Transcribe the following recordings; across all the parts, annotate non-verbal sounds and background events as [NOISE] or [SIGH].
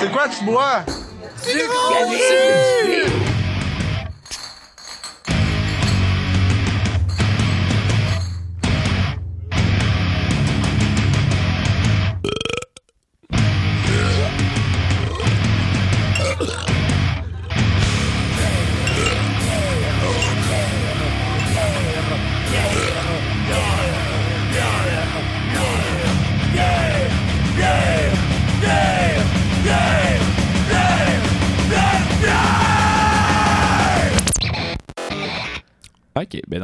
C'est quoi tu bois? Ben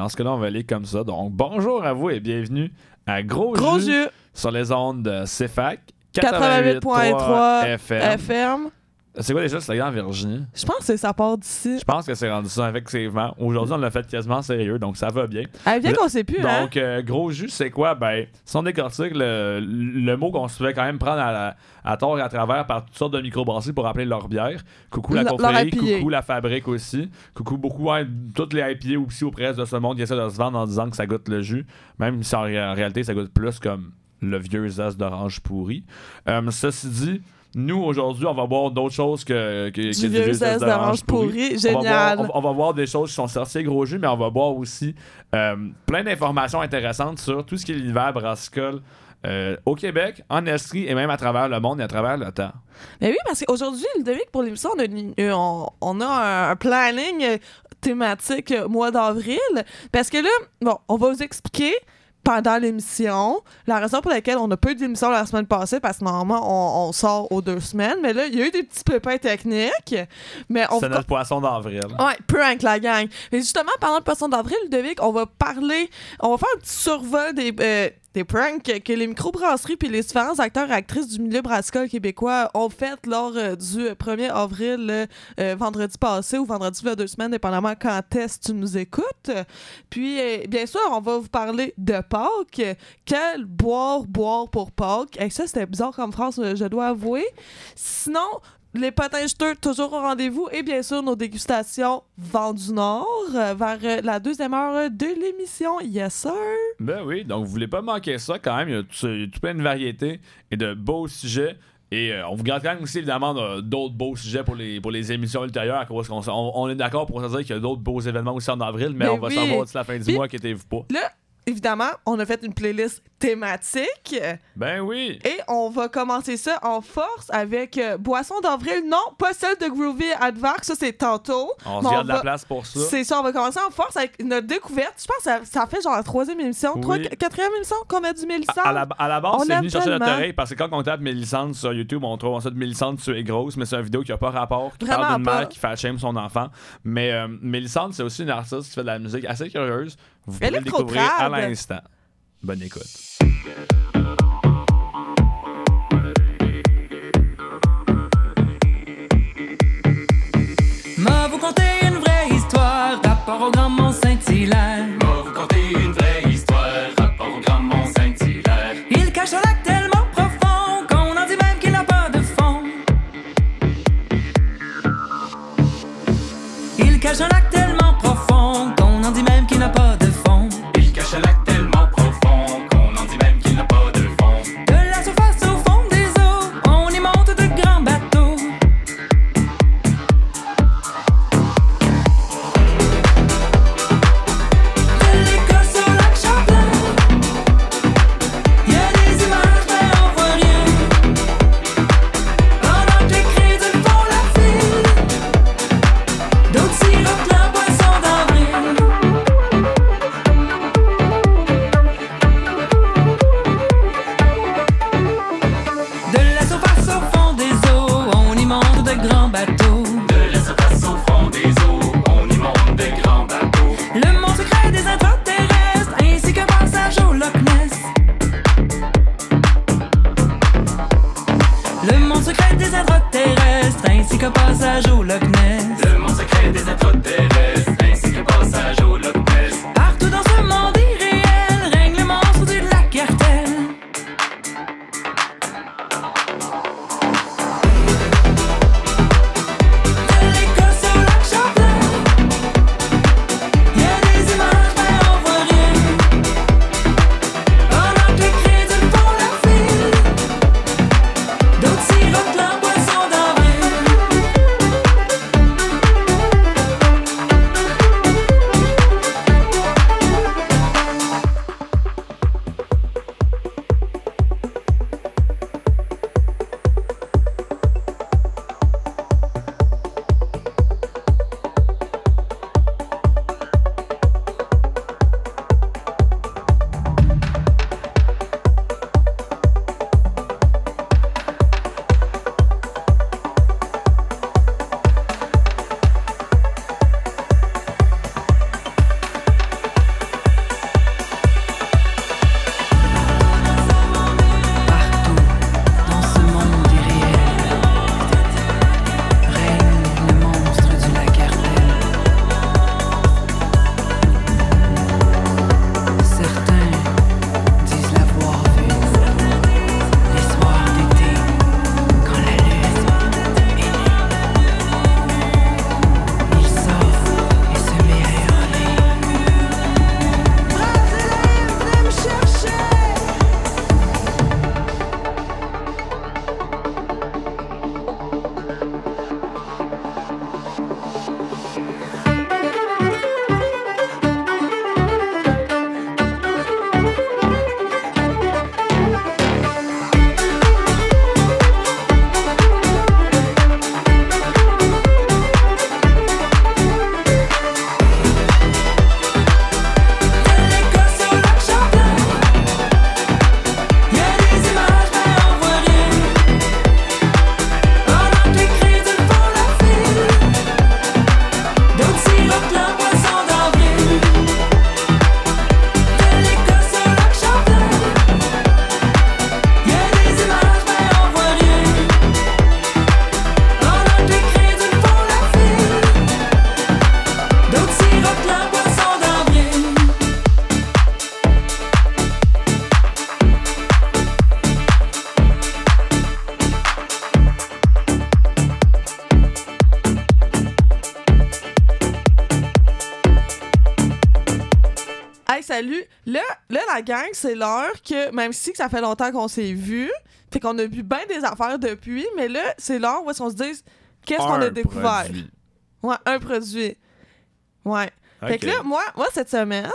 dans ce cas-là, on va aller comme ça. Donc, bonjour à vous et bienvenue à Gros, Gros Jus sur les ondes de CFAC 88.3 FM. FM. C'est quoi déjà ce slogan, Virginie? Je pense que ça part d'ici. Je pense que c'est rendu ça effectivement. Aujourd'hui, on l'a fait quasiment sérieux, donc ça va bien. Vient Le- qu'on sait plus, hein? Donc, euh, gros jus, c'est quoi? Ben, si on décortique le, le mot qu'on se fait quand même prendre à, la- à tort et à travers par toutes sortes de microbrasseries pour appeler leur bière. Coucou la confrérie, coucou la fabrique aussi. Coucou beaucoup, ouais, toutes les IPA aussi aux presses de ce monde qui essaient de se vendre en disant que ça goûte le jus. Même si en réalité, ça goûte plus comme le vieux zeste d'orange pourri. Euh, ceci dit, nous, aujourd'hui, on va boire d'autres choses que, que, que du vieux zeste d'orange pourri. on va, Génial. voir, on, on va voir des choses qui sont sorties gros jus, mais on va voir aussi euh, plein d'informations intéressantes sur tout ce qui est l'univers brassicole euh, au Québec, en Estrie et même à travers le monde et à travers le temps. Mais oui, parce qu'aujourd'hui, Ludovic, pour l'émission, on a, euh, on, on a un, planning thématique mois d'avril. Parce que là, bon, on va vous expliquer pendant l'émission la raison pour laquelle on n'a pas eu d'émission la semaine passée parce que normalement on, on sort aux deux semaines mais là il y a eu des petits pépins techniques mais on C'est notre poisson d'avril. Ouais, prank la gang. Mais justement, parlant de poisson d'avril, Ludovic, on va parler, on va faire un petit survol des, euh, des pranks que les microbrasseries puis les différents acteurs et actrices du milieu brassicole québécois ont fait lors euh, du 1er avril, euh, euh, vendredi passé ou vendredi il y a deux semaines, dépendamment quand que tu nous écoutes. Puis, bien sûr, on va vous parler de Pâques. Quel boire, boire pour Pâques? Et ça, c'était bizarre comme euh, je dois avouer. Sinon, les patins jeteux, toujours au rendez-vous. Et bien sûr, nos dégustations Vent du Nord euh, vers euh, la deuxième heure de l'émission. Yes, sir. Ben oui, donc vous voulez pas manquer ça quand même. Il y a tout, il y a tout plein de variétés et de beaux sujets. Et euh, on vous garde quand même aussi évidemment de- d'autres beaux sujets pour les, pour les émissions ultérieures. À cause on, on est d'accord pour se dire qu'il y a d'autres beaux événements aussi en avril, mais Ben on va oui. savoir d'ici la fin du Puis- mois, inquiétez-vous pas. Évidemment, on a fait une playlist thématique. Ben oui! Et on va commencer ça en force avec euh, Boisson d'avril. Non, pas celle de Groovy Advark, ça c'est tantôt. On se garde va- la place pour ça. C'est ça, on va commencer en force avec notre découverte. Je pense que ça, ça fait genre la troisième émission, Oui. trois- quatrième émission qu'on met du Mélissande. À, à la, à la base, On c'est venu chercher notre oreille parce que quand on tape Mélissande sur YouTube, on trouve ça de Mélissande, tu es grosse, mais c'est une vidéo qui a pas rapport, qui Vraiment parle d'une mère qui fait shame son enfant. Mais euh, Mélissande, c'est aussi une artiste qui fait de la musique assez curieuse. Vous pouvez le découvrir à. L'instant. Bonne écoute. M'a vous conter une vraie histoire, rapport au grand Mont c'est l'heure que, même si que ça fait longtemps qu'on s'est vu, fait qu'on a bu bien des affaires depuis, mais là, c'est l'heure où est-ce qu'on se dit qu'est-ce qu'on a Un découvert? produit. Ouais, un produit. Ouais. Fait que là, moi, moi, cette semaine,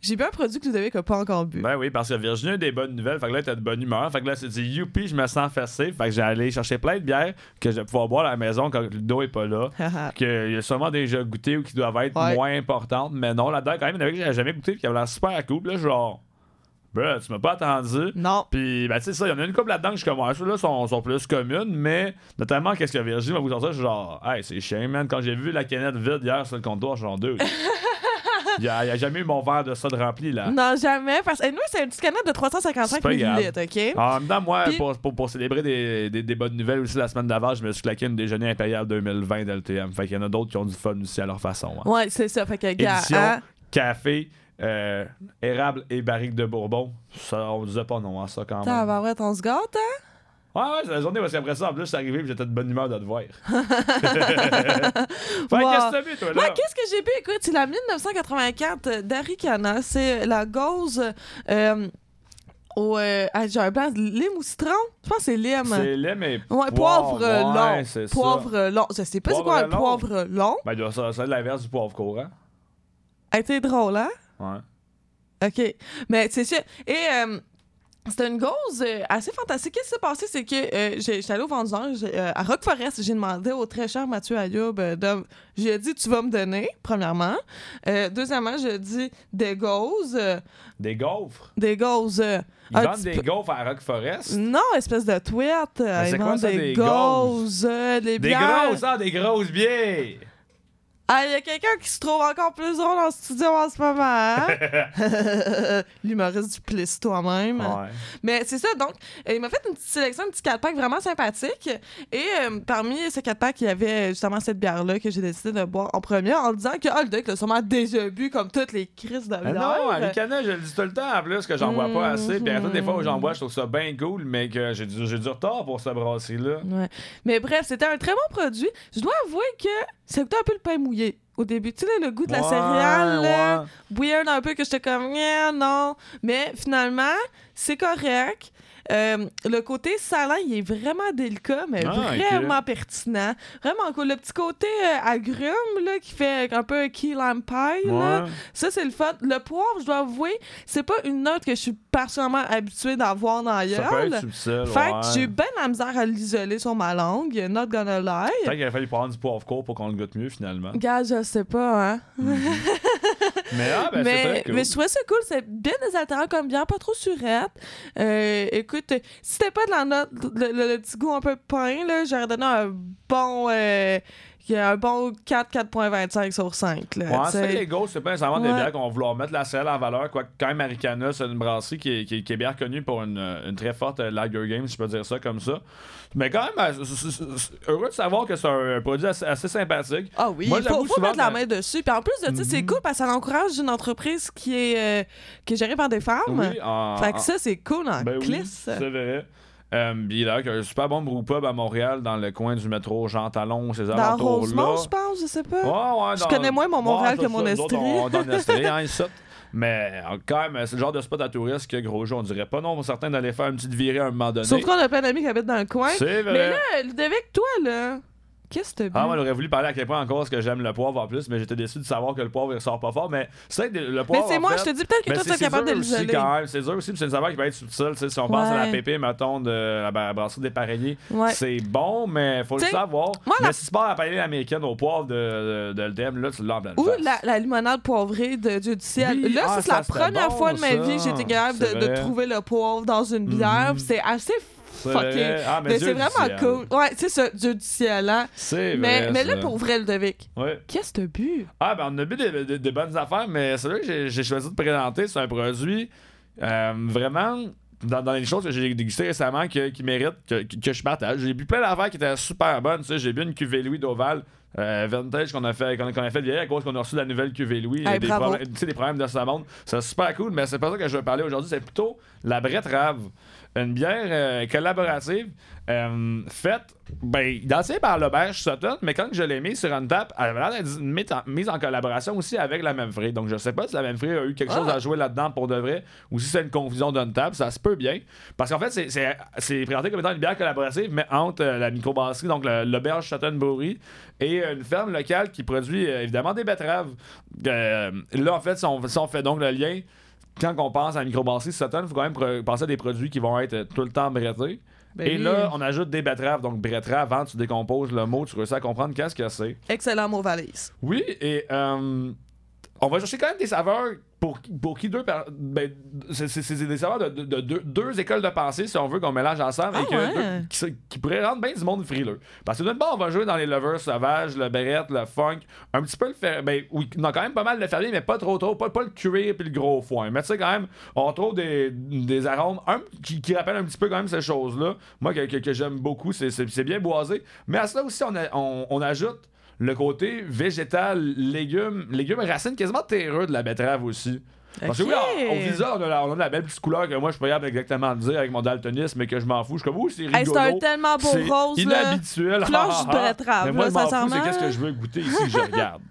j'ai bu un produit que Ludovic a pas encore bu. Ben oui, parce que Virginie a des bonnes nouvelles. Fait que là, t'as de bonne humeur. Fait que là, c'est dit, youpi, je me sens fessé. Fait que j'ai allé chercher plein de bières que je vais pouvoir boire à la maison quand Ludo est pas là. [LAUGHS] Qu'il y a sûrement déjà goûté ou qui doivent être Ouais. moins importantes. Mais non, là-dedans, quand même, il y en avait que j'avais jamais goûté. Puis qui avait l'air super cool. Là, genre, bruh, tu m'as pas attendu. non. Puis, ben, tu sais, ça, il y en a une couple là-dedans que je commence. Ceux-là sont, sont plus communes, mais notamment, qu'est-ce que Virginie va vous sortir? Je suis genre, hey, c'est chiant, man. Quand j'ai vu la canette vide hier sur le comptoir, je suis genre deux. [LAUGHS] Il y a, jamais eu mon verre de ça de rempli, là. Non, jamais. Parce que nous, c'est une petite canette de 355 C'est pas grave. millilitres, OK? En même temps, moi, Puis- pour, pour, pour célébrer des, des, des bonnes nouvelles aussi la semaine d'avant, je me suis claqué une déjeuner impérial 2020 d'LTM. Fait qu'il y en a d'autres qui ont du fun aussi à leur façon. hein. Ouais, c'est ça. Fait que, gars, Édition, hein, café, euh, érable et barrique de bourbon. Ça, on disait pas non à ça quand même. tabarouette, on se gâte, hein? Ouais, ouais, c'est la journée parce qu'après ça, en plus, suis arrivé et j'étais de bonne humeur de te voir. [LAUGHS] fait Wow. qu'est-ce que t'as vu, toi, là? Moi, qu'est-ce que j'ai bu? Écoute, c'est la 1984 d'Aricana. C'est la gauze euh, au. Euh, j'ai un blanc, lime ou citron? Je pense que c'est lime. C'est lait, mais Ouais, poivre ouais, long. c'est ça. Poivre long. Je sais pas c'est quoi un long. poivre long. Ben, ça, c'est l'inverse du poivre courant. A été drôle, hein? Ouais. OK. Mais c'est sûr. Et euh, c'était une gauze euh, assez fantastique. Qu'est-ce qui s'est passé? C'est que euh, j'étais allée au vendeur euh, à Rock Forest. J'ai demandé au très cher Mathieu Ayoub euh. J'ai dit, tu vas me donner, premièrement. Deuxièmement, j'ai dit des gauzes. Des gaufres? des gauzes. Ils vendent des gaufres à Rock Forest? Non, espèce de tweet. Ils quoi vendent ça, des, gauzes, des grosses, hein, des grosses bières. Ah, il y a quelqu'un qui se trouve encore plus drôle en studio en ce moment. hein? [LAUGHS] L'humoriste du Plessis toi-même. Ouais. Mais c'est ça, donc, euh, il m'a fait une petite sélection, un petit 4-pack vraiment sympathique. Et euh, parmi ces 4-packs, il y avait justement cette bière-là que j'ai décidé de boire en premier en disant que, ah, le deck l'a sûrement déjà bu comme toutes les crises de Ah bière. non, à Licana, je le dis tout le temps en plus que j'en bois pas assez. Puis à toutes les fois où j'en bois, je trouve ça bien cool, mais que j'ai du, retard pour ce brasserie-là. Ouais. Mais bref, c'était un très bon produit. Je dois avouer que ça goûtait un peu le pain mouillé. Au début, tu sais, le goût de la Ouais, céréale, là, ouais. weird un peu, que j'étais comme, yeah, non. Mais finalement, c'est correct. Euh, le côté salin, il est vraiment délicat, mais Ah, vraiment pertinent. Vraiment cool. Le petit côté euh, agrume, là, qui fait un peu key lime pie, là. Ouais. Ça, c'est le fun. Le poivre, je dois avouer, c'est pas une note que je suis particulièrement habituée d'avoir dans la Ça peut être subtil. Fait ouais. que j'ai eu bien la misère à l'isoler sur ma langue, not gonna lie. Peut-être qu'il aurait fallu prendre du poivre court pour qu'on le goûte mieux finalement. Gars, je sais pas, hein. [LAUGHS] Mais ah, ben c'est mais, cool. mais je trouvais ça cool, c'est bien désaltérant comme bien, pas trop surette. Euh, écoute, si c'était pas de la note, le, le- le petit goût un peu pain, là, j'aurais donné un bon. euh, un bon 4, 4.25 sur 5. Là, Ouais, c'est gosses, c'est pas nécessairement des bières qu'on va vouloir mettre la selle en valeur. Quoique, quand même, Americana, c'est une brasserie qui est, qui est- qui est bien reconnue pour une, une très forte euh, lager game, si je peux dire ça comme ça. Mais quand même, euh, heureux de savoir que c'est un, produit assez, assez sympathique. Ah oui, il faut, faut mettre la main dessus. Puis en plus de ça, c'est Mhm. cool parce que ça encourage une entreprise qui est, euh, qui est gérée par des femmes. Oui, en, Fait que en- ça, c'est cool en ben oui, c'est vrai. Euh, il a un super bon brewpub à Montréal, dans le coin du métro Jean Talon, ces Dans alentours-là. Rosemont, je pense, je sais pas. Ouais, ouais, Je dans- connais moins mon Montréal que mon Estrie. On donne Estrie, [LAUGHS] hein, ici. Mais euh, quand même, c'est le genre de spot à touristes que gros jeu, on dirait pas non pour certains d'aller faire une petite virée à un moment donné. Sauf qu'on a plein d'amis qui habitent dans le coin. C'est vrai. Mais là, Ludovic, toi, là, qu'est-ce que? Ah, moi, j'aurais voulu parler à quel point encore est-ce que j'aime le poivre en plus, mais j'étais déçu de savoir que le poivre il ressort pas fort. Mais c'est le mais poivre. c'est en moi, fait, je te dis peut-être que mais toi, tu c'est es capable de l'isoler. quand même. C'est dur aussi, c'est une saveur qui peut être subtile. tu sais, Si on pense à la Ouais. pépé, mettons, de la bra- brasserie des Ouais. c'est bon, mais faut le savoir. moi, la- Mais si tu pars à la américaine au poivre de, de, là, tu l'as Ou la, la limonade poivrée de Dieu du ciel. Oui, là, ah, c'est la première bon, fois de ma vie que j'ai été capable de, C'est de trouver le poivre dans une bière. Mhm. C'est assez C'est vrai. Ah, mais c'est vraiment cool. Ouais, c'est ça, Dieu du ciel. Hein? C'est Mais, vrai, mais là, pour vrai, Ludovic, Ouais. qu'est-ce que t'as bu? Ah, ben on a bu des, des- des bonnes affaires, mais c'est là que j'ai- choisi de présenter. C'est un produit euh, vraiment dans, dans les choses que j'ai dégustées récemment que- qui méritent que, que- que je partage. J'ai bu plein d'affaires qui étaient super bonnes. tu sais. J'ai bu une cuvée Louis d'Oval. euh, vintage qu'on a fait qu'on a, fait vieillir à cause qu'on a reçu la nouvelle cuvée Louis Hey, des, problèmes, tu des problèmes de sa montre c'est super cool mais c'est pas ça que je veux parler aujourd'hui c'est plutôt la Brette Rave une bière euh, collaborative euh, faite, ben, identifiée par l'auberge Sutton, mais quand je l'ai mis sur une table, elle avait l'air d'être mise en, collaboration aussi avec la même free. Donc, je sais pas si la même free a eu quelque chose Ah. à jouer là-dedans pour de vrai, ou si c'est une confusion d'une table, ça se peut bien. Parce qu'en fait, c'est- présenté comme étant une bière collaborative, mais entre euh, la microbrasserie, donc l'auberge Sutton Brewery, et une ferme locale qui produit évidemment des betteraves. Là, en fait, si on, si on fait donc le lien, quand on pense à la microbrasserie Sutton, il faut quand même penser à des produits qui vont être euh, tout le temps brettés. Ben et oui. là, on ajoute des betteraves. Donc, betterave, avant, tu décomposes le mot, tu réussis à comprendre qu'est-ce que c'est. Excellent mot valise. Oui, et euh, on va chercher quand même des saveurs pour, pour qui deux. Ben, c'est, des saveurs de, de- de deux, deux écoles de pensée, si on veut, qu'on mélange ensemble Ah et que ouais. deux- qui, pourraient rendre bien du monde frileux. Parce que d'une part, on va jouer dans les lovers sauvages, le beret, le funk, un petit peu le fer. Ben, oui, non, quand même pas mal le fermier, mais pas trop trop. Pas, pas le cuir puis le gros foin. Mais tu sais, quand même, on trouve des, des arômes un, qui, qui rappellent un petit peu quand même ces choses-là. Moi, que, que- que j'aime beaucoup, c'est, bien boisé. Mais à cela aussi, on, a- on, on ajoute le côté végétal, légumes, légumes racines quasiment terreux de la betterave aussi. Parce que oui, au visuel, on a, on a la belle petite couleur que moi, je suis pas capable exactement de dire avec mon daltonisme, mais que je m'en fous. Je suis comme, ouh, c'est rigolo. Hey, c'est un tellement beau rose, inhabituel. De [LAUGHS] betterave, Mais moi, là, je m'en fous, c'est qu'est-ce que je veux goûter ici que je [LAUGHS] regarde.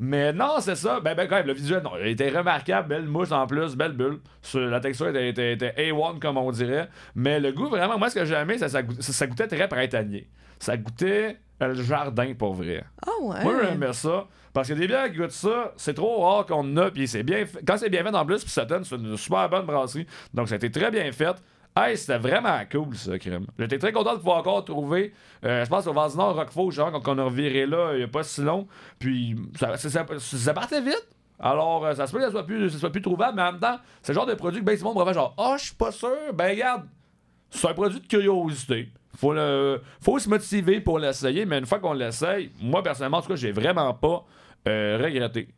Mais non, c'est ça. Ben, ben, quand même, le visuel, non, il était remarquable. Belle mousse en plus, belle bulle. Sur- la texture était, était- était A1, comme on dirait. Mais le goût, vraiment, moi, ce que j'ai aimé, ça, ça, goût- ça- ça goûtait très printanier. Ça goûtait le jardin, pour vrai. Ah ouais. Moi, j'aimais ça. Parce que des bières qui goûtent ça, c'est trop rare qu'on en a. Puis c'est bien fait. Quand c'est bien fait en plus, puis Sutton, c'est une super bonne brasserie. Donc ça a été très bien fait. Hey, c'était vraiment cool, ça, crème. J'étais très content de pouvoir encore trouver. euh, je pense au Vasinor Roquefort, genre, quand on a reviré là, il n'y a pas si long. Puis ça, ça, ça- ça partait vite. Alors, euh, ça se peut que ça soit plus, ça soit plus trouvable, mais en même temps, c'est le genre de produit que ben, Simon me genre, ah, je suis pas sûr. Ben, regarde, c'est un produit de curiosité. Faut, le, faut se motiver pour l'essayer, mais une fois qu'on l'essaye, moi personnellement, en tout cas, j'ai vraiment pas euh, regretté.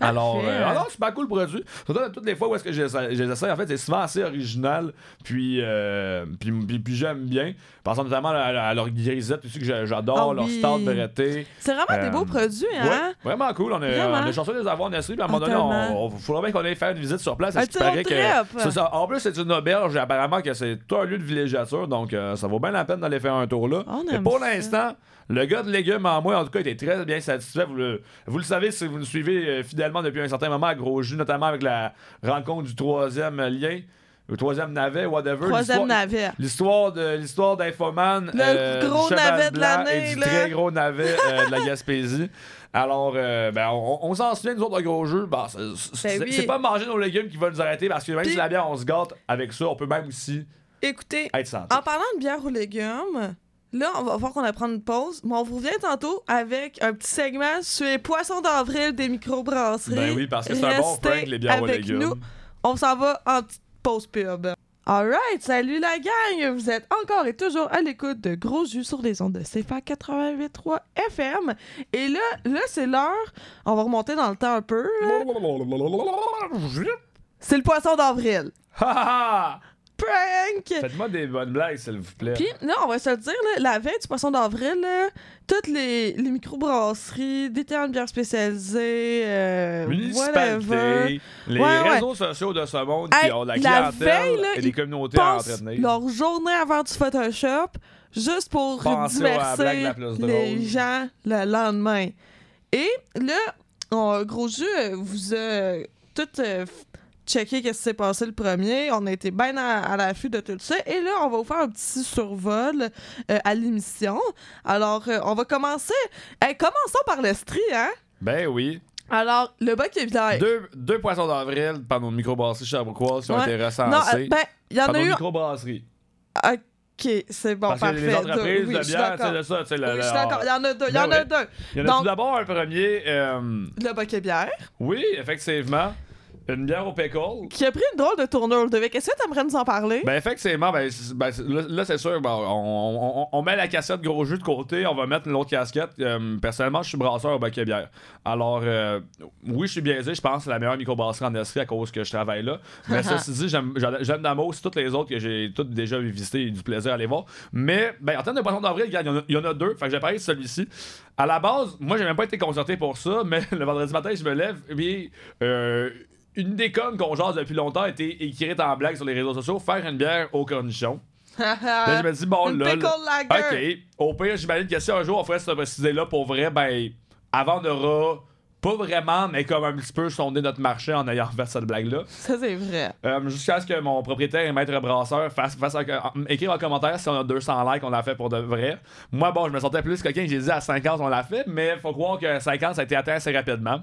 Alors, euh, ah non, c'est pas cool le produit. Surtout toutes les fois où est-ce que j'essaie, j'essaie, en fait, c'est souvent assez original. Puis, euh, puis, puis, puis j'aime bien. Exemple, notamment à, à leur grisette aussi que j'a- j'adore, Ah leur oui. stout breté. C'est vraiment des Euh, beaux produits, hein? Ouais, vraiment cool. On est, Vraiment. on est chanceux de les avoir en Estrie. Puis à un Ah, moment donné, on- faudrait bien qu'on aille faire une visite sur place. Paraît que. C'est ça. En plus, c'est une auberge. Apparemment que c'est tout un lieu de villégiature. Donc, euh, ça vaut bien la peine d'aller faire un tour là. On Mais pour l'instant, le gars de légumes en moi, en tout cas, était très bien satisfait. Vous le, vous le savez si vous nous suivez euh, fidèlement depuis un certain moment à Gros Jus, notamment avec la rencontre du troisième lien, le troisième navet, whatever. Troisième L'histoire- navet. L'histoire de l'histoire d'Infoman. Le euh, gros navet de l'année, Et du là. très gros navet euh, de la [LAUGHS] Gaspésie. Alors, euh, ben, on, on s'en souvient, nous autres, de gros jeu. Ben, c'est- Ben oui. pas manger nos légumes qui va nous arrêter parce que même si la bière, on se gâte avec ça, on peut même aussi Écoutez, être santé. en parlant de bière aux légumes, là, on va voir qu'on va prendre une pause, mais on vous revient tantôt avec un petit segment sur les poissons d'avril des microbrasseries. Ben oui, parce que c'est un bon prank, les bières avec légumes. nous. On s'en va en petite pause pub. Alright, salut la gang! Vous êtes encore et toujours à l'écoute de Gros Jus sur les ondes de CFA 88.3 FM. Et là, là c'est l'heure. On va remonter dans le temps un peu. [LAUGHS] C'est le poisson d'avril. Ha, ha, ha! Prank! Faites-moi des bonnes blagues, s'il vous plaît. Puis là, on va se le dire, là, la veille du poisson d'avril, toutes les, les microbrasseries, des terrains de bière spécialisés, euh, whatever. Les Ouais, ouais. réseaux sociaux de ce monde Hey, qui ont la la clientèle veille, là, et ils communautés à entretenir. leur journée à faire du Photoshop juste pour Pensez la diverser la les gens le lendemain. Et là, on- Gros Jus euh, vous a tout euh, checké qu'est-ce qui s'est passé le premier. On a été bien à, à l'affût de tout ça. Et là, on va vous faire un petit survol euh, à l'émission. Alors, euh, on va commencer. Hey, commençons par l'Estrie, hein? Ben oui. Alors, le bac est bien. Deux, deux poissons d'avril par nos microbrasseries Charbouquois qui ont Ouais. été Non, recensés. euh, ben, il y en par a nos eu. microbrasseries. Ok, c'est bon, Parce parfait. que les entreprises Deux. Oui, de bière, d'accord. de ça, tu sais, le- Oui, je suis d'accord. Il y en a deux. Il y Ben en a oui. deux. Il y en a Donc- tout d'abord un premier. euh, Le bac bière, oui, effectivement. Une bière au pickle. qui a pris une drôle de tournure, le Devic. Est-ce que tu aimerais nous en parler? Ben effectivement, ben, c'est- ben, c'est- là, là, c'est sûr, ben, on, on- on met la cassette gros jus de côté, on va mettre l'autre casquette. Euh, personnellement, je suis brasseur au baquet bière. Alors, euh, oui, je suis biaisé, je pense que c'est la meilleure microbrasserie en Estrie à cause que je travaille là. Mais [LAUGHS] ceci dit, j'aime j'aime- j'aime d'amour, c'est toutes les autres que j'ai toutes déjà visitées et du plaisir à les voir. Mais, ben, en termes de poisson d'avril, regarde, il y en a- il y, en a deux, fait que j'ai parlé de celui-ci. À la base, moi, j'ai même pas été concerté pour ça, mais [LAUGHS] le vendredi matin, je me lève, et puis, euh, une des connes qu'on jase depuis longtemps était écrite en blague sur les réseaux sociaux, faire une bière au cornichon. Là, [LAUGHS] je me dis, bon, là. OK. Au pire, j'imagine que si un jour on ferait cette idée-là pour vrai, ben, avant aura pas vraiment, mais comme un petit peu sondé notre marché en ayant fait cette blague-là. Ça, c'est vrai. Euh, Jusqu'à ce que mon propriétaire et maître brasseur fasse, fasse un- en- écrive en commentaire si on a 200 likes, on l'a fait pour de vrai. Moi, bon, je me sentais plus coquin, j'ai dit à 50, on l'a fait, mais faut croire que 50, ça a été atteint assez rapidement.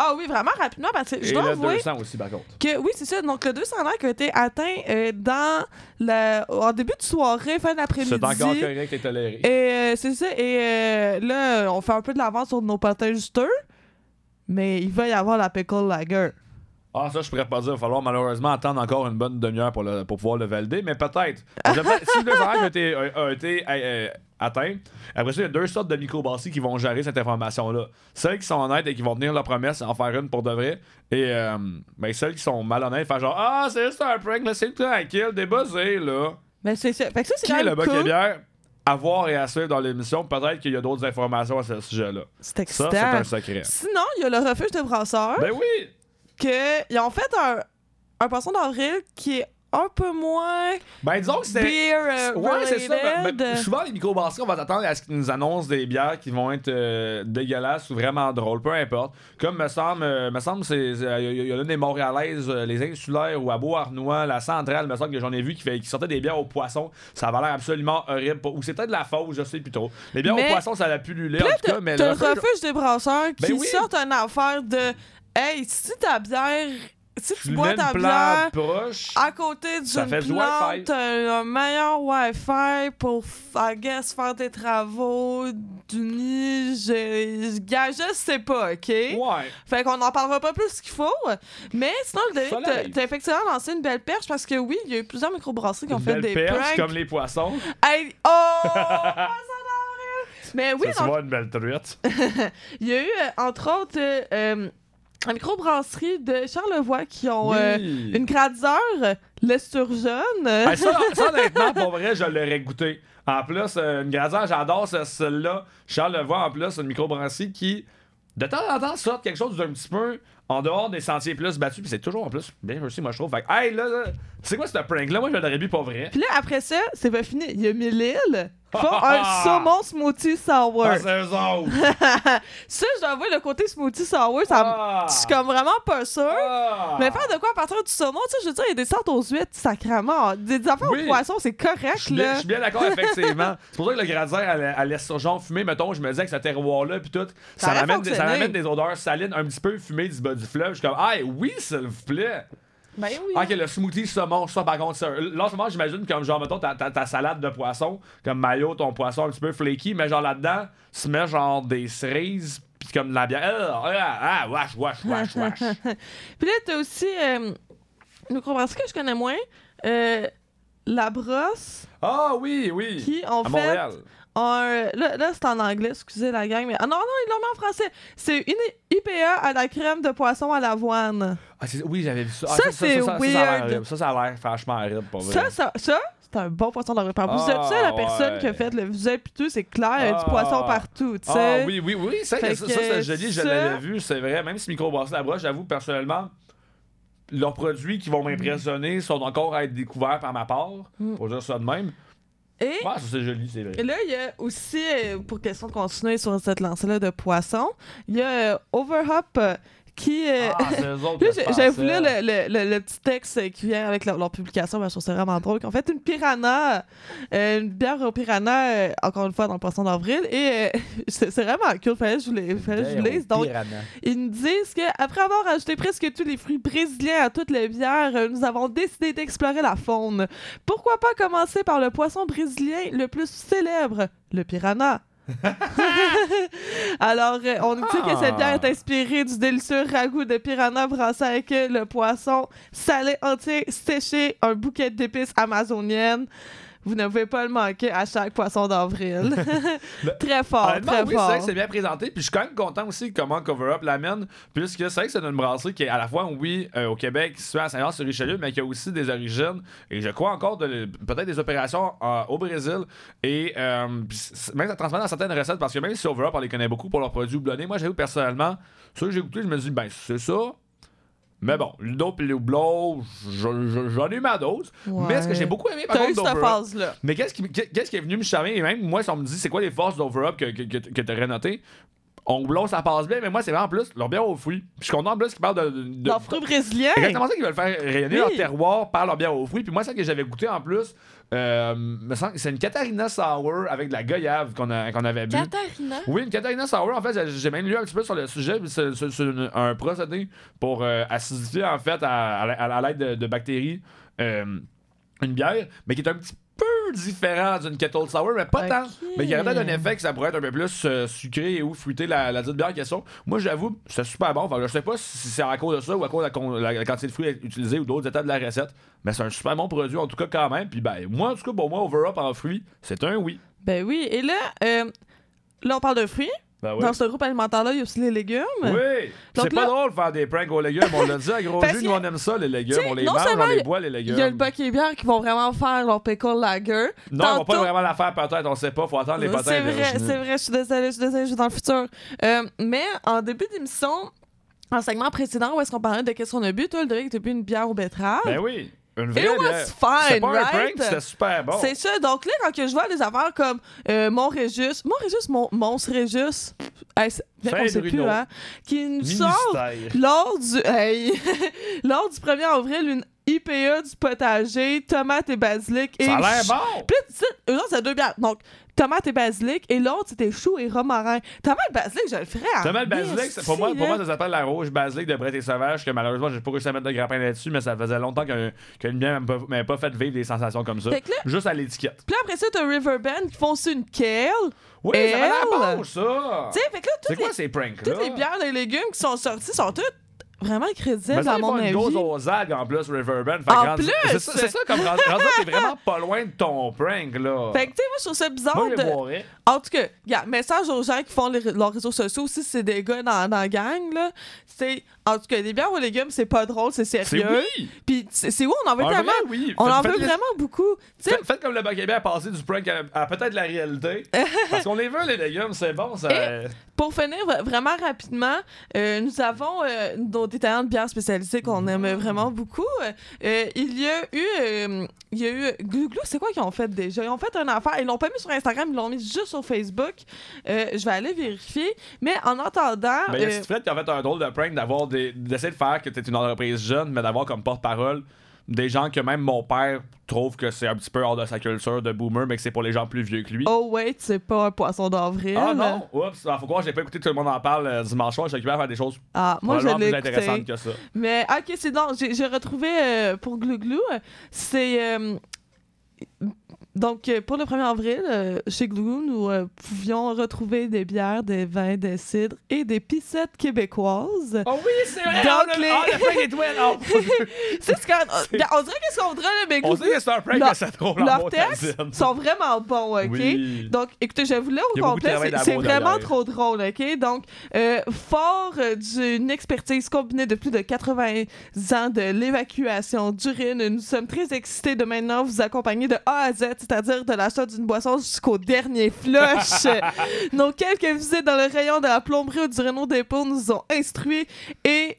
Ah oui, vraiment rapidement, parce que je et dois le avouer 200 aussi, par contre. que oui, c'est ça. Donc, le 200 likes a été atteint euh, dans le, en début de soirée, fin d'après-midi. C'est encore correct et toléré. Et euh, c'est ça. Et euh, là, on fait un peu de l'avance sur nos potins juteux. Mais il va y avoir la pickle lager. Ah, ça, je pourrais pas dire. Il va falloir malheureusement attendre encore une bonne demi-heure pour, le- pour pouvoir le valider, mais peut-être. Si le 200 likes a été, a- a été atteint, après ça, il y a deux sortes de microbrasseries qui vont gérer cette information-là. Celles qui sont honnêtes et qui vont tenir leur promesse, en faire une pour de vrai. Et euh, ben, celles qui sont malhonnêtes, faire genre Ah, c'est juste un prank, laissez-le tranquille, débuzzé, là. Mais c'est ça. Fait que ça, c'est Qui est le cool. bière à voir et à suivre dans l'émission? Peut-être qu'il y a d'autres informations à ce sujet-là. C'est Ça, excitant. c'est un secret. Sinon, il y a le refuge de brasseurs. Ben oui! que ils ont fait un, un poisson d'avril qui est un peu moins Ben disons que c'est. beer euh, Ouais, c'est ça. Ben, ben, souvent, les microbrasseries, on va s'attendre à ce qu'ils nous annoncent des bières qui vont être euh, dégueulasses ou vraiment drôles, peu importe. Comme me semble, euh, me semble, c'est il y, a- il y a des Montréalaises, euh, les insulaires ou à Beau-Arnois, la centrale, me semble que j'en ai vu qui, fait, qui sortaient des bières au poisson. Ça avait l'air absolument horrible. Ou c'est peut-être de la fausse, je sais plus trop. Les bières Mais- au poisson, ça a pullulé en tout cas, mais le le refuge des brasseurs qui Ben oui. sortent une affaire de Hey, si ta bière, si tu tu bois ta bière proche. à côté d'une plante, t'as un meilleur Wi-Fi pour, I guess, faire tes travaux du nid. Je, je, sais pas, OK? Ouais. Fait qu'on n'en parlera pas plus qu'il faut. Mais sinon, le t'as- effectivement lancé une belle perche parce que oui, il y a eu plusieurs microbrasseries qui ont Une fait belle des perche, pranks. comme les poissons. Hey, oh! [LAUGHS] Mais oui, ça, donc, vois une belle truite. [LAUGHS] il y a eu, euh, entre autres, euh, euh, la microbrasserie de Charlevoix qui ont euh, une gradiseur, l'esturgeon. Ben, ça, ça, honnêtement, pour vrai, je l'aurais goûté. En plus, euh, une grasière, j'adore ce- celle-là. Charles le voit en plus, une microbrasserie qui, de temps en temps, sort quelque chose d'un petit peu en dehors des sentiers plus battus. Puis c'est toujours en plus bien réussi, moi, je trouve. Fait que, hey, là, là, c'est quoi ce prank-là? Moi, je l'aurais bu pas vrai. Puis là, après ça, c'est pas fini. Il y a Mille-Îles qui font [LAUGHS] un saumon smoothie sour. Ah, c'est eux autres. [LAUGHS] ça, je dois avouer, le côté smoothie sour, ça Ah. je suis comme vraiment pas sûre. Ah. Mais faire de quoi à partir du saumon, tu sais, je veux dire, il y a des sortes aux huîtres, sacrément. Des, des affaires Oui. aux poissons, c'est correct, là. je suis bien d'accord, effectivement. [LAUGHS] c'est pour ça que le gradiseur à la- à l'esturgeon fumé, mettons, je me disais que ce terroir-là, puis tout, ça, m'amène des, ça m'amène des odeurs salines un petit peu fumées du bas du fleuve. Je suis comme, ah oui, s'il vous plaît. Ben oui. Ah, Ok, le smoothie saumon, ça par contre, ça. Là, en moment, j'imagine comme genre, mettons, ta, ta, ta salade de poisson, comme maillot, ton poisson un petit peu flaky, mais genre là-dedans, tu mets genre des cerises, puis comme de la bière. Ah, ah, ah, wesh, wesh, wesh, wesh. [LAUGHS] Puis là, t'as aussi euh, une microbrasserie que je connais moins, euh, La Brosse, Ah oui, oui. qui ont À fait Montréal. Un... Là, là c'est en anglais, excusez la gang, mais... Ah non, non, ils l'ont mis en français. C'est une IPA à la crème de poisson à l'avoine. Ah, oui, j'avais vu ça. Ah, Ça, ça, c'est ça, ça, a l'air weird. Ça, ça a l'air franchement horrible, pour vrai. Ça, ça, ça c'est un bon poisson d'avril. Par vous êtes Ah, ça, la personne ouais. qui a fait le visuel piteux, c'est clair, il y a Ah. du poisson partout, tu sais. Ah oui, oui, oui, ça, que ça, c'est joli, je ça- l'avais vu, c'est vrai. Même si Microbrasserie la broche, j'avoue personnellement, leurs produits qui vont m'impressionner sont encore à être découverts par ma part, Mm. pour dire ça de même. Et Ouais, ça c'est joli, c'est vrai. Et là, il y a aussi, euh, pour question de continuer sur cette lancée-là de poissons, il y a euh, Overhop euh, qui. euh, Ah, [LAUGHS] j'avais voulu le, le, le- le petit texte qui vient avec leur, leur publication, mais je trouve ça vraiment drôle. En fait, une piranha, euh, une bière au piranha, euh, encore une fois, dans le poisson d'avril. Et euh, [LAUGHS] c'est vraiment cool, fallait que je vous les- fallait que je vous lise. Donc, ils nous disent qu'après avoir ajouté presque tous les fruits brésiliens à toutes les bières, nous avons décidé d'explorer la faune. Pourquoi pas commencer par le poisson brésilien le plus célèbre, le piranha? [LAUGHS] Alors, euh, on nous dit que cette bière est inspirée du délicieux ragoût de piranha brassé avec le poisson salé entier séché, un bouquet d'épices amazoniennes. Vous ne pouvez pas le manquer à chaque poisson d'avril. [LAUGHS] [LAUGHS] très fort, Honnêtement, très oui, c'est fort. vrai que c'est bien présenté. Puis je suis quand même content aussi comment Cover Up l'amène. Puisque c'est vrai que c'est une brasserie qui est à la fois, oui, euh, au Québec, située à Saint-Jean-sur-Richelieu, mais qui a aussi des origines, et je crois encore, de- peut-être des opérations euh, au Brésil. Et euh, c'est- même ça transmet dans certaines recettes, parce que même si Over Up, on les connaît beaucoup pour leurs produits houblonnés, moi, j'avoue personnellement, ceux que j'ai goûté, je me dis, ben, c'est ça. Mais bon, Ludo pis Hublot, je- je- j'en ai eu ma dose. Mais ce que j'ai beaucoup aimé par T'as eu cette phase-là. mais qu'est-ce qui, qu'est-ce qui est venu me charmer? Et même moi, si on me dit c'est quoi les forces d'Over Up que, que, que, que t'aurais noté, Onglon, ça passe bien, mais moi, c'est vraiment en plus leur bière aux fruits. Puis je suis content en plus qu'ils parlent de. de, de- Leur fruit brésilien. c'est exactement ça qu'ils veulent faire rayonner Oui. leur terroir par leur bière aux fruits. Puis moi, ça que j'avais goûté en plus, euh, c'est une Catarina Sour avec de la goyave qu'on avait bu. Catarina? Oui, une Catarina Sour, en fait, j'ai- même lu un petit peu sur le sujet. C'est un procédé pour euh, acidifier, en fait, à, à la- à l'aide de, de bactéries, euh, une bière, mais qui est un petit peu différent d'une Kettle Sour, mais pas tant. Mais il y aurait peut-être un effet que ça pourrait être un peu plus euh, sucré et ou fruité la, la dite bière en question. Moi, j'avoue, c'est super bon. Enfin, je sais pas si c'est à cause de ça ou à cause de la quantité de fruits utilisés ou d'autres étapes de la recette, mais c'est un super bon produit, en tout cas, quand même. Puis, ben, moi, en tout cas, pour moi, Over Up en fruits, c'est un oui. Ben oui. Et là, euh, là, on parle de fruits. Ben oui. Dans ce groupe alimentaire-là, il y a aussi les légumes. Oui! Donc C'est là- pas drôle de faire des pranks aux légumes, on l'a dit à gros jus, nous on aime ça les légumes, on les mange, on les boit les légumes. Il y a le bac et bière qui vont vraiment faire leur pickle lager. non, on va Tantôt- pas vraiment la faire peut-être, on sait pas, faut attendre les potins. C'est vrai, c'est vrai, je suis désolée, je suis désolée, je suis dans le futur. Euh, mais en début d'émission, en segment précédent, où est-ce qu'on parlait de qu'est-ce qu'on a bu, toi, le Derek, t'as bu une bière aux betteraves. Ben oui, une It vraie was bière. fine, pas un right? prank, c'était super bon. C'est ça. Donc là, quand je vois des affaires comme euh, Mon Régis, Mon Régis, Mon, Mons Régis, hey, on sait plus, hein, qui nous sort Ministère. lors du, hey, [LAUGHS] lors du 1er avril une IPA du potager, tomate et basilic. Et Ça a l'air bon! Puis là, tu sais, eux autres, c'est deux bières. Donc, tomate et basilic, et l'autre, c'était chou et romarin. Tomate et basilic, je le ferais à le basilic, c'est- pour moi, pour moi, ça s'appelle la rouge basilic de Brett et Sauvage, que malheureusement, j'ai pas réussi à mettre de grappin là-dessus, mais ça faisait longtemps qu'un qu'une bière m'avait pas- m'avait pas fait vivre des sensations comme ça. Fait que là- Juste à l'étiquette. Puis là, après ça, t'as Riverbend qui font aussi une kale. Oui, ça ça! Tu sais, fait que là, C'est toutes, quoi les, ces pranks-là? toutes les bières et légumes qui sont sorties sont toutes vraiment Mais crédibles, ça, à mon avis. dose aux algues en plus, Riverbend. Fait En rendu- plus! C'est ça, ça, comme rendu t'es vraiment pas loin de ton prank, là. Fait que, tu sais, moi, je trouve ça bizarre Moi, de... En tout cas, regarde, message aux gens qui font les- leurs réseaux sociaux aussi, si c'est des gars dans, dans la gang, là. C'est, en tout cas, des bières aux légumes, c'est pas drôle, c'est C'est sérieux. oui! Puis c'est où on en veut Un tellement. vrai oui! On Faites- en veut les- vraiment beaucoup. Faites, faites comme le Bac à passer du prank à, à peut-être la réalité. [LAUGHS] Parce qu'on les veut, les légumes, c'est bon. Ça... pour finir vraiment rapidement, euh, nous avons euh, nos détaillants de bières spécialisées qu'on aime vraiment beaucoup. Euh, il y a eu, euh, il y a eu Glouglou, c'est quoi qu'ils ont fait déjà? Ils ont fait une affaire, ils l'ont pas mis sur Instagram, ils l'ont mis juste sur Facebook. Euh, je vais aller vérifier. Mais en attendant, Mais il y a euh, Steve qui a fait un drôle de prank d'avoir des, d'essayer de faire que t'es une entreprise jeune, mais d'avoir comme porte-parole des gens que même mon père trouve que c'est un petit peu hors de sa culture de boomer, mais que c'est pour les gens plus vieux que lui. oh wait, c'est pas un poisson d'avril. Ah non! Oups! Ah, faut croire j'ai pas écouté tout le monde en parle euh, dimanche soir. J'ai occupé à faire des choses Ah, moi je plus intéressantes que ça. Mais ok, c'est non, j'ai retrouvé euh, pour Glouglou, c'est euh, donc euh, pour le 1er avril, euh, chez Glouglou, nous euh, pouvions retrouver des bières, des vins, des cidres et des pissettes québécoises. Oh oui, c'est vrai! Donc, le, les- ah, prank est! Oh. [LAUGHS] C'est ce qu'on on dirait qu'est-ce qu'on voudrait là, mais On Glouglou, sait que c'est un prank, mais c'est drôle leurs textes sont vraiment bons, ok? Oui. Donc, écoutez, je vous l'ai au complet, c'est- vraiment derrière. trop drôle, ok? Donc, euh, fort d'une expertise combinée de plus de 80 ans de l'évacuation d'urine, nous sommes très excités de maintenant vous accompagner de A à Z, c'est-à-dire de l'achat d'une boisson jusqu'au dernier flush. [LAUGHS] Nos quelques visites dans le rayon de la plomberie ou du Renault dépôt nous ont instruits et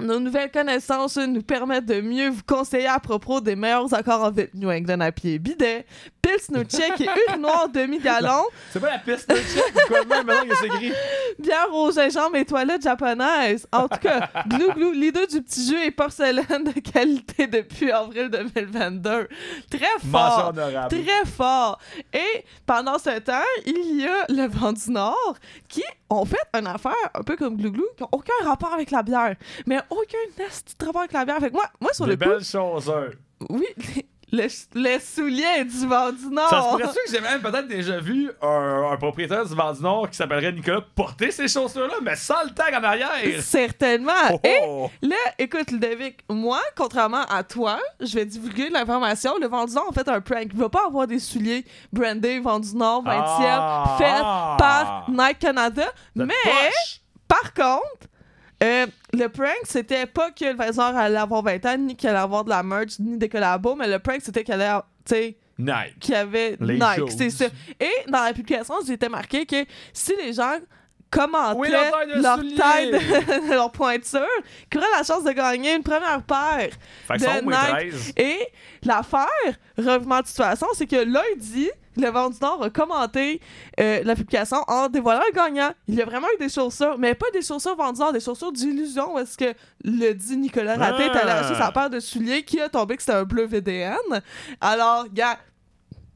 nos nouvelles connaissances nous permettent de mieux vous conseiller à propos des meilleurs accords en ville. New England à pied bidet, Pilsner Tchèque et urinoir [LAUGHS] demi-gallon, C'est pas la piste de check ou quoi même, maintenant que c'est écrit. bière au gingembre et toilettes japonaises. En tout cas, glou glou, leader du petit jeu et porcelaine de qualité depuis avril 2022. Très fort. Très fort. Et pendant ce temps, il y a le vent du Nord qui ont fait une affaire un peu comme Glouglou, qui n'a aucun rapport avec la bière. Mais aucun de rapport avec la bière. Fait que moi, moi sur Des le coup, belles choses, hein. oui, les, les souliers du vent du Nord. Ça se pourrait-tu que j'ai même peut-être déjà vu un, un propriétaire du Vent du Nord qui s'appellerait Nicolas porter ces chaussures-là, mais sans le tag en arrière? Certainement. Oh, Et oh. Là, écoute, Ludovic, moi, contrairement à toi, je vais divulguer l'information. Le Vent du Nord, en fait, un prank. Il va pas avoir des souliers brandés Vent du Nord 20e Ah. faits par Nike Canada. Mais, poche. par contre, euh, le prank, c'était pas que le Vazor allait avoir 20 ans, ni qu'il allait avoir de la merch, ni des collabos, mais le prank, c'était qu'il allait, avoir- tu sais, Nike. qu'il y avait Les Nike, c'est ça. Et dans la publication, c'était marqué que si les gens commentaient Oui, leur taille de leur souliers. taille de, de [LAUGHS] leur pointure, qui auraient la chance de gagner une première paire. Fait que de Nike. 13. Et l'affaire, revenant de situation, c'est que lundi, le Vent du Nord a commenté euh, la publication en dévoilant le gagnant. Il y a vraiment eu des chaussures, mais pas des chaussures Vent du Nord, des chaussures d'illusion, parce que le dit Nicolas Raté est allé Ah. acheter sa paire de souliers qui a tombé que c'était un bleu VDN. Alors, gars,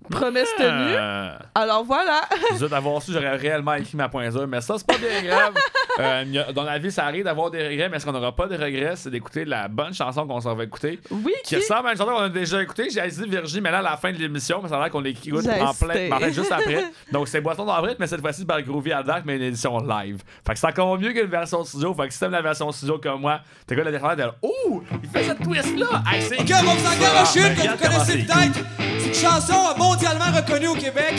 promesse tenue. Ah. Alors voilà. [LAUGHS] Vous êtes d'avoir su, j'aurais réellement écrit ma pointure, mais ça, c'est pas bien grave. [LAUGHS] Euh, dans la vie, ça arrive d'avoir des regrets, mais ce qu'on n'aura pas de regrets, c'est d'écouter la bonne chanson qu'on s'en va écouter. Oui, Qui qui... ressemble à une chanson qu'on a déjà écoutée. J'ai dit Virginie, mais là, à la fin de l'émission, mais ça a l'air qu'on l'écoute en plein, en fait, juste après. Donc, c'est Boisson d'avril, mais cette fois-ci, par Groovy à Dark, mais une édition live. Fait que c'est encore mieux qu'une version studio. Fait que si t'aimes la version studio comme moi, t'es quoi la dernière de Oh, il fait cette twist-là. Hey, c'est Ok, on va vous en garocher une que Regarde vous connaissez comment peut-être. C'est une chanson mondialement reconnue au Québec.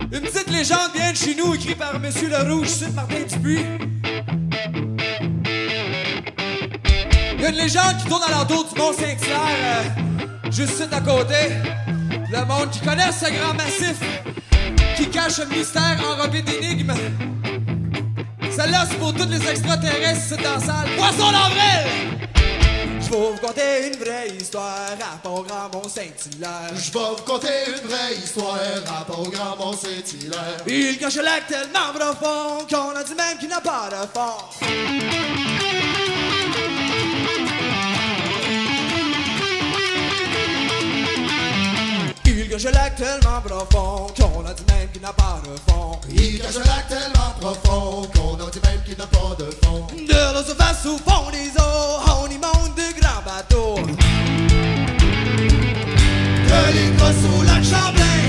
Une petite légende vient de chez nous, écrite par Monsieur Le Rouge, c'est Martin Dupuis. Il y a une légende qui tourne à l'entour du Mont Saint-Hilaire, euh, juste à côté. Le monde qui connaît ce grand massif, qui cache un mystère enrobé d'énigmes. Celle-là, c'est pour tous les extraterrestres ici dans la salle. Poisson d'avril! Je vais vous conter une vraie histoire rapport Grand Mont Saint-Hilaire. Je vais vous conter une vraie histoire rapport Grand Mont Saint-Hilaire. Il cache le lac tellement profond qu'on a dit même qu'il n'a pas de fond. Cache le lac tellement profond qu'on a dit même qu'il n'a pas de fond. Il cache tellement profond qu'on en dit même qu'il n'a pas de fond. De l'eau surface au fond des eaux, on y monte de grands bateaux. Que les gosses au lac Champlain,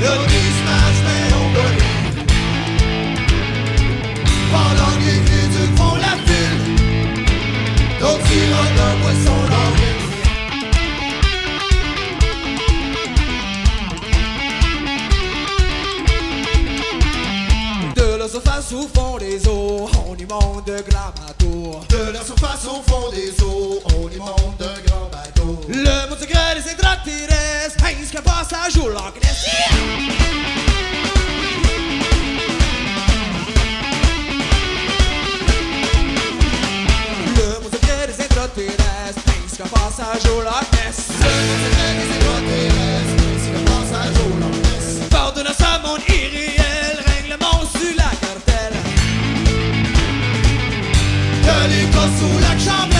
le smash mais on rien. Pendant que les vieux font la file, d'autres sirotent un poisson d'avril. Surface au fond des eaux, on y monte de grands bateaux. De la surface au fond des eaux, on y monte d'un grand bateau. Le mot secret des extraterrestres, ce qu'un passage au Loch Ness. Le mot secret des extraterrestres, ce qu'un passage au Loch Ness. Fort de notre monde irréel, Que les gosses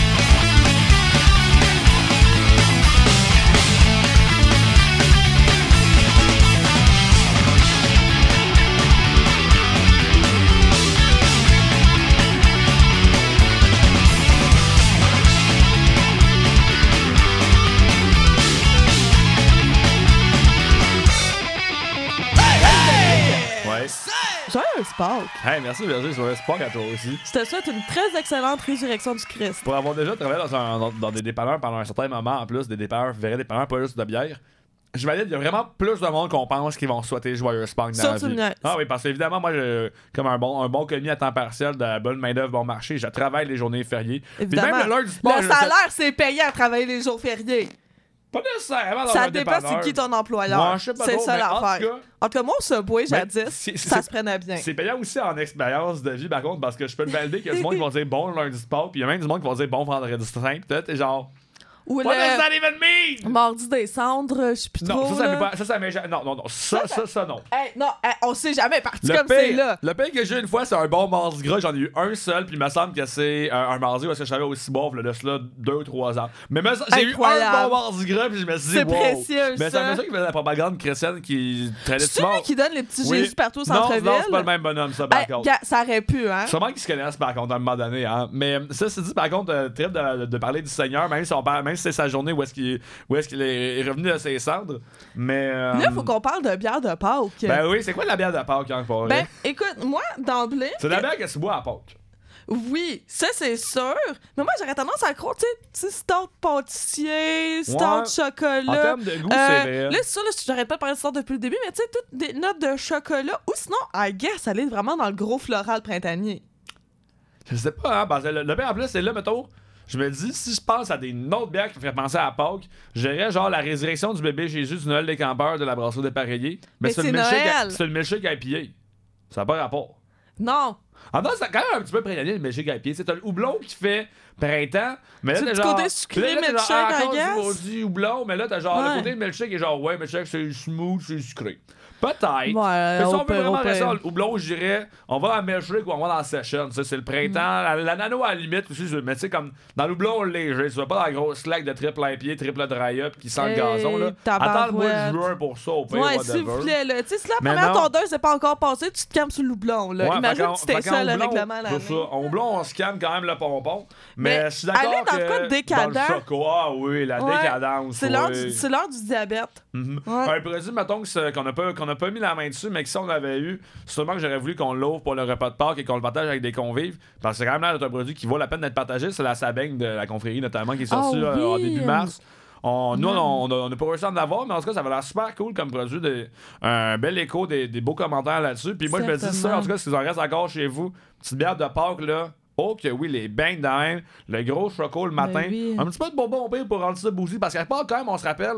Joyeux Pâques! Hey, merci Virgile le sport à toi aussi. Je te souhaite une très excellente résurrection du Christ. Pour avoir déjà travaillé dans, un- dans- dans des dépanneurs pendant un certain moment, en plus, des dépanneurs, vrais dépanneurs, pas juste de bière, je valide, il y a vraiment plus de monde qu'on pense qui vont souhaiter joyeux Pâques dans Ça, la tu me vie. niaises. Ah oui, parce qu'évidemment, moi, je, comme un bon, un bon commis à temps partiel de la bonne main-d'œuvre bon marché, je travaille les journées fériées. Puis Évidemment. même le lundi du Pâques, Le je- salaire, c'est payé à travailler les jours fériés. Pas nécessairement dans Ça un dépend c'est qui ton employeur. Moi, je sais pas c'est trop, ça mais en tout l'affaire. cas- En tout cas, moi, au Subway, Mais jadis, c'est- ça c'est- se prenait bien. C'est payant aussi en expérience de vie, par contre, parce que je peux te valider qu'il y a du monde qui va dire bon lundi du Pâques, puis il y a même du monde qui va dire bon vendredi saint, toi, t'es genre. Ou What does le that even mean? mardi des cendres, je sais plus Non, trop. ça, ça là. Ça, ça Non, non, non. Ça, ça, ça, non. Hey, non, hey, on sait jamais parti Le comme c'est là. le pire que j'ai eu une fois, c'est un bon mardi gras. J'en ai eu un seul, puis il me semble que c'est euh, un mardi est-ce que j'avais aussi boire, là, de cela, deux ou trois ans. Mais j'ai eu un bon mardi gras, puis je me suis dit, C'est wow. précieux, Mais c'est ça. un monsieur qui faisait la propagande chrétienne qui traînait C'est lui qui donne les petits Oui. Jésus partout au centre-ville. non, c'est pas le même bonhomme, ça, par Hey, contre. ça aurait pu, hein? Sûrement qu'ils se connaissent par contre à un moment donné, hein. Mais euh, ça, c'est dit par contre, euh, trip de, de parler du Seigneur, même si, on parle, c'est sa journée où est-ce qu'il est, est revenu de ses cendres. Mais. euh, Là, il faut qu'on parle de bière de Pâques. Ben oui, c'est quoi la bière de Pâques, hein, pour Ben, écoute, moi, d'emblée, C'est la bière que tu bois à Pâques. oui, ça c'est sûr. Mais moi, j'aurais tendance à croire, tu sais, stout pâtissier, stout Ouais. chocolat. En termes de goût, Euh, c'est vrai. Là, c'est ça, là, j'arrête pas de parler de stout depuis le début, mais tu sais, toutes des notes de chocolat. Ou sinon, I guess, aller vraiment dans le gros floral printanier. Je sais pas, hein, parce que le, le pire en plus, c'est là, mettons. Je me dis, si je pense à des autres bières qui me feraient penser à Pâques, j'irais genre la résurrection du bébé Jésus du Noël des campeurs de la brasserie dépareillée. Mais c'est une milkshake à-. C'est milkshake à IPA. Ça n'a pas rapport. Non. Ah non, c'est quand même un petit peu printanier le milkshake à pied. C'est le houblon qui fait printemps, mais là C'est t'as genre... côté sucré là, milkshake, ah, guess. maudit houblon, mais là t'as genre Ouais. le côté milkshake est genre ouais, milkshake c'est smooth, c'est sucré. Peut-être. Ouais, Mais si au on veut pire, vraiment au rester le houblon, je dirais, on va à milkshake ou on va dans la session. Tu c'est le printemps. Mm. La, la nano, à la limite, aussi, mais tu sais, comme dans le houblon léger, tu vas pas dans la grosse slack de triple IPA, triple dry-up qui sent le Hey, gazon, là. Attends le mois de tabarouette. juin pour ça, au pire, Ouais, s'il vous plaît, là. Tu sais, si la première tondeuse n'est pas encore passée, tu te calmes sur le houblon, là. Ouais, Imagine c'était fait qu'en ça, le règlement à. En houblon, on scanne quand même le pompon. Mais, je suis d'accord aller dans le que cas de décadent- Dans ah oui, la décadence. C'est l'heure du, diabète. Mhm. Ouais. Un produit, mettons, que qu'on n'a pas, qu'on a pas mis la main dessus, mais que si on l'avait eu, sûrement que j'aurais voulu qu'on l'ouvre pour le repas de Pâques et qu'on le partage avec des convives. Parce que c'est quand même d'être un produit qui vaut la peine d'être partagé. C'est la Sabaigne de la confrérie, notamment, qui est sortie Ah euh, en début mars. On, nous, on n'a pas réussi à en avoir, mais en tout cas, ça avait l'air super cool comme produit. un bel écho, des, des beaux commentaires là-dessus. Puis moi, je me dis ça, en tout cas, si vous en reste encore chez vous, petite bière de Pâques, là. Oh, que oui, les de même, le gros choco le matin. Ben oui. Un petit peu de bonbon pire pour rendre ça bougie. Parce qu'à Pâques, quand même, on se rappelle,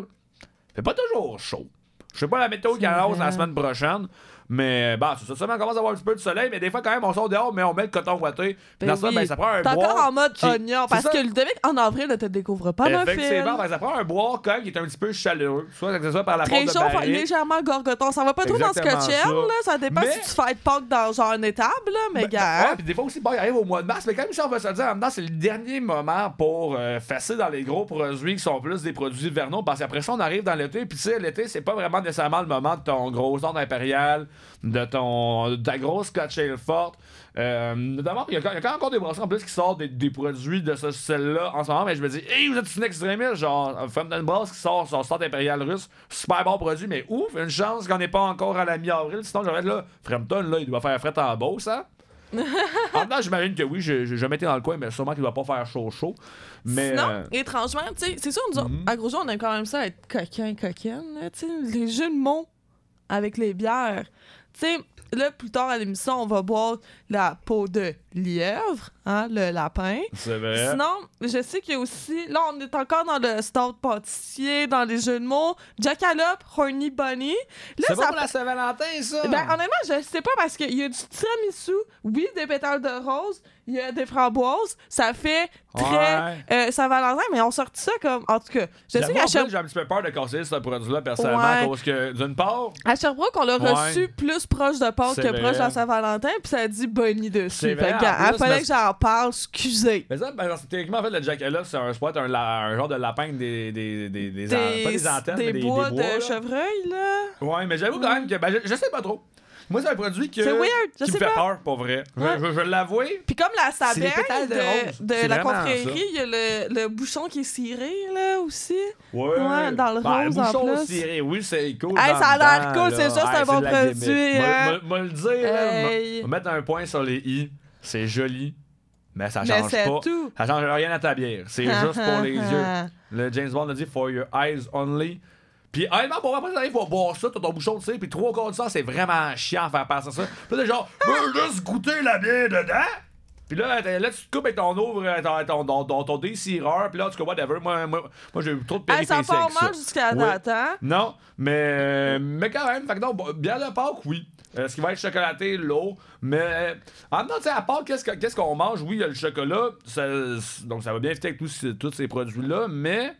fait pas toujours chaud. Je sais pas la météo qui annonce la semaine prochaine. Mais bah, c'est ça, seulement on commence à avoir un petit peu de soleil, mais des fois quand même on sort dehors, mais on met le coton ouaté. Ben dans ça, ben, ça prend un T'es encore en mode qui- oignon, parce ça. que le Ludovic, en avril, ne te découvre pas ma Effectivement, ben, ça prend un bois quand même qui est un petit peu chaleureux. Soit que ce soit par la Très chaud, légèrement gorgoton. Ça va pas trop dans ce Scotch ça. là. Ça dépend Mais- si tu fais Pâques dans genre une étable, là. Mais Ben, gars. ouais, puis des fois aussi, bon, il arrive au mois de mars, mais quand même, si on va se le dire, en même temps, c'est le dernier moment pour euh, fesser dans les gros produits qui sont plus des produits vernaux, parce qu'après ça, on arrive dans l'été, puis tu sais, l'été, c'est pas vraiment nécessairement le moment de ton gros ordre impérial, de ton de ta grosse Scotch Ale forte. Euh, notamment, il y, a quand- il y a quand même encore des brasseries en plus qui sortent des, des produits de ce style-là en ce moment, mais je me dis, hey, vous êtes une extrémiste, genre, Fountain Brass qui sort son start impérial russe, super bon produit, mais ouf, une chance qu'on n'est pas encore à la mi-avril, sinon j'aurais là, Frampton, là, il doit faire fret en Beauce, hein? [LAUGHS] en même temps, j'imagine que oui, j'ai jamais été dans le coin, mais sûrement qu'il doit pas faire chaud chaud. Mais Sinon, euh, étrangement, tu sais, c'est sûr, nous autres, à gros jour, on aime quand même ça être coquin, coquine, tu sais, les jeux de mots avec les bières. Tu sais, là, plus tard à l'émission, on va boire la peau de lièvre, hein, le lapin. c'est vrai. Sinon, je sais qu'il y a aussi. Là, on est encore dans le stout pâtissier, dans les jeux de mots. Jackalope, Horny Bunny. Là, c'est ça pas pour la Saint-Valentin, ça? ben, honnêtement, je sais pas parce qu'il y a du tiramisu, oui, des pétales de rose, il y a des framboises. Ça fait très Ouais. euh, Saint-Valentin, mais on sortit ça comme. En tout cas, je sais qu'à en plus, Sher- j'ai un petit peu peur de casser ce produit-là, personnellement, Ouais. cause que, d'une part, à Sherbrooke, on l'a Ouais. reçu plus proche de Pâques que vrai. proche de la Saint-Valentin, puis ça dit Bunny dessus. Fait hein, plus, fallait que j'en parle, excusez. mais ça, ben, techniquement, en fait, le Jackalope, c'est un, c'est un, la- un genre de lapin des, des, des, des, an- pas des antennes, des mais des, bois des bois, de là. chevreuil, là. Ouais, mais j'avoue quand même que, ben, je, je sais pas trop. Moi, c'est un produit que. C'est weird, je qui sais me fait pas. peur, pour vrai. Je- Ouais. Je, je vais l'avouer. Puis comme la sabelle de la confrérie, ça. il y a le, le bouchon qui est ciré, là, aussi. Ouais. Ouais, dans le Ben, rose, en bouchon plus. ciré, oui, c'est cool. Hey, ça a le l'air cool, là. c'est sûr, c'est un bon produit, Moi- hein. le dire, là, Hey. moi- mettre un point sur les i, c'est joli, mais ça change pas. tout. Ça change rien à ta bière. C'est juste pour les yeux. Le James Bond a dit for your eyes only. Puis honnêtement, pour après, t'arrives pour boire ça, t'as ton bouchon de cire, puis trois quarts de ça, c'est vraiment chiant à faire passer ça. Puis t'es genre, [LAUGHS] veux juste goûter la bière dedans. Puis là, t'es- là, tu te coupes avec ton ouvre, euh, ton, ton, ton, ton, puis là, tu vois, whatever. Moi, moi, moi j'ai eu trop de Hey, ça péripéties part avec ça. mal jusqu'à date, hein? Non, mais, euh, mais quand même, fait que non, bon, bière de Pâques, oui. Euh, ce qui va être chocolaté, l'eau. Mais euh, en même temps, tu sais, à Pâques, qu'est-ce que- qu'est-ce qu'on mange? Oui, il y a le chocolat. ça- donc ça va bien fitter avec tous ces produits-là. Mais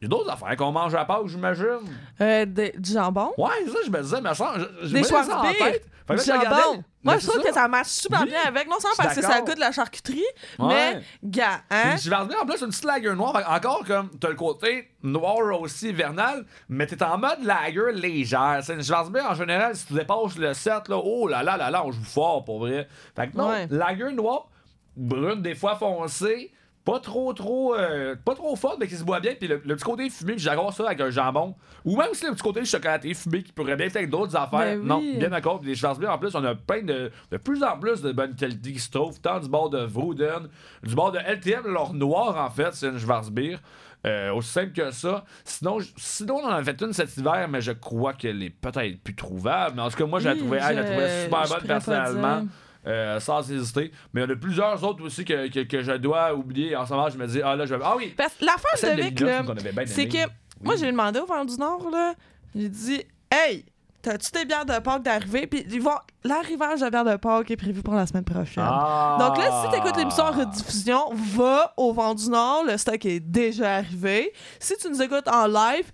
il y a d'autres affaires qu'on mange à Pâques, j'imagine. Euh, des- du jambon. Ouais, ça, je me disais, mais ça, je, je Des me ça en Schwarzbier. tête. Fait que Du là, je regardais- jambon. Moi, Mais je c'est trouve que ça marche super Oui, bien avec. Non seulement je suis parce que ça d'accord. goûte de la charcuterie, Ouais. mais, gars, hein? Puis je vais revenir en plus une petite lager noire. Fait que Encore comme t'as le côté noir aussi hivernal, mais t'es en mode lager légère. C'est une Schwarzbier en général, si tu dépasses le 7, là, oh là là là là, on joue fort pour vrai. Fait que non, Ouais. lager noire, brune, des fois foncée. Pas trop, trop, euh, pas trop forte, mais qui se boit bien. Puis le, le petit côté fumé, puis j'adore ça avec un jambon. Ou même aussi le petit côté chocolaté fumé qui pourrait bien faire avec d'autres affaires. Ben oui. Non, bien d'accord. Puis les Schwarzbier, en plus, on a plein de, de plus en plus de bonne qualité qui se trouvent, tant du bord de Vrouden, du bord de LTM, leur noir, en fait, c'est une Schwarzbier. Euh, aussi simple que ça. Sinon, sinon, on en a fait une cet hiver, mais je crois qu'elle est peut-être plus trouvable. Mais en tout cas, moi, je la Oui, trouvais, elle, je la trouvais super bonne personnellement. Euh, sans hésiter. Mais il y en a plusieurs autres aussi que, que, que je dois oublier. En ce moment, je me dis, ah là, je vais. Ah oui! Parce que l'affaire de Vic, c'est que moi, j'ai demandé au Vent du Nord, là, j'ai dit, hey, t'as-tu tes bières de Pâques d'arriver? Puis ils vont, l'arrivage de bières de Pâques est prévu pour la semaine prochaine. Ah! Donc là, si t'écoutes l'émission en rediffusion, va au Vent du Nord, le stock est déjà arrivé. Si tu nous écoutes en live,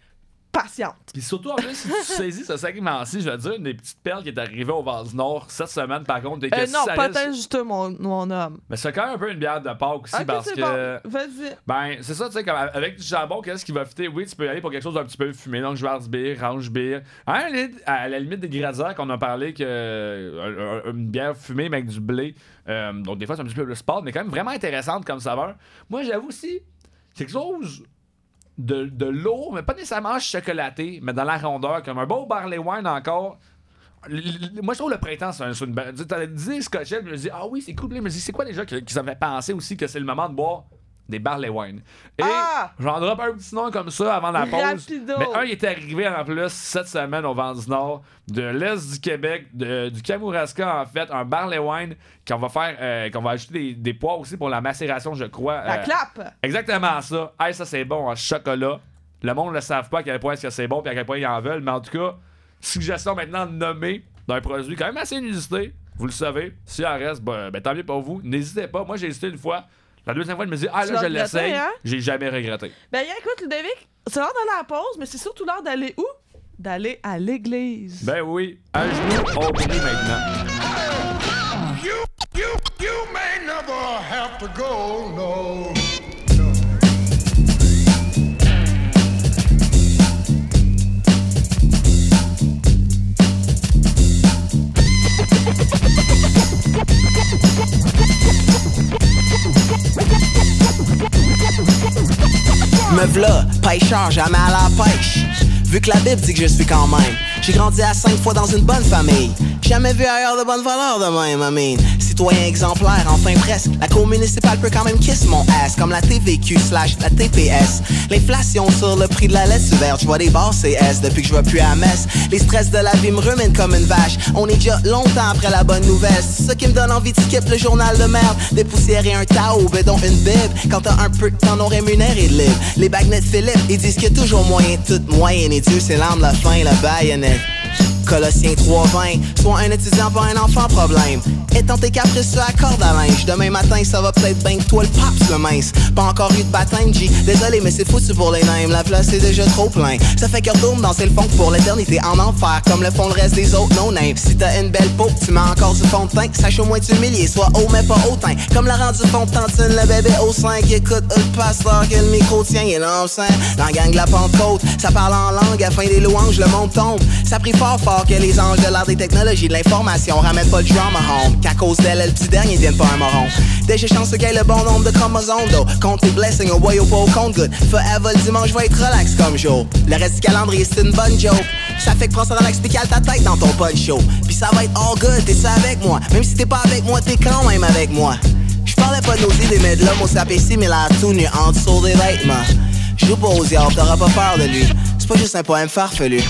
patiente. Puis surtout, en plus, si tu saisis ce segment-ci, je veux dire, une des petites perles qui est arrivée au Vase Nord cette semaine, par contre, et que Euh, non, tant juste mon, mon homme. Mais c'est quand même un peu une bière de Pâques aussi, parce que. bon. Vas-y. Ben, c'est ça, tu sais, comme avec du jambon, qu'est-ce qui va fitter? Oui, tu peux y aller pour quelque chose d'un petit peu fumé, donc Schwarzbier, Rangebier. Hein, à la limite- à la limite des gradières qu'on a parlé que euh, un- un- une bière fumée, mais avec du blé. euh, donc, des fois, c'est un petit peu plus sport, mais quand même vraiment intéressante comme saveur. Moi, j'avoue aussi, quelque chose de, de lourd, mais pas nécessairement chocolaté, mais dans la rondeur, comme un beau barley wine encore. Moi, je trouve le printemps, c'est un- une. Tu as dit Scotchel, je me dis, ah oui, c'est cool. Là, Je me dis, c'est quoi déjà qui, qui me fait penser aussi que c'est le moment de boire? Des barley wine? Et Ah! j'en drop un petit nom comme ça avant la pause. Rapido. Mais un, il est arrivé en plus cette semaine au Vent du Nord, de l'Est du Québec, de- du Kamouraska en fait, un barley wine qu'on va faire, euh, qu'on va ajouter des, des pois aussi pour la macération, je crois. La Euh, clap! Exactement ça. Hey, ça c'est bon en chocolat. Le monde ne le savent pas à quel point est-ce que c'est bon et à quel point ils en veulent. Mais en tout cas, suggestion maintenant de nommer d'un produit quand même assez inusité. Vous le savez. Si en reste, ben, ben, tant mieux pour vous. N'hésitez pas. Moi, j'ai hésité une fois. La deuxième fois, je me dis, ah là, je l'essaye. hein? J'ai jamais regretté. Ben, écoute, Ludovic, c'est l'heure d'aller à la pause, mais c'est surtout l'heure d'aller où? D'aller à l'église. Ben oui, à genoux, on prie maintenant. You, you, you may never have to go, no. Me v'là, pêcheur, jamais à la pêche. Vu que la Bible dit que je suis quand même. J'ai grandi à cinq fois dans une bonne famille. Jamais vu ailleurs de bonne valeur de même, I mean. Citoyen exemplaire, enfin presque. La cour municipale peut quand même kiss mon ass, comme la TVQ slash la TPS. L'inflation sur le prix de la laisse verte, je vois des bars CS depuis que je vois plus à messe. Les stress de la vie me ruminent comme une vache. On est déjà longtemps après la bonne nouvelle. Ça qui me donne envie de skip le journal de merde. Dépoussiérer un tao, bédon une bible. Quand t'as un peu de temps non rémunéré libre. Les bagnettes Philippe, ils disent a toujours moyen de tout moyen. Et Dieu, c'est de la fin, la baïonnette. Colossiens 3.20 Sois un étudiant, pas un enfant problème. Étant tes caprices sur la corde à linge. Demain matin, ça va peut-être bien que toi le pape le mince. Pas encore eu de baptême, G. Désolé, mais c'est foutu pour les names La place est déjà trop plein. Ça fait que retourne dans le fond pour l'éternité en enfer. Comme le font le reste des autres no-names Si t'as une belle peau, tu mets encore du fond de teint. Sache au moins t'humilier, sois haut mais pas hautain. Comme la rendu fond de tantine, le bébé au sein. Qui écoute le pasteur que le micro tient est l'enceinte Dans la gang de la Pentecôte Ça parle en langue, à fin des louanges, le monde tombe. Ça prie fort fort fort que les anges de l'art des technologies de l'information ramènent pas le drama home. Qu'à cause d'elle, le petit dernier vienne pas un moron. Déjà chanceux qu'elle ait le bon nombre de chromosomes d'eau. Compte tes blessings au boy au pas compte good. Forever le dimanche va être relax comme jour. Le reste du calendrier c'est une bonne joke. Ça fait que prends ça dans l'axe pical ta tête dans ton poncho. Puis ça va être all good, t'es ça avec moi. Même si t'es pas avec moi, t'es quand même avec moi. J'parlais pas de nos idées, mais de l'homme au mais la tout nu en dessous des vêtements. Joue pas aux diables, t'auras pas peur de lui. C'est pas juste un poème farfelu.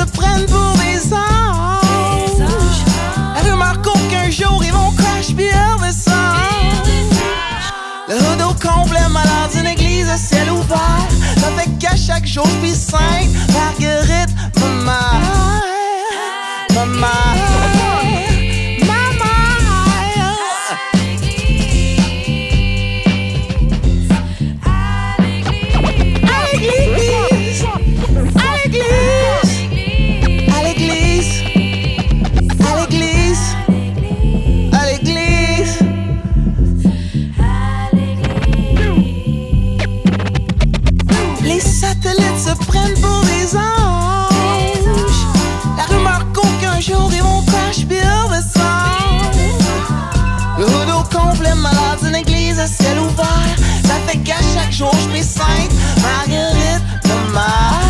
Se prennent pour des anges. La rumeur court qu'un jour ils vont crash puis redescendre. Le hood au complet, malade d'une église à ciel ouvert. Avec qu'à chaque jour puis sainte Marguerite, ma mère. À ciel ouvert. Ça fait qu'à chaque jour je sainte Marguerite, ma mère.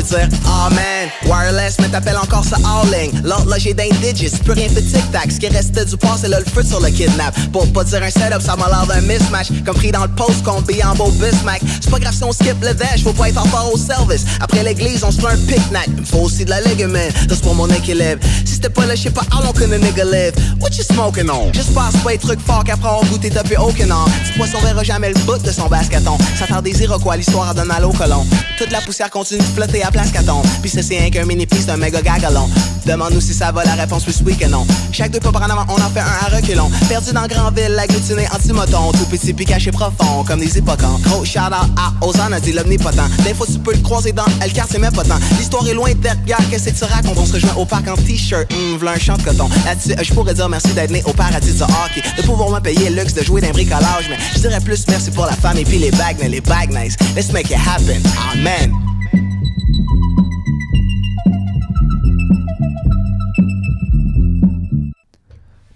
Veux dire, oh man Wireless, mais t'appelles encore ça all-ling L'autre là j'ai d'un digits, plus rien fait tic-tac. Ce qui restait du passé, là le feu sur le kidnap. Pour pas dire un setup, ça m'a l'air d'un mismatch. Compris dans le post, qu'on en beau Bismack. C'est pas grave si on skip le dash, faut pas être en retard au service. Après l'église, on se fait un me faut aussi de la légume, ça c'est pour mon équilibre. Si c'était pas là, je sais pas how long can a nigga live What you smoking on? Juste passe pas les trucs forts qu'après avoir goûté tapé aucun an. Petit poisson verra jamais le bout de son basketon. Ça tarde des Iroquois, l'histoire donne à colon Toute la poussière continue de flotter à place qu'attend Puis c'est rien qu'un mini piece d'un méga gagalon. Demande-nous si ça va, la réponse plus oui que non. Chaque deux pas par en avant, on en fait un à reculons. Perdu dans grande ville, agglutiné anti-moton. Tout petit puis caché profond, comme des hippocamps. Gros shout-out à Ozan, a dit l'omnipotent. Des fois tu peux le croiser dans quartier mais pas tant. L'histoire est loin regarde, qu'est-ce que tu racontes? On se rejoint au parc en t-shirt, hum, v'là un champ de coton. Là-dessus, je pourrais dire merci d'être né au paradis du hockey. De pouvoir me payer le luxe de jouer d'un bricolage Mais je dirais plus merci pour la femme et puis les bags, mais les bags nice Let's make it happen, amen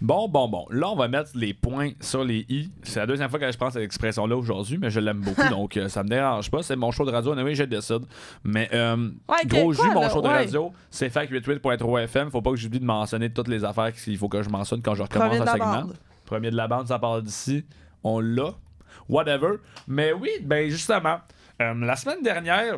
Bon, bon, bon. Là, on va mettre les points sur les i. C'est la deuxième fois que je à cette expression-là aujourd'hui, mais je l'aime beaucoup, [LAUGHS] donc euh, ça me dérange pas. C'est mon show de radio, oui, je décide. Mais euh, Ouais, gros quoi, jus, mon là? show de Ouais. radio, c'est FAC88.3 FM. Faut pas que j'oublie de mentionner toutes les affaires qu'il faut que je mentionne quand je recommence un segment. bande. Premier de la bande, ça part d'ici. On l'a. Whatever. Mais oui, ben justement, euh, la semaine dernière,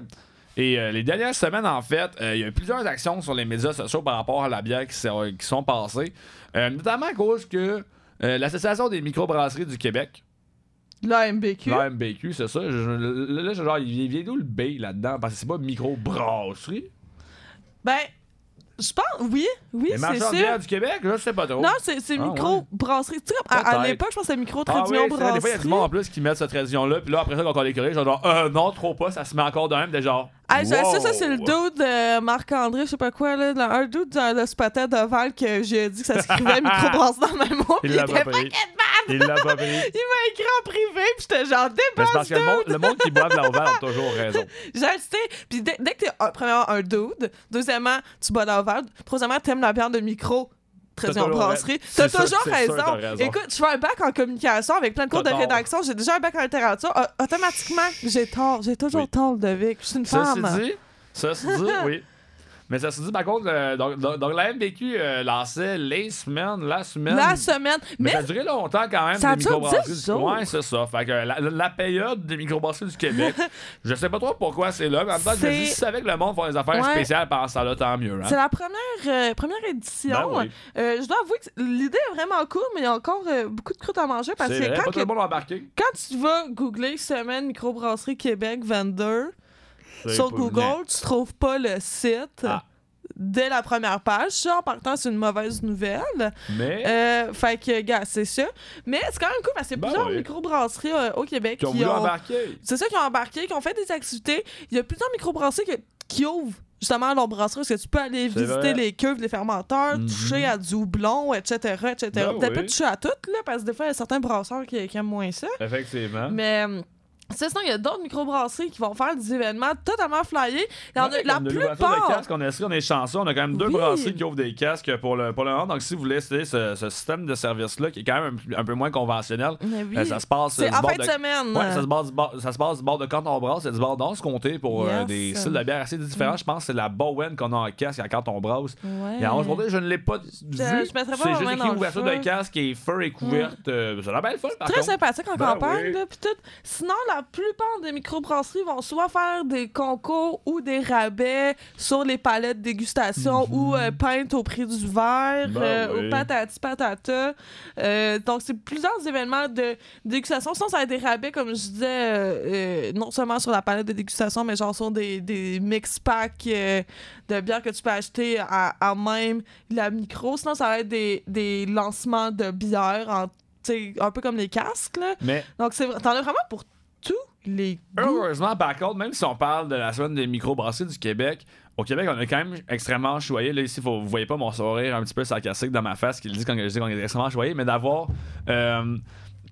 et euh, les dernières semaines, en fait, euh, il y a eu plusieurs actions sur les médias sociaux par rapport à la bière qui sont passées. Euh, notamment à cause que euh, l'Association des microbrasseries du Québec, La MBQ. la MBQ, c'est ça. je- je- là, genre, il vient d'où le B là-dedans? Parce que c'est pas microbrasserie. Ben, je pense, oui, oui, Les c'est sûr. bière du Québec, là, je sais pas trop. Non, c'est c'est Ah, micro-brasserie. Tu sais, à, à l'époque, je pense que Ah oui, micro-tradition c'est vrai, des fois, il y a du monde en brasserie. plus qui mettent cette tradition-là, puis là, après ça, quand on les corrige, genre, euh, non, trop pas, ça se met encore de même, de genre. Ah, ça, ça, c'est le dude de Marc-André, je sais pas quoi, là, un dude de, de de Val que j'ai dit que ça s'écrivait [LAUGHS] microbrasserie dans le même mot. Il puis l'a était fucking. [LAUGHS] Il l'a pas pris. Il m'a écrit en privé, puis j'étais genre, c'est parce dépasse que le monde, le monde qui boit de la Oval a [LAUGHS] toujours raison. J'ai sais, puis dès, dès que t'es, premièrement, un dude, deuxièmement, tu bois d'Oval, troisièmement, t'aimes la bière de micro. Toujours brasserie. ra- T'as c'est sûr- toujours c'est sûr, raison. raison. Écoute, je fais un bac en communication avec plein de cours de tort. rédaction. J'ai déjà un bac en littérature. A- automatiquement, j'ai tort. J'ai toujours Oui. tort, Ludovic. Je suis une Ça se femme. dit, ça se dit, oui. [LAUGHS] Mais ça se dit, par contre, euh, donc, donc- donc la MBQ euh, lançait les semaines, la semaine. La semaine. Mais, Mais ça a duré longtemps quand même, Ça a microbrasseries. 10 du- c'est ça. Fait que la, la période des microbrasseries du Québec, [LAUGHS] je sais pas trop pourquoi c'est là, mais en même temps, je me dis, si c'est avec le monde font des affaires Ouais. spéciales pendant ça là, tant mieux. Hein? c'est la première, euh, première édition. Ben oui. Euh, je dois avouer que l'idée est vraiment cool, mais il y a encore beaucoup de croûtes à manger parce que quand, pas tout que- le monde a embarqué. quand tu vas googler semaine microbrasserie Québec vendeur C'est sur pas Google, tu trouves pas le site. Ah. dès la première page. Ça, en partant, c'est une mauvaise nouvelle. Mais. Euh, fait que, gars, c'est ça. Mais c'est quand même cool parce a Ben plusieurs oui. microbrasseries euh, au Québec qui ont voulu embarquer. c'est ça qui ont embarqué, qui ont fait des activités. Il y a plusieurs microbrasseries que- qui ouvrent justement leur brasserie parce que tu peux aller visiter vrai. les cuves, les fermenteurs, Mhm. toucher à du houblon, etc., etc. Ben pas oui. toucher à tout, là, parce que des fois, il y a certains brasseurs qui, qui aiment moins ça. Effectivement. Mais euh, c'est sinon, il y a d'autres microbrasseries qui vont faire des événements totalement flyés. Il y en a- Ouais, la comme de plupart... casques, on est, on est chanceux. On a quand même deux Oui. brasseries qui ouvrent des casques pour le, pour le moment. Donc, si vous voulez essayer ce, ce système de service-là, qui est quand même un, un peu moins conventionnel, oui. euh, ça se passe C'est en fin de semaine. Ouais, ça se, base ça se passe du bord de quand on brasse, c'est du bord d'Anse Comté pour euh, des styles de bière assez différents. Je pense que c'est la Bowen qu'on a en casque à quand on brasse. Ouais. Et en Anse Comté, je ne l'ai pas vu. je pas C'est juste écrit ouverture feu. de casque et fur et couverte. euh, ça a l'air bien le fun, par Très contre. sympathique en Ben campagne, oui. là. Sinon, la plupart des microbrasseries vont soit faire des concours ou des rabais sur les palettes dégustation ou euh, peintes au prix du verre, Mhm. Ben euh, oui. ou patati patata. Euh, donc, c'est plusieurs événements de dégustation. Sinon, ça va être des rabais, comme je disais, euh, euh, non seulement sur la palette de dégustation, mais genre sur des, des mix packs de bières que tu peux acheter à, à même la micro. Sinon, ça va être des, des lancements de bières en tu sais, un peu comme les casques, là. Mais Donc, c'est t'en as vraiment pour tous les. Heureusement, par contre, même si on parle de la semaine des microbrasseries du Québec, au Québec, on est quand même extrêmement choyé. Là, ici, faut, vous voyez pas mon sourire un petit peu sarcastique dans ma face qui dit quand je dis qu'on est extrêmement choyé, mais d'avoir euh,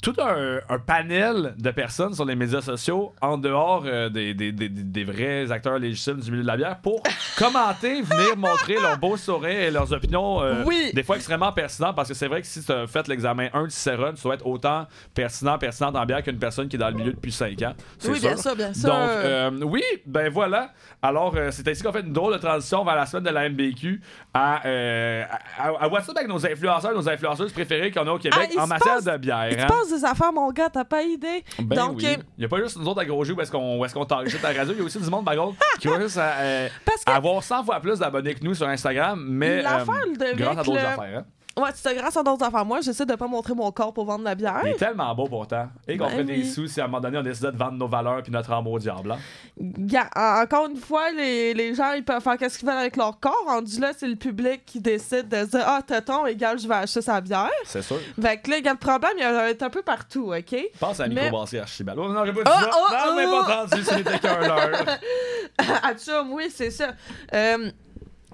tout un, un panel de personnes sur les médias sociaux en dehors euh, des, des- des- des vrais acteurs légitimes du milieu de la bière pour [LAUGHS] commenter, venir montrer leurs beaux sourires et leurs opinions, euh, Oui. des fois extrêmement pertinentes, parce que c'est vrai que si tu as fait l'examen 1 du Céron, tu dois être autant pertinent, pertinent dans la bière qu'une personne qui est dans le milieu depuis 5 ans. Oui, sûr. bien sûr, bien sûr. Donc, euh, oui, ben voilà. Alors, c'est ainsi qu'on fait une drôle de transition vers la semaine de la MBQ à, à, à WhatsApp avec nos influenceurs, nos influenceuses préférées qu'on a au Québec Ah, en matière passe- de bière. Hein? Des affaires, mon gars, t'as pas idée. Ben Donc, oui. euh, Il n'y a pas juste nous autres à gros où est-ce qu'on qu'on talk shit à la radio. Il y a aussi du monde, par contre, qui va juste euh, [LAUGHS] Parce que- avoir 100 fois plus d'abonnés que nous sur Instagram, mais euh, grâce à d'autres le- affaires. Hein. Ouais, c'est grâce à d'autres affaires. Moi, j'essaie de pas montrer mon corps pour vendre de la bière. Il est tellement beau pourtant. Et qu'on Ben fait des sous si à un moment donné on décidait de vendre nos valeurs puis notre amour au diable. hein. En- encore une fois, les, les gens, ils peuvent faire qu'est-ce qu'ils veulent avec leur corps. Rendu là, c'est le public qui décide de se dire Ah, tonton, égal, je vais acheter sa bière. C'est sûr. Fait que là, gars, le problème, il y a un peu partout, OK? Pense à la Mais- microbrasserie Archibald. Oh, non, j'ai pas dit Oh, ça. oh, non, mais pas entendu, ce n'était qu'un leurre. [LAUGHS] à chum, oui, c'est ça. Euh,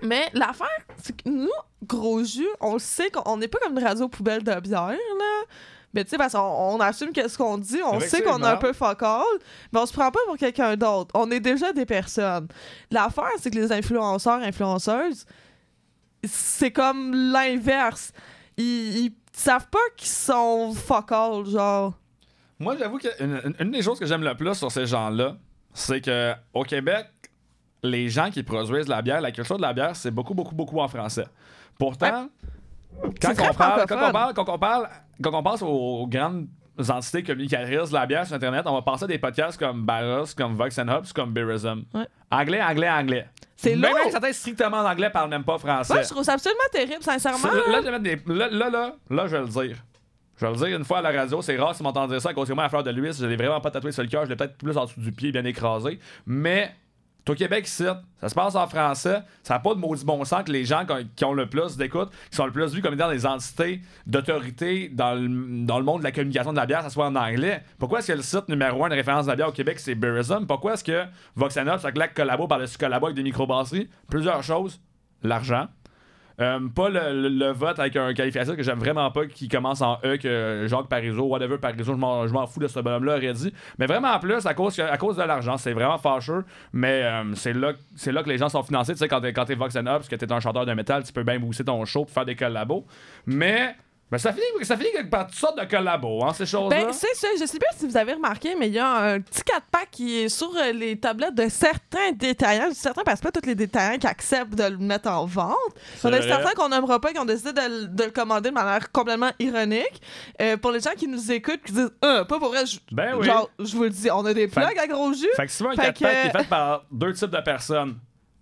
mais l'affaire, c'est que nous, gros jus, on sait qu'on n'est pas comme une radio poubelle de bière, là. Mais tu sais, parce qu'on on assume qu'est-ce qu'on dit, on sait qu'on est un peu fuck all, mais on se prend pas pour quelqu'un d'autre. On est déjà des personnes. L'affaire, c'est que les influenceurs, influenceuses, c'est comme l'inverse. Ils, ils savent pas qu'ils sont fuck all, genre. Moi, j'avoue qu'une une, une des choses que j'aime le plus sur ces gens-là, c'est que au Québec, les gens qui produisent la bière, la culture de la bière, c'est beaucoup, beaucoup, beaucoup en français. Pourtant, quand, on parle, quand, on parle, quand, on parle, quand on pense aux grandes entités communicatrices de la bière sur Internet, on va penser à des podcasts comme Barros, comme Vox and Hops, comme Beerism. Ouais. Anglais, anglais, anglais. C'est Même lourd. certains strictement en anglais parlent même pas français. Moi, je trouve ça absolument terrible, sincèrement. Là, là, je vais mettre des- là, là, là, là, je vais le dire. Je vais le dire une fois à la radio, c'est rare si m'entend dire ça, à cause que moi, à fleur de l'huile, je l'ai vraiment pas tatoué sur le cœur, je l'ai peut-être plus en dessous du pied, bien écrasé. Mais, au Québec, ça se passe en français, ça n'a pas de maudit bon sens que les gens qui ont- le plus d'écoute, qui sont le plus vus comme étant des entités d'autorité dans le, monde de la communication de la bière, ça soit en anglais. Pourquoi est-ce que le site numéro un de référence de la bière au Québec, c'est Beerism? Pourquoi est-ce que Voxanops, avec Lac Collabo, par-dessus Collabo avec des microbrasseries? Plusieurs choses. L'argent. Euh, pas le, le- vote avec un qualificatif que j'aime vraiment pas qui commence en E que Jacques Parizeau, whatever Parizeau, je m'en, fous de ce bonhomme-là aurait dit. Mais vraiment en plus à cause, à cause de l'argent, c'est vraiment fâcheux. Mais euh, c'est, là, là que les gens sont financés. Tu sais, quand t'es, Vox and Ups, que t'es un chanteur de métal, tu peux bien booster ton show pour faire des collabos. Mais ben, ça finit, ça finit par toutes sortes de collabos, hein, ces choses-là. Ben, c'est ça. Je sais pas si vous avez remarqué, mais il y a un petit 4-pack qui est sur euh, les tablettes de certains détaillants. Certains parce que pas tous les détaillants qui acceptent de le mettre en vente. On a certains qu'on n'aimera pas qui ont décidé de, le- de le commander de manière complètement ironique. Euh, pour les gens qui nous écoutent, qui disent euh, pas pour vrai, je- Ben oui. genre, je vous le dis, on a des Fait- plugs à gros jus. Fait que souvent, un Fait 4 pack qui est fait par deux types de personnes.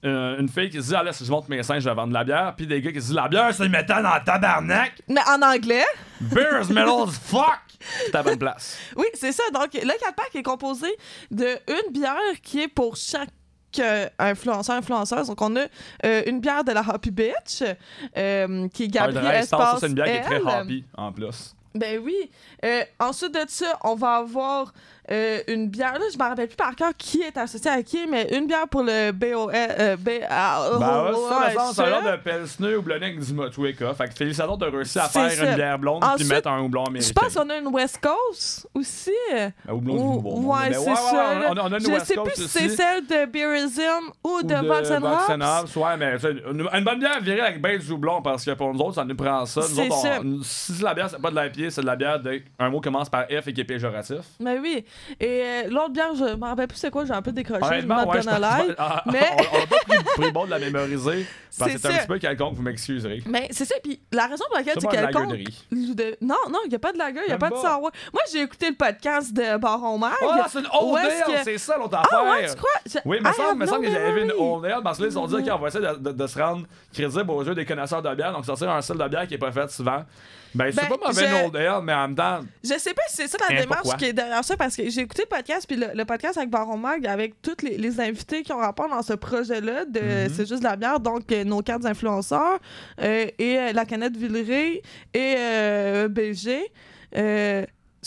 Euh, une fille qui se dit, ah là, si je monte mes seins, je vais vendre de la bière. Puis des gars qui se disent, la bière, c'est métal en tabarnak. Mais en anglais, [LAUGHS] Beer is metal as fuck. C'est à bonne place. oui, c'est ça. Donc, le 4-pack est composé de une bière qui est pour chacun qu'influenceurs, influenceuses. Donc, on a euh, une bière de la Happy Bitch, euh, qui est Un Gabriel dry stout, ça, Espace c'est une bière qui est très happy en plus. Ben oui. Euh, ensuite de ça, on va avoir euh, une bière. Là, je me rappelle plus par cœur qui est associé à qui, mais une bière pour le BOL. Euh, B ah, Bah ça, c'est un de Pilsner houblonné avec du. Fait que félicitations de réussir à faire une bière blonde puis mettre un houblon Je américain. pense qu'on a une West Coast aussi. Un houblon du Ou- Monde. ouais, c'est ouais, ça. je sais plus si c'est celle de Beerism ou, Ou de Vox Hops. Ouais, mais une, bonne bière virée avec ben du houblon parce que pour nous autres, ça nous prend ça. Nous autres, si la bière, c'est pas de la pied, c'est de la bière de. Un mot commence par F et qui est péjoratif. Mais oui. Et euh, l'autre bière, je me rappelle plus c'est quoi, j'ai un peu décroché. Je Honnêtement, me ouais, donne pas- mais- on, on a pas pris, pris bon de la mémoriser [LAUGHS] parce que C'est un petit peu quelconque, vous m'excuserez. Mais c'est ça, puis la raison pour laquelle la quelconque. de- Non, non, il n'y a pas de lager, il n'y a pas de sour. Moi, j'ai écouté le podcast de Baron Mag. Ah, c'est une old ale, c'est ça l'autre Ah affaire. ouais, tu crois? Je- Oui, mais ça me semble que j'avais vu une old ale parce que là, ils ont dit qu'on va essayer de, se rendre crédible aux yeux des connaisseurs de bière, donc sortir un style de bière qui est pas fait souvent. Ben, c'est Ben, pas mauvais je- ale, mais en même temps, Je sais pas si c'est ça la Hein, démarche pourquoi? qui est derrière ça, parce que j'ai écouté le podcast, puis le, le podcast avec Baron Mag, avec tous les, les invités qui ont rapport dans ce projet-là, de Mhm. C'est juste de la bière, donc euh, nos quatre influenceurs, euh, et euh, la canette Villeray, et BG.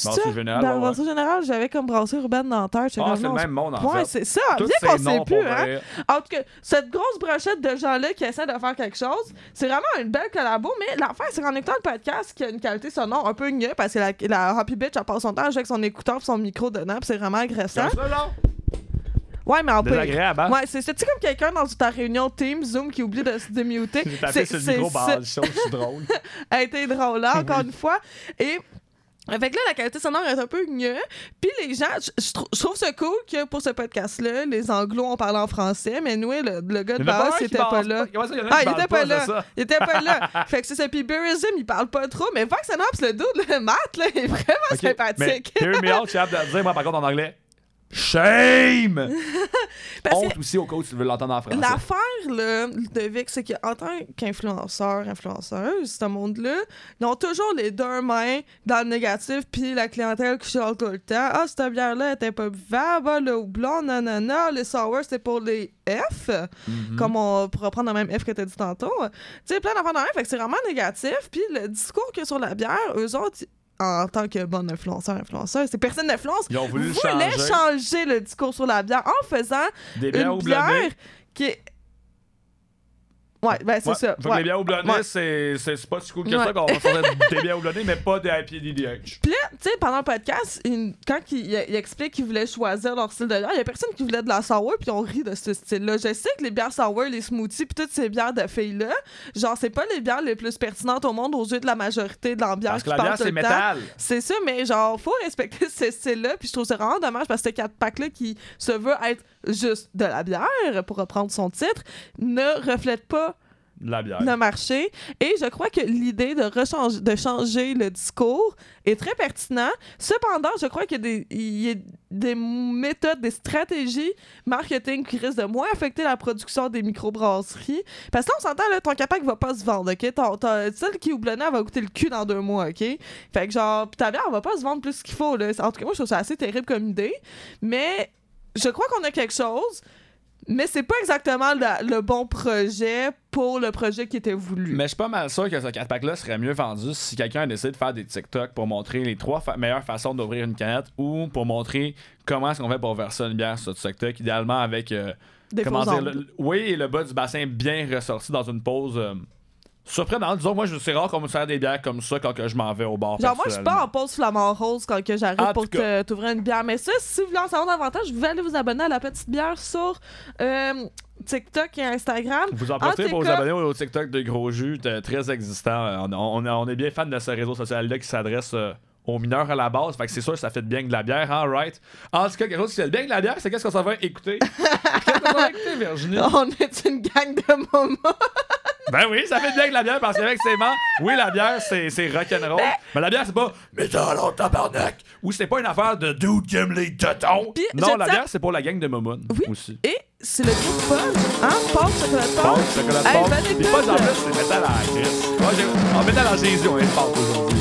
Brasserie? Générale, Dans brasserie générale, j'avais comme brasserie urbaine j'étais ah, c'est le même monde en Ouais, fait. c'est ça. Bien qu'on sait plus, hein. En tout cas, cette grosse brochette de gens-là qui essaient de faire quelque chose, c'est vraiment une belle collabo, mais l'affaire, c'est qu'en écoutant le podcast, qui a une qualité sonore un peu gneu, parce que la, la Happy Bitch, elle passe son temps avec son écouteur et son micro dedans, puis c'est vraiment agressant. Ouais, mais en peu. Désagréable, hein? Ouais, c'est comme quelqu'un dans ta réunion Teams Zoom qui oublie de se démuter. [LAUGHS] J'ai tapé C'est sur le c'est micro, ça. bah, c'est drôle. [LAUGHS] a été drôle là, [LAUGHS] encore une fois. Et avec là, la qualité sonore est un peu mieux. Puis les gens, je, je trou- je trouve ça cool que pour ce podcast-là, les anglos ont parlé en français, mais nous, le, le gars de Il base, c'était pense pas là. Il Ah, il était pas de là. Il était pas là. [LAUGHS] fait que c'est ça. Puis Beerism, il parle pas trop, mais Vox Hops, le dude, le Matt, là, est vraiment sympathique. [LAUGHS] capable de dire, moi, par contre, en anglais. Shame! [LAUGHS] Que Honte aussi au cas où tu veux l'entendre en français. L'affaire là, de Vic, c'est qu'en tant qu'influenceur, influenceuse, ce monde-là, ils ont toujours les deux mains dans le négatif, puis la clientèle qui chiale tout le temps. Ah, cette bière-là était pas buvable, le houblon, nanana, le sour, c'était pour les F, Mhm. comme on pourrait prendre le même F que t'as dit tantôt. Tu sais, plein d'affaires dans même, fait que c'est vraiment négatif, puis le discours qu'il y a sur la bière, eux autres, en tant que bon influenceur, influenceur, c'est personne d'influence, voulaient changer. changer le discours sur la bière en faisant Des bières une bière qui est. Ouais, ben c'est Ouais, ça. Fait que ouais. les bières houblonnées, Ouais. c'est c'est- c'est pas si cool que ça qu'on va sortir des [LAUGHS] bières houblonnées, mais pas des IPA DDH. Puis là, tu sais, pendant le podcast, quand il, il- il explique qu'ils voulaient choisir leur style de bière, il y a personne qui voulait de la sour, puis on rit de ce style-là. Je sais que les bières sour, les smoothies, puis toutes ces bières de filles-là, genre, c'est pas les bières les plus pertinentes au monde aux yeux de la majorité de l'ambiance Parce que la parle bière, c'est métal. C'est ça, mais genre, faut respecter [LAUGHS] ce style-là. Puis je trouve ça vraiment dommage parce que ce 4 pack-là qui se veut être juste de la bière, pour reprendre son titre, ne reflète pas De la bière. le marché. Et je crois que l'idée de, rechange- de changer le discours est très pertinent. Cependant, je crois qu'il y a des, il y a des méthodes, des stratégies marketing qui risquent de moins affecter la production des microbrasseries. Parce que là, on s'entend, là, ton capac va pas se vendre, OK? Ton, ton- celle qui elle va goûter le cul dans deux mois, OK? Fait que genre, ta bière, elle va pas se vendre plus qu'il faut, là. En tout cas, moi, je trouve ça assez terrible comme idée. Mais je crois qu'on a quelque chose. Mais c'est pas exactement la- le bon projet pour le projet qui était voulu. Mais je suis pas mal sûr que ce 4-pack-là serait mieux vendu si quelqu'un a décidé de faire des TikTok pour montrer les trois fa- meilleures façons d'ouvrir une canette ou pour montrer comment est-ce qu'on fait pour verser une bière sur TikTok, idéalement avec euh, Des comment dire, le- oui, et le bas du bassin bien ressorti dans une pause euh, surprenante. Disons, moi, je c'est rare qu'on me sert des bières comme ça quand que je m'en vais au bar. Genre, moi, je suis pas en pause flamant rose quand que j'arrive pour t'ouvrir une bière. Mais ça, si vous voulez en savoir davantage, vous pouvez aller vous abonner à la petite bière sur euh, TikTok et Instagram. Vous en profitez pour vous abonner au TikTok de Gros Jus, très existant. Euh, On, on- on est bien fan de ce réseau social-là qui s'adresse euh, aux mineurs à la base. Fait que c'est sûr que ça fait bien de la bière, hein, right? En tout cas, quelque chose qui fait bien de la bière, c'est qu'est-ce qu'on s'en va écouter? [LAUGHS] qu'est-ce qu'on va écouter, Virginie? On est une gang de moments. Ben oui, ça fait bien de la bière parce mains, oui, la bière, c'est, c'est rock'n'roll. Mais la bière, c'est pas métal en tabarnak ou c'est pas une affaire de dude qui aime les tétons. Non, la bière, c'est pour la gang de Momoun Oui. aussi. Et c'est le groupe Paul. Hein? Paul, chocolat de Pâte, Paul. chocolat de Hey, pâte. bonne Puis pas en plus, c'est métal à la crise. Moi, j'ai- En métal à Jésus, on est de pâte aujourd'hui.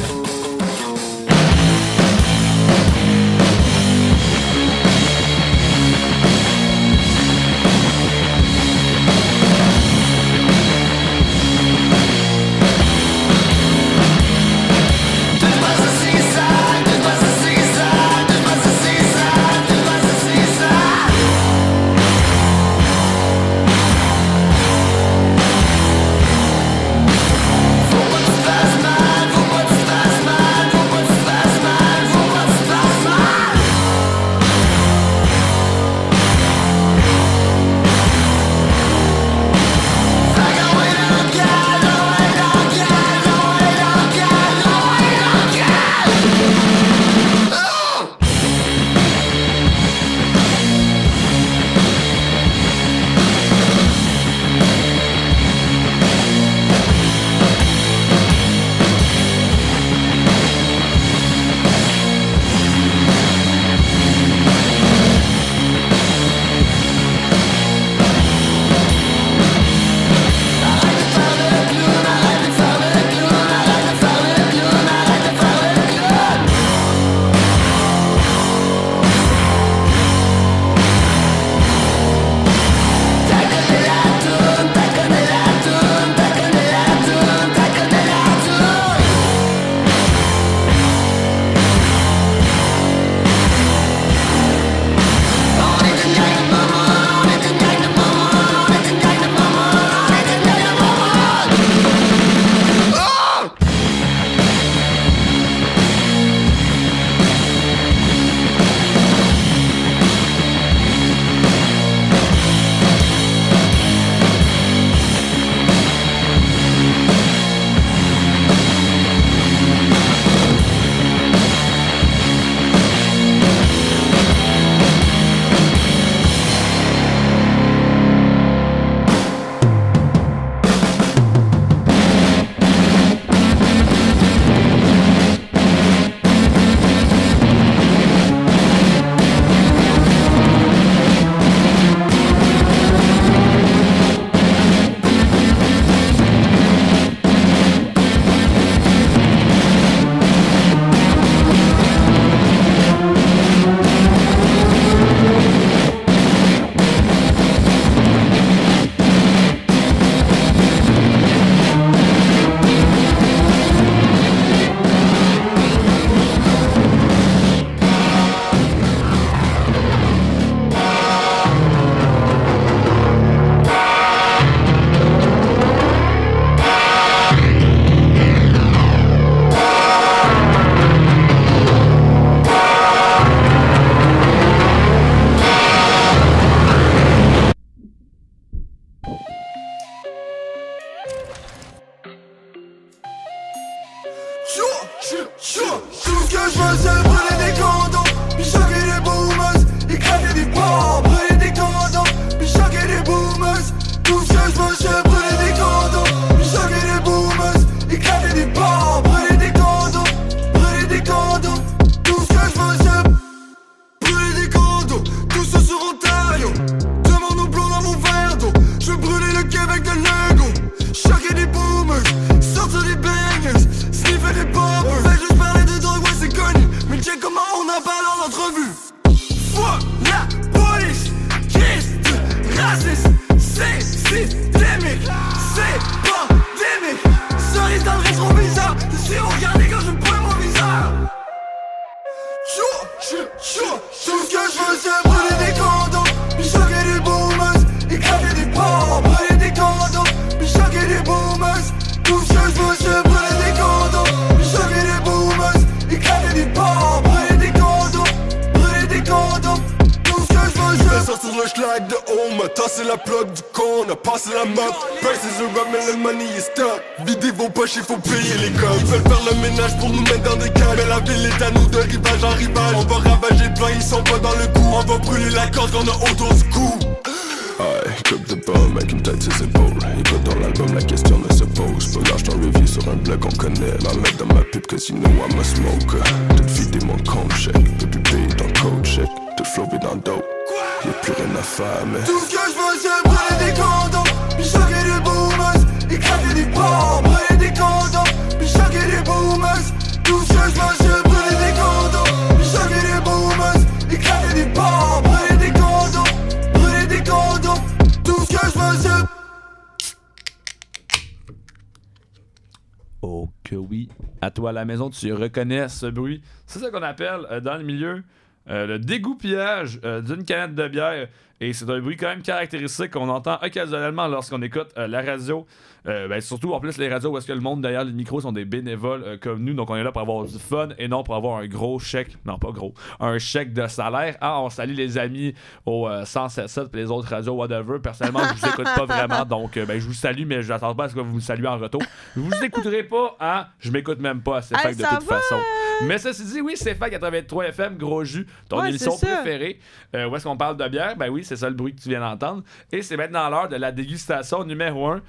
Tu reconnais ce bruit. C'est ça qu'on appelle euh, dans le milieu euh, le dégoupillage euh, d'une canette de bière. Et c'est un bruit quand même caractéristique qu'on entend occasionnellement lorsqu'on écoute la radio. Euh, ben, surtout en plus les radios où est-ce que le monde derrière les micros sont des bénévoles euh, comme nous. Donc on est là pour avoir du fun et non pour avoir un gros chèque. Non, pas gros. Un chèque de salaire. Ah, on salue les amis au euh, 107.7 et les autres radios, whatever. Personnellement, je vous écoute pas vraiment. [LAUGHS] Donc euh, ben, je vous salue, mais je n'attends pas à ce que vous me saluez en retour. Je vous écouterez pas, hein? Je m'écoute même pas à ces facs de toute va? façon. Mais ceci dit, oui, c'est FAC 83 FM, gros jus, ton Ouais, émission préférée. Où est-ce qu'on parle de bière? Ben oui, c'est ça le bruit que tu viens d'entendre. Et c'est maintenant l'heure de la dégustation numéro 1.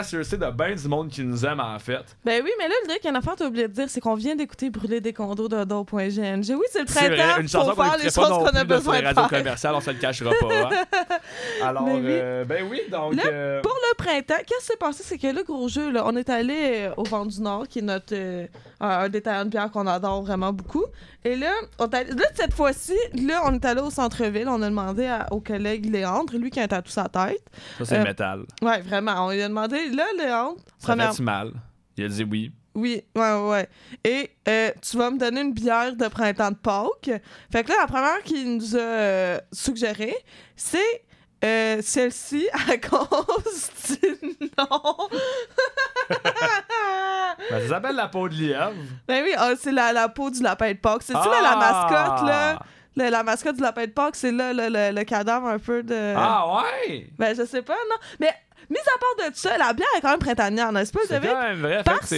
Euh, gracieuseté de ben du monde qui nous aime, en fait. Ben oui, mais là, le truc, il y a une affaire t'as oublié de dire, c'est qu'on vient d'écouter Brûler des condos de Do.gng. Oui, c'est le C'est printemps, une chanson faut faire les choses qu'on a besoin de faire. commerciales, on se le cachera pas. hein. [LAUGHS] Alors, oui. euh, ben oui, donc... Là, euh, Pour le printemps, qu'est-ce qui s'est passé? C'est que là, gros jeu, là, on est allé euh, au Vent du Nord, qui est notre un, détaillant de bière qu'on adore vraiment beaucoup. Et là, on là, cette fois-ci, là, on est allé au centre-ville. On a demandé à- au collègue Léandre, lui qui a un tatou sa tête. ça, c'est métal. Ouais, vraiment. On lui a demandé, là, Léandre, Ça première- fait mal? Il a dit oui. Oui, ouais, ouais. Et euh, tu vas me donner une bière de printemps de Pâques. Fait que là, la première qu'il nous a euh, suggéré, c'est euh, celle-ci [LAUGHS] à cause du nom. [LAUGHS] Ben, ça s'appelle la peau de lièvre. ben oui, ah, c'est la, la peau du lapin de Pâques. C'est-tu la mascotte, là? La, la mascotte du lapin de Pâques, c'est là le, le- le cadavre un peu de... Ah ouais! Ben, je sais pas, non. Mais, mis à part de ça, la bière est quand même printanière, n'est-ce pas, C'est David? quand même vrai, Parce que,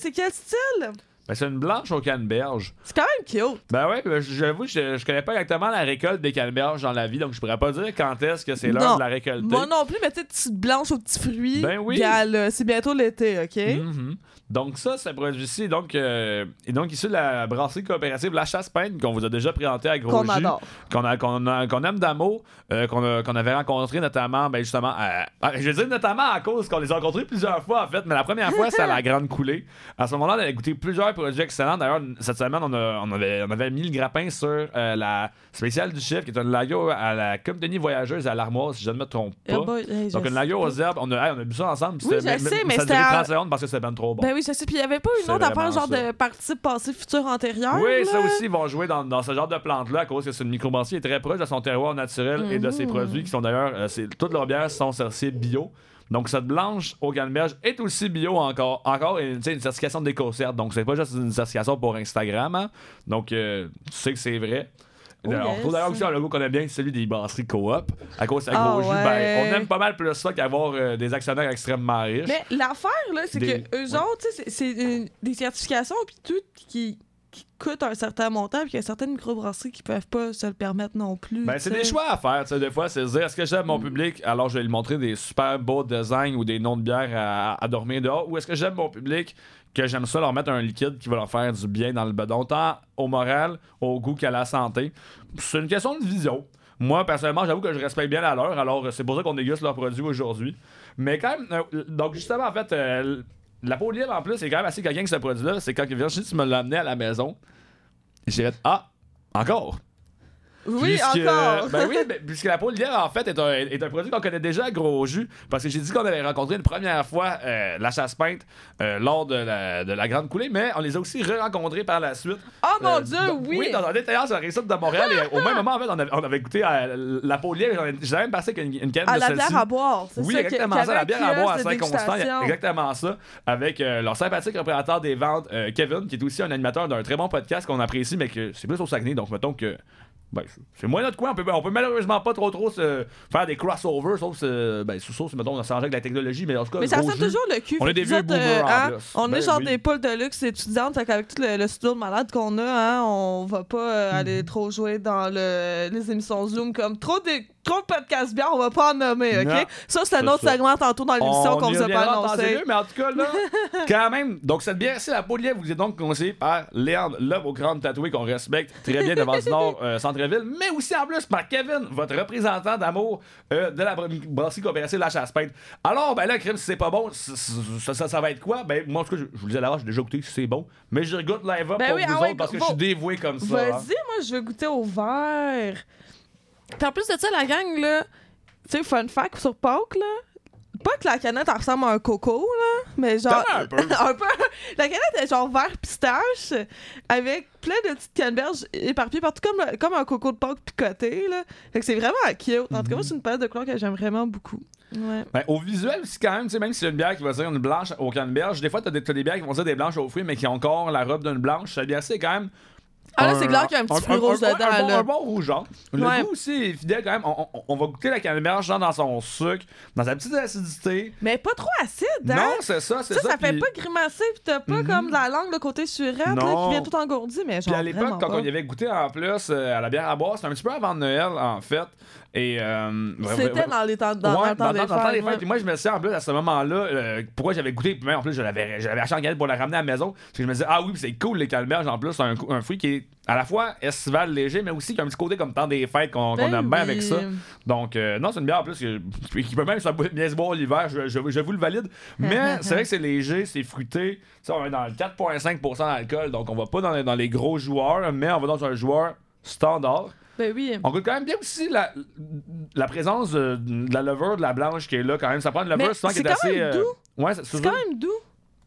c'est quel style? Ben, c'est une blanche au canneberge. C'est quand même cute. Ben ouais, ben, j'avoue, je, je connais pas exactement la récolte des canneberges dans la vie, donc je pourrais pas dire quand est-ce que c'est l'heure de la récolter. Moi non plus, mais tu sais, petite blanche aux petits fruits. Ben oui. Là, c'est bientôt l'été, OK? Mhm. Donc ça, c'est un produit ici, donc, euh, et donc issu de la brasserie coopérative La Chasse Peigne, qu'on vous a déjà présenté à Gros Qu'on adore. qu'on a- qu'on a- qu'on aime d'amour, euh, qu'on a- qu'on avait rencontré notamment, ben justement, à- à- je veux dire notamment à cause qu'on les a rencontrés plusieurs fois en fait, mais la première fois c'est à la [LAUGHS] grande coulée. À ce moment-là, on a goûté plusieurs produits excellents. D'ailleurs, cette semaine, on, a- on avait, on avait mis le grappin sur euh, la spéciale du chiffre, qui est une lager à la compagnie voyageuse à l'Armoise, si je ne me trompe pas. Boy, hey, je Donc une lager aux herbes, on a, hey, on a bu ça ensemble. Oui, je sais, mais ça a duré c'était à- 30 secondes parce que c'était ben trop bon. Ben oui, je sais. Puis il n'y avait pas une C'est autre affaire, genre ça. de participe passé, futur, antérieur. Oui, ça aussi, ils vont jouer dans, dans ce genre de plante-là à cause que c'est une microbrasserie qui est très proche de son terroir naturel et de ses Mhm. produits qui sont d'ailleurs, euh, c'est- toutes leurs bières sont certifiées bio. Donc cette blanche au canneberge est aussi bio encore, encore sais, une certification d'éco-cert. Donc c'est pas juste une certification pour Instagram. hein. Donc euh, tu sais que c'est vrai. Oh, Alors, on yes. trouve d'ailleurs aussi un logo qu'on aime bien, c'est celui des brasseries coop. À cause de sa Ah gros jus, ouais. ben, on aime pas mal plus ça qu'avoir euh, des actionnaires extrêmement riches. Mais l'affaire, là, c'est Des- que eux oui. autres, c'est une- des certifications, puis tout, qui, qui coûtent un certain montant, puis il y a certaines microbrasseries qui peuvent pas se le permettre non plus. Ben, c'est des choix à faire, tu sais, des fois, c'est se dire, est-ce que j'aime mon public, alors je vais lui montrer des super beaux designs ou des noms de bière à, à dormir dehors, ou est-ce que j'aime mon public, que j'aime ça leur mettre un liquide qui va leur faire du bien dans le bedon, tant au moral, au goût qu'à la santé? C'est une question de vision. Moi, personnellement, j'avoue que je respecte bien la leur, alors euh, c'est pour ça qu'on déguste leurs produits aujourd'hui. Mais quand même, euh, donc justement, en fait, euh, la peau libre, en plus, c'est quand même assez quelqu'un que ce produit-là. C'est quand Virginie, tu me l'as amené à la maison, j'ai fait Ah, Encore. Oui, Puisque- encore. Ben oui, [LAUGHS] ben, puisque la peau de lièvre, en fait, est un, est un produit qu'on connaît déjà à gros jus. Parce que j'ai dit qu'on avait rencontré une première fois euh, la chasse peinte euh, lors de la, de la Grande Coulée, mais on les a aussi re-rencontrés par la suite. Oh mon Euh, Dieu, dans- oui. Oui, dans un détaillant sur la réussite de Montréal. et au même [LAUGHS] moment, en fait, on avait, on avait goûté à la peau de lièvre. J'ai même passé une, une canne À de la bière à boire. c'est Oui, ça, exactement ça, la bière à boire à Saint-Constant. Exactement ça. Avec euh, leur sympathique représentant des ventes, euh, Kevin, qui est aussi un animateur d'un très bon podcast qu'on apprécie, mais que c'est plus au Saguenay. Donc, mettons que. Ben, c'est moins notre coin. On peut, on peut malheureusement pas trop trop se faire des crossovers, sauf, euh, ben, sauf, sauf, mettons, on s'en avec la technologie, mais en tout cas, Mais ça jus. toujours le cul. On est des vieux boomers, en hein. On Ben est genre oui. des poules de luxe étudiantes. Qu'avec tout le, le studio de malade qu'on a, hein, on va pas euh, Mhm. aller trop jouer dans le, les émissions Zoom comme trop de, trop de podcasts bien, on va pas en nommer, OK? Non. Ça, c'est un autre ça. segment tantôt dans l'émission qu'on vous a pas annoncé. lieu, mais en tout cas, là, [LAUGHS] quand même. Donc, cette bière, c'est la peau de lièvre, vous est donc conseillée par Léandre, l'homme au crâne tatoué qu'on respecte très bien devant du [LAUGHS] Nord, euh, Centre-Ville, mais aussi en plus par Kevin, votre représentant d'amour euh, de la br- brasserie coopérative La Chasse Peinte. Alors, ben là, crime, si c'est pas bon, ça, ça, ça va être quoi? Ben, moi, en tout cas, je, vous disais là, j'ai déjà goûté si c'est bon, mais je goûte live Ben pour oui, vous ah ouais, autres parce que je suis dévoué comme ça. Vas-y, hein. moi, je veux goûter au verre. Puis en plus de ça, la gang, là, tu sais, fun fact sur Pâques, là, pas que la canette elle ressemble à un coco, là, mais genre. Un peu. [LAUGHS] un peu. La canette est genre vert pistache, avec plein de petites canneberges éparpillées partout, comme, comme un coco de Pâques picoté, là. Fait que c'est vraiment cute. En tout cas, moi, c'est une palette de couleurs que j'aime vraiment beaucoup. Ouais. Ben, au visuel aussi, quand même, tu sais, même si c'est une bière qui va dire une blanche au canneberge, des fois, t'as des, t'as des bières qui vont dire des blanches aux fruits, mais qui ont encore la robe d'une blanche. Cette bière, c'est quand même. Ah, là, c'est clair qu'il y a un petit fruit rouge dedans, Un bon, un bon rougeant. Le Ouais. goût aussi est fidèle quand même. On, on- on va goûter la canneberge genre dans son sucre, dans sa petite acidité. Mais pas trop acide, hein? Non, c'est ça, c'est ça, ça. ça fait puis- pas grimacer, pis t'as pas Mhm. comme de la langue de côté surette, là, qui vient tout engourdi, mais genre. Puis à l'époque, quand pas. on y avait goûté en plus euh, à la bière à boire, c'était un petit peu avant Noël, en fait. Et. euh, C'était dans les temps, dans ouais, le temps dans- des dans- des fêtes. Puis moi, je me disais en plus à ce moment-là, euh, pourquoi j'avais goûté, puis même en plus, je l'avais acheté en galette pour la ramener à la maison. Parce que je me disais, ah oui, c'est cool les calmerges en plus, c'est un, un fruit qui est à la fois estival léger, mais aussi qui a un petit côté comme temps des fêtes qu'on Ben aime bien avec ça. Donc, euh, non, c'est une bière en plus que- qui peut même bien se boire l'hiver, je, je- je vous le valide. Mais [LAUGHS] c'est vrai que c'est léger, c'est fruité. On est dans le 4,5% d'alcool, donc on va pas dans les, dans les gros joueurs, mais on va dans un joueur standard. Ben oui. On goûte quand même bien aussi la, la présence de, de la levure de la blanche qui est là quand même. Ça prend une levure souvent qui c'est est quand assez. même euh, doux. Ouais, C'est quand même doux.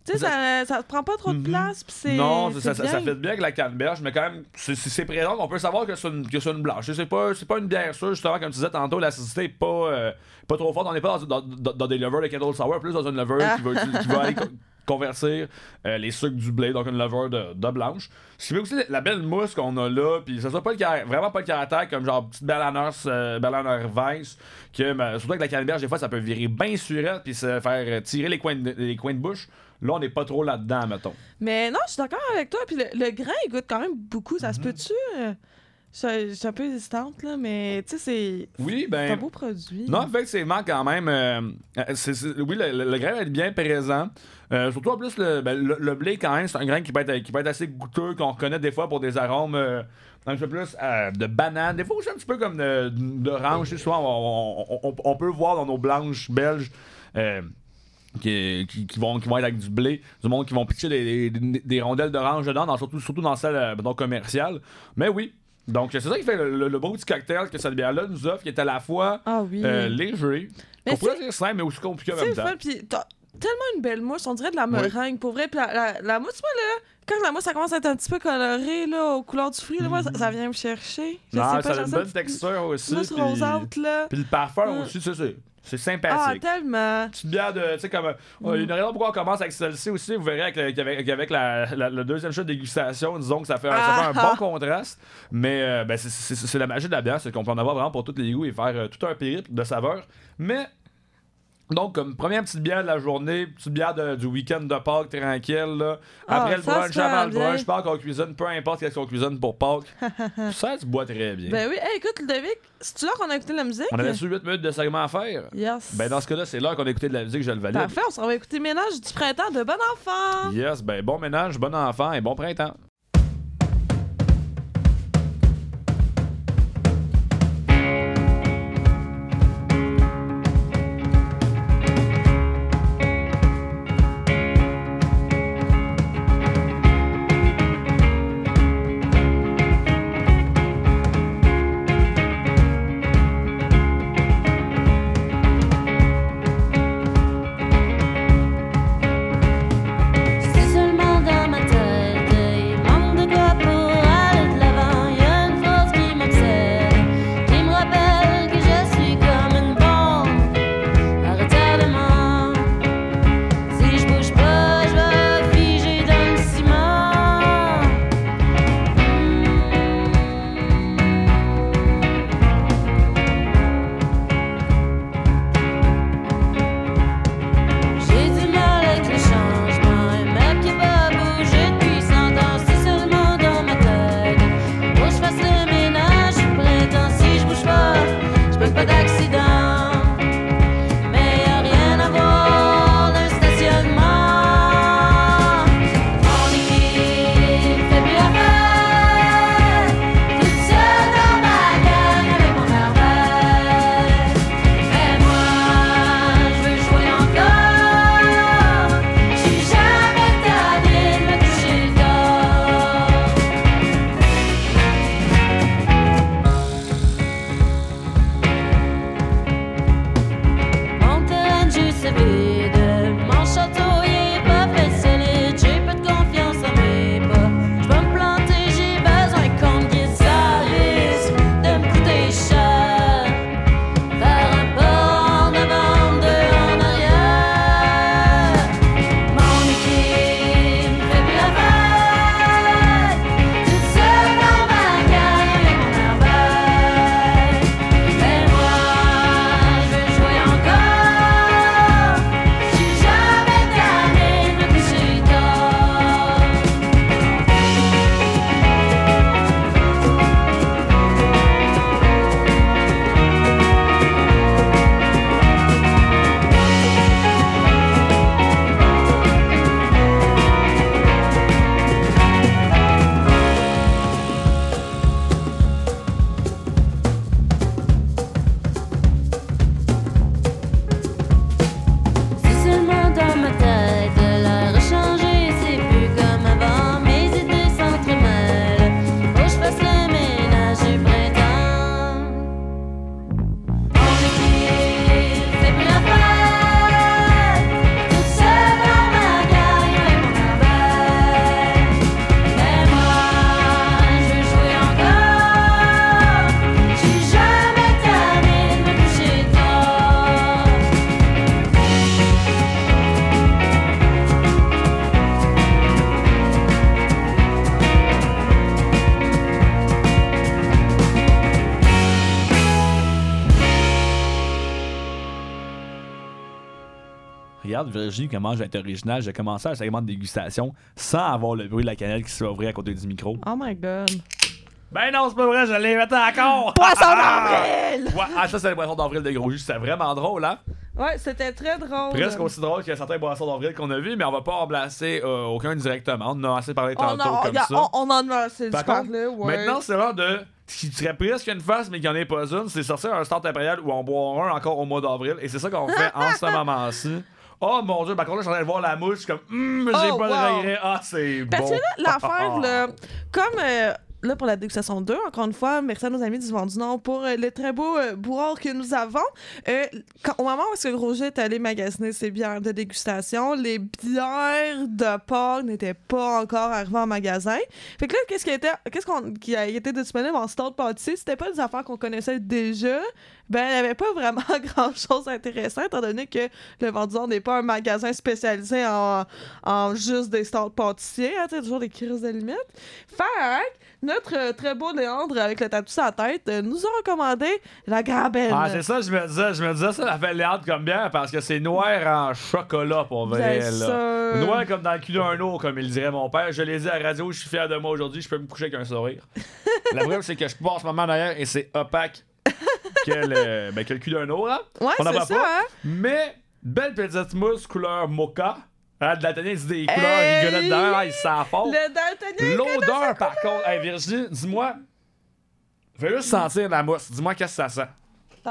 Tu sais, ça, ça prend pas trop de Mhm. place, c'est. Non, ça, ça, fait bien avec la canneberge, mais quand même, c'est- c'est présent. On peut savoir que c'est une, que une blanche. C'est pas, c'est pas une bière sûre, justement, comme tu disais tantôt, l'acidité est pas, euh, pas trop forte. On n'est pas dans, dans, dans- dans des levures de kettle sour, plus dans une levure Ah. qui va, qui, qui va aller [LAUGHS] convertir euh, les sucres du blé, donc une levure de, de blanche. Ce qui fait aussi la belle mousse qu'on a là, puis ça soit pas le vraiment pas le caractère comme genre petite Berliner, euh, que ben, surtout avec la canneberge, des fois ça peut virer bien surette, puis se faire euh, tirer les coins de, les coins de bouche. Là, on n'est pas trop là-dedans, mettons. Mais non, je suis d'accord avec toi. Puis le, le grain, il goûte quand même beaucoup. Mhm. Ça se peut-tu? Je je suis un peu hésitante, là, mais tu sais, c'est Oui, c'est un ben. beau produit. Non, effectivement, quand même. euh, euh, c'est- c'est- oui, le, le- le grain va être bien présent. Euh, surtout en plus, le, ben, le, blé, quand même, c'est un grain qui peut être, qui peut être assez goûteux, qu'on reconnaît des fois pour des arômes euh, un peu plus euh, de banane. Des fois aussi un petit peu comme d'orange. Souvent, on, on- on- on peut voir dans nos blanches belges. qui, qui- qui vont, qui vont être avec du blé, du monde qui vont pitcher des, des- des rondelles d'orange dedans, dans- surtout, surtout dans celle euh, commerciale. Mais oui, donc c'est ça qui fait le, le- le beau petit cocktail que cette bière-là nous offre, qui est à la fois Ah oui. euh, léger, Mais qu'on pourrait dire simple, mais aussi compliqué en même temps. fun, tellement une belle mousse, on dirait de la meringue, pour vrai. Puis la, la, la mousse, moi, là, quand la mousse, ça commence à être un petit peu colorée, là, aux couleurs du fruit, là, moi, ça, ça vient me chercher. Je Non, sais ça pas, a j'aime une ça, bonne texture aussi. Mousse puis- rosâtre, là. Puis le parfum aussi, ça, c'est, Ah, sympathique. tellement. Petite bière de. Tu sais, comme. euh, Il y a une raison pourquoi on commence avec celle-ci aussi. Vous verrez avec, la, la- le deuxième shot de dégustation, disons que ça fait, un- ça fait un Ah. bon contraste. Mais euh, ben, c'est la magie de la bière, c'est qu'on peut en avoir vraiment pour tous les goûts et faire euh, tout un périple de saveurs. Mais. Donc, comme première petite bière de la journée, petite bière de- du week-end de Pâques tranquille. Là. Ah, Après le ça brunch, avant le brunch, Pâques, on cuisine, peu importe qu'est-ce qu'on cuisine pour Pâques. [LAUGHS] ça se boit très bien. Ben oui, hey, écoute, Ludovic, c'est-tu là qu'on a écouté la musique? on avait sur 8 minutes de segment à faire. Yes. Ben dans ce cas-là, c'est l'heure qu'on a écouté de la musique, je le valide. Parfait, on s'en va écouter Ménage du printemps de Bon Enfant. Yes, ben bon ménage, bon enfant et bon printemps. Comment j'ai été original, j'ai commencé un segment de dégustation sans avoir le bruit de la canette qui se fait ouvrir à côté du micro. Oh my god. Ben non, c'est pas vrai, je l'ai invité encore! Poisson Ah! d'avril! Ouais, ah, ça, c'est le poisson d'avril de gros jus. C'était vraiment drôle, hein? Ouais, c'était très drôle. Presque aussi drôle qu'il y a certains boissons d'avril qu'on a vu, mais on va pas remplacer euh, aucun directement. On en a assez parlé on, tantôt en- comme a- ça. on, on en a assez Par du contre, parler, ouais. Maintenant, c'est l'heure de. Ce qui serait presque une face, mais qu'il n'y en ait pas une, c'est sortir un start impérial où on boit un encore au mois d'avril. Et c'est ça qu'on fait [LAUGHS] en ce moment-ci. Oh mon dieu, par contre, là, je suis en train de voir la mouche, je suis comme, Hum, j'ai Oh, pas wow. de regret. Ah, c'est bon. Parce que là, l'affaire, là, [LAUGHS] comme euh, là, pour la dégustation 2, encore une fois, merci à nos amis du Vent du Nord pour euh, le très beau euh, que nous avons. Euh, quand- au moment où est-ce que Roger est allé magasiner ses bières de dégustation, les bières de porc n'étaient pas encore arrivées en magasin. Fait que là, qu'est-ce qui, était, qu'est-ce qu'on, qui a été disponible en stade pâtissier? C'était pas des affaires qu'on connaissait déjà. Ben, il n'y avait pas vraiment [LAUGHS] grand-chose d'intéressant, étant donné que le Vendeur n'est pas un magasin spécialisé en, en juste des stars pâtissiers, hein, tu sais, toujours des crises de limite. Fait notre euh, très beau Léandre avec le tatou sur la tête euh, nous a recommandé la Grabelle. Ah, c'est ça, je me disais, je me disais ça, ça fait Léandre comme bien parce que c'est noir en chocolat pour vrai, Bien là. sûr. Noir comme dans le cul d'un eau, comme il dirait mon père. Je l'ai dit à la radio, je suis fier de moi aujourd'hui, je peux me coucher avec un sourire. [LAUGHS] la preuve, c'est que je passe ce moment derrière et c'est opaque que le, ben, que le cul d'un eau, hein. Ouais, On c'est ça, pas. hein? Mais, belle petite mousse couleur mocha. Hein, de la tenue, dit des couleurs Hey! rigolotes dedans, il s'en fort. Le daltonien. L'odeur, par contre, hey, Virginie, dis-moi. Fais juste sentir la mousse? Dis-moi qu'est-ce que ça sent.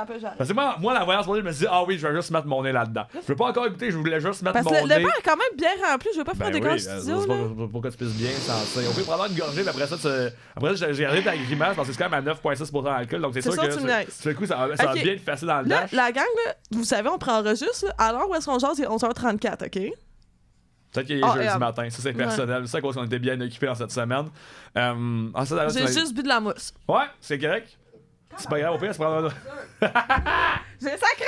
Peu. Parce que moi, moi la voyance, je me dis, ah oui, je vais juste mettre mon nez là-dedans. Je veux pas encore écouter, je voulais juste mettre Parce que mon le, nez. le verre est quand même bien rempli. Je veux pas faire Ben des grands euh, studios. pas pour, pour que tu puisses bien sentir. On peut prendre une gorgée, mais après ça, tu- après ça, j'ai regardé ta grimace parce que c'est quand même à 9,6% d'alcool. Donc c'est sûr que ça- sur le coup, ça, va- ça bien te passer dans le dash. la gang, là, vous savez, on prend enregistre. là. Alors, où est-ce qu'on jase? C'est 11h34, OK? Peut-être qu'il est Ah, jeudi euh, matin. Ça, c'est personnel. C'est ça qu'on était bien occupés dans cette semaine. Euh, ah, ça, J'ai juste bu de la mousse. Ouais, c'est correct. C'est pas grave, au pire, c'est prendre un. J'ai sacré!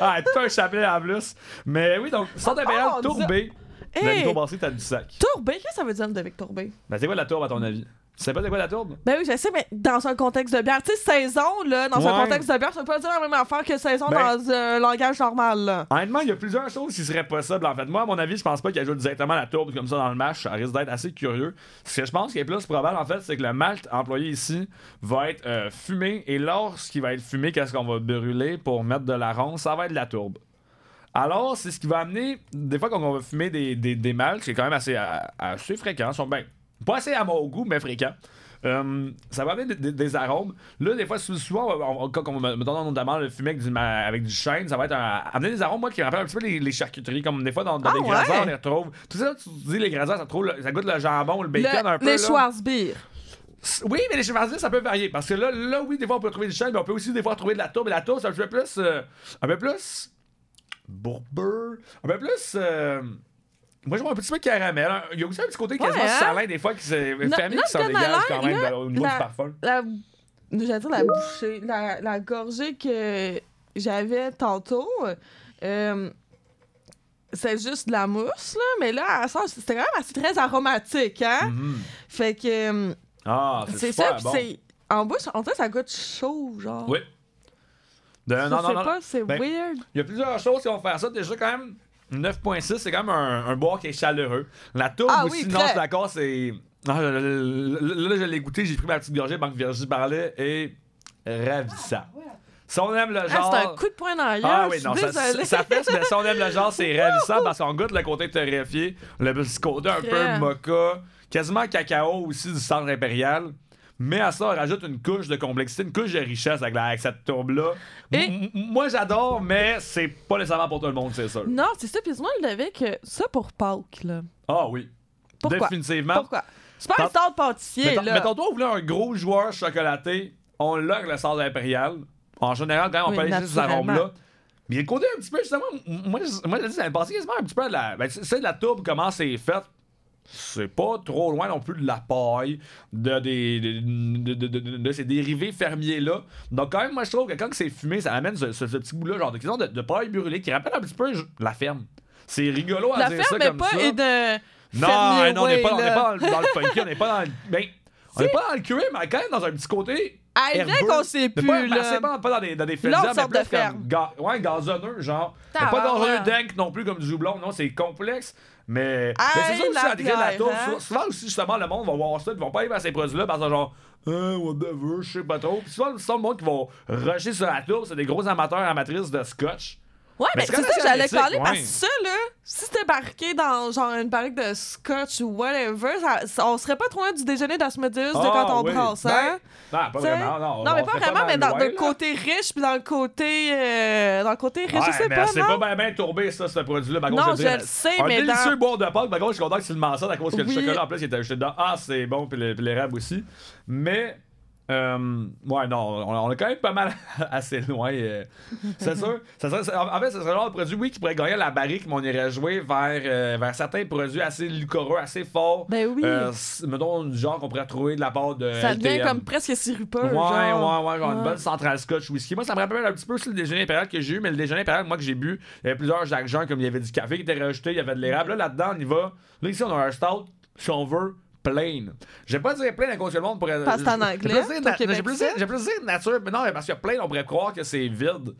Ah, tout un chapelet en plus. Mais oui, donc, centre impérial Oh, tourbé. Hey! Hey. Nico Bassé, t'as du sac. Tourbé, qu'est-ce que ça veut dire de Vic Tourbé? Ben, c'est quoi la tourbe, à ton avis? Sais pas c'est quoi la tourbe? Ben oui, je sais, mais dans un contexte de bière. Tu sais, saison, là, dans un contexte de bière, ça veut pas dire la même affaire que saison Ben- dans un langage normal, là. Honnêtement, il y a plusieurs choses qui seraient possibles. En fait, moi, à mon avis, je pense pas qu'il ajoute directement la tourbe comme ça dans le match. Ça risque d'être assez curieux. Ce que je pense qui est plus probable, en fait, c'est que le malt employé ici va être euh, fumé. Et lorsqu'il va être fumé, qu'est-ce qu'on va brûler pour mettre de la ronde? Ça va être de la tourbe. Alors, c'est ce qui va amener, des fois, quand on va fumer des, des, des malts, qui est quand même assez, euh, assez fréquent, sont ben, pas assez à mon goût, mais fréquent. Euh, ça va amener des, des- des arômes. Là, des fois, sou- souvent, on, on- quand on me donne notamment le fumer avec du, avec du chêne, ça va être un- amener des arômes, moi, qui rappellent un petit peu les, les charcuteries, comme des fois dans, dans Ah les ouais? on les retrouve. Tout ça, tu dis les grazers, ça, trouve ça goûte le jambon, le bacon Le- un peu. les. Schwarzbier. Oui, mais les chevaliers, ça peut varier. Parce que là, là, oui, des fois, on peut trouver du chêne, mais on peut aussi, des fois, trouver de la tourbe. Et la tourbe, c'est un peu plus. euh, un peu plus. Bourbeux. Un peu plus. euh, moi, je vois un petit peu caramel. hein. Il y a aussi un petit côté quasiment Ouais, hein? salin, des fois, qui No- famille qui s'en dégage quand même là, dans- au niveau la- du parfum. La, j'allais dire la bouchée, la, la gorgée que j'avais tantôt, euh, c'est juste de la mousse, là, mais là, c'était quand même assez très aromatique, hein? Mhm. Fait que euh, Ah, c'est ça, bon. c'est. En bouche, dirait que ça goûte chaud, genre. Oui. De- Je non, non, sais non. pas, c'est Ben, weird. Il y a plusieurs choses qui vont faire ça. Déjà, quand même, 9.6, c'est quand même un, un bois qui est chaleureux. La tourbe Ah aussi, oui, non, je suis d'accord, c'est. Ah, là, je l'ai goûté, j'ai pris ma petite gorgée, Banque Virginie parlait, et ravissant. Si on aime le Ah, genre. c'est un coup de poing dans la. Ah oui, non, ça, ça fait, mais si on aime le genre, c'est [LAUGHS] ravissant parce qu'on goûte le côté torréfié, le petit côté un peu mocha, quasiment cacao aussi du centre impérial. Mais à ça, on rajoute une couche de complexité, une couche de richesse avec, la- avec cette tourbe-là. Et- Moi, j'adore, mais c'est pas nécessairement pour tout le monde, c'est sûr. Non, c'est ça, puis moi, je l'avais que ça pour Pâques, là. Ah oui. Pourquoi? Définitivement. Pourquoi? C'est pas un stade pâtissier, Mettons, là. mettons toi, vous voulez un gros joueur chocolaté, on l'a avec le sort impérial. En général, quand même, on Oui, peut aller ces arômes-là. Mais il y a le côté un petit peu, justement, moi, je- moi je dis, ça me quasiment un petit peu à la. Ben, c'est de la tourbe, comment c'est fait. C'est pas trop loin non plus de la paille, de, des- de, de- de- de- ces dérivés fermiers-là. Donc, quand même, moi, je trouve que quand c'est fumé, ça amène ce, ce- ce petit goût-là, genre de, de, de paille brûlée, qui rappelle un petit peu la ferme. C'est rigolo à La dire ferme ça comme pas ça. et de. Non, fermier non, on n'est way, pas, on n'est pas dans, le- dans funky, on n'est pas dans le. Ben, On est pas dans le cuir, mais quand même dans un petit côté. Ah, vrai qu'on sait plus, pas, là. c'est pas, pas dans des, dans des faisables, mais sorte de plus ferme. ga- ouais, gazonneux, genre. Pas Tabarouette. gazonneux dank non plus comme du houblon, non, c'est complexe. Mais, mais c'est ça aussi, la à degré de la tour. hein? Souvent, aussi, justement, le monde va voir ça, ils vont pas aller vers ces produits-là parce que genre, hein, whatever, je sais pas trop. Puis souvent, le monde qui va rusher sur la tour, c'est des gros amateurs, amatrices de scotch. Ouais, Mais mais c'est ça que j'allais parler parce ouais. que ça, là, si t'es barqué dans genre une barrique de scotch ou whatever, ça- on serait pas trop loin du déjeuner d'Asmodeus de quand on Ah, oui. brasse, Ben, hein? Non, pas T'sais? vraiment, non. Non, mais on pas vraiment, mais mal dans le côté riche puis dans le côté. euh, dans le côté riche, Ouais, je sais mais pas, c'est pas bien tourbé, ça, ce produit-là. Par Non, je le sais, un mais délicieux dans- boire de Pâques. Par contre, je suis content que tu le mentionnes à cause que Oui. le chocolat, en plus, il était ajouté dedans. Ah, c'est bon, puis l'érable aussi. Mais, euh, ouais, non, on, on est quand même pas mal [LAUGHS] assez loin. euh, c'est [LAUGHS] sûr. Ça serait- en fait, ce serait le genre de produit, oui, qui pourrait gagner la barrique, mais on irait jouer vers, euh, vers certains produits assez liquoreux, assez forts. Ben oui. Euh, mettons, du genre qu'on pourrait trouver de la part de. ça devient comme presque sirupeux. Ouais, genre. ouais, ouais, genre une Ouais. bonne centrale scotch whisky. Moi, ça me rappelle un petit peu aussi le déjeuner impérial que j'ai eu, mais le déjeuner impérial, moi, que j'ai bu, il y avait plusieurs Jacques Jean, comme il y avait du café qui était rajouté, il y avait de l'érable. Là, là-dedans, on y va. Là, ici, on a un stout, si on veut, plain. Je vais pas dire plain à cause que le monde pourrait. Parce que en anglais, J'ai plus dire nature, mais non, mais parce que plain, on pourrait croire que c'est vide.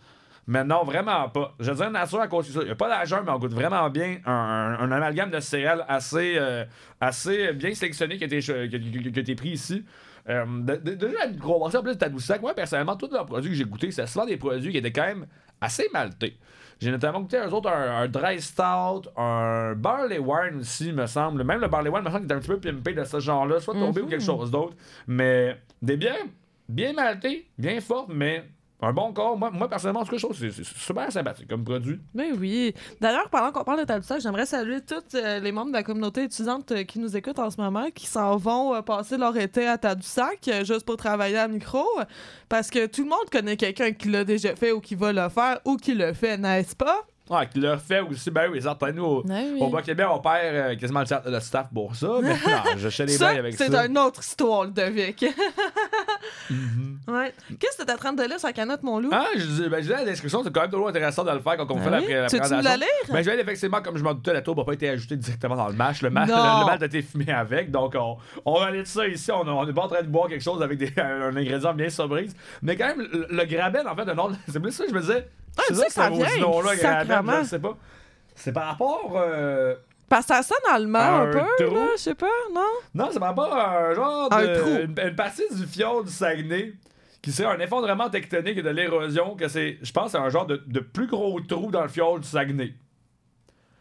Mais non, vraiment pas. Je veux dire nature à cause de ça. Il n'y a pas d'agent, mais on goûte vraiment bien un, un- un amalgame de céréales assez, euh, assez bien sélectionné qui a été, qui a été pris ici. Euh, déjà, la microbrasserie, en plus de Tadoussac, moi, personnellement, tous leurs produits que j'ai goûtés, c'est souvent des produits qui étaient quand même assez maltés. J'ai notamment goûté eux autres un, un dry stout, un barley wine aussi, me semble. Même le barley wine, me semble qu'il est un petit peu pimpé de ce genre-là, soit tombé ou quelque chose d'autre. Mais des bières bien maltées, bien fortes, mais un bon corps. Moi, moi personnellement, en tout cas, je trouve que c'est super sympathique comme produit. Mais oui. D'ailleurs, pendant qu'on parle de Tadoussac, j'aimerais saluer tous euh, les membres de la communauté étudiante euh, qui nous écoutent en ce moment, qui s'en vont euh, passer leur été à Tadoussac juste pour travailler à micro. Parce que tout le monde connaît quelqu'un qui l'a déjà fait ou qui va le faire ou qui le fait, n'est-ce pas? Ouais, qui le fait aussi, ben oui, certain. Nous, au, oui. au Bas-Québec, on perd euh, quasiment le, le staff pour ça. Mais [LAUGHS] non, je sais les bails avec ça. c'est une autre histoire, le. [LAUGHS] Mhm. ouais. Qu'est-ce que t'es en train de lire sur la canette, mon loup? Ah, je dis, ben, je disais, la description, c'est quand même toujours intéressant de le faire quand on Ben fait la, oui? pré- la Tu nous la lire? Ben, je vais aller effectivement, comme je m'en doutais, la tour n'a pas été ajoutée directement dans le match. Le, match, [LAUGHS] le, le match a été fumé avec. Donc, on, on va aller de ça ici. On on n'est pas en train de boire quelque chose avec des, [LAUGHS] un ingrédient bien sobrise. Mais quand même, le, le graben, en fait, nom, de- [LAUGHS] c'est plus ça, je me disais. Ah, c'est tu sais que ça vaut vient, ce nom-là, graben, sacrement. je ne sais pas. C'est par rapport. euh, Parce que ça sonne allemand un, Un peu, trou. là, je sais pas, non? Non, c'est à un genre Un de. trou. Une, une partie du fjord du Saguenay qui serait un effondrement tectonique et de l'érosion, que c'est. Je pense que c'est un genre de, de plus gros trou dans le fjord du Saguenay.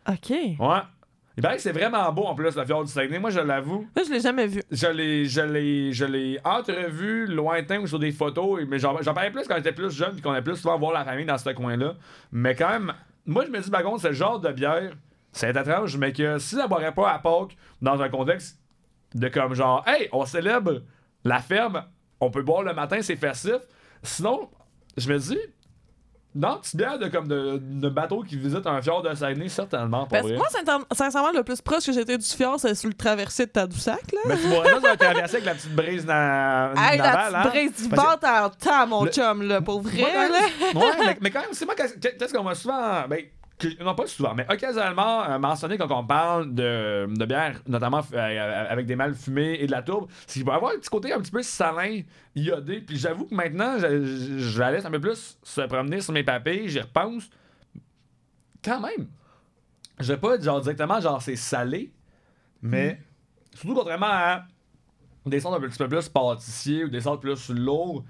OK. Ouais. Il paraît que c'est vraiment beau en plus, le fjord du Saguenay. Moi, je l'avoue. Là, je l'ai jamais vu. Je l'ai, je l'ai, je l'ai entrevu lointain ou sur des photos, mais j'en, j'en parlais plus quand j'étais plus jeune, puis qu'on allait plus souvent voir la famille dans ce coin-là. Mais quand même, moi je me dis, par contre, c'est le genre de bière, c'est étrange, mais que si la boirait pas à Pâques, dans un contexte de comme genre, hey, on célèbre la ferme, on peut boire le matin, c'est festif. Sinon, je me dis, non, petite bière de comme de, de bateau qui visite un fjord de Saguenay, certainement Parce que moi, sincèrement- le plus proche que j'étais du fjord, c'est sur le traversier de Tadoussac, là. Mais tu vois, là, ça va traverser avec la petite brise na- [LAUGHS] Hey, la navale, petite hein? brise du ventre en temps, mon Le- chum, là, pour vrai, là. ouais, mais, mais quand même, c'est moi, qu'est-ce qu'on m'a souvent. Ben, non, pas souvent, mais occasionnellement euh, mentionné quand on parle de, de bière, notamment euh, avec des mâles fumés et de la tourbe, c'est qu'il va avoir un petit côté un petit peu salin, iodé. Puis j'avoue que maintenant, je, je, je la laisse un peu plus se promener sur mes papilles, j'y repense. Quand même, je vais pas genre directement, genre c'est salé, mais surtout contrairement à des sortes un petit peu plus pâtissiers ou des sortes plus lourds.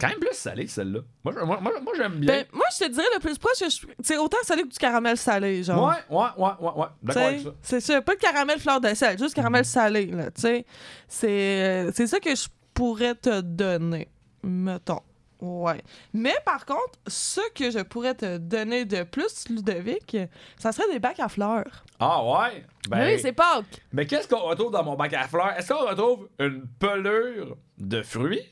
Quand même plus salé, celle-là. Moi, moi, moi, moi, j'aime bien. Ben, moi, je te dirais le plus proche, que je- c'est autant salé que du caramel salé, genre. ouais, ouais, ouais, ouais, ouais. D'accord avec T'sais, ça. C'est ça, pas le caramel fleur de sel, juste caramel salé, là, tu sais. C'est euh, c'est ça que je pourrais te donner, mettons. Ouais. Mais par contre, ce que je pourrais te donner de plus, Ludovic, ça serait des bacs à fleurs. Ah ouais? Ben, Oui, c'est Pâques. mais qu'est-ce qu'on retrouve dans mon bac à fleurs? Est-ce qu'on retrouve une pelure de fruits?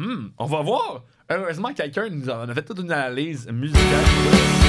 Hmm, on va voir. Heureusement, quelqu'un nous a fait toute une analyse musicale.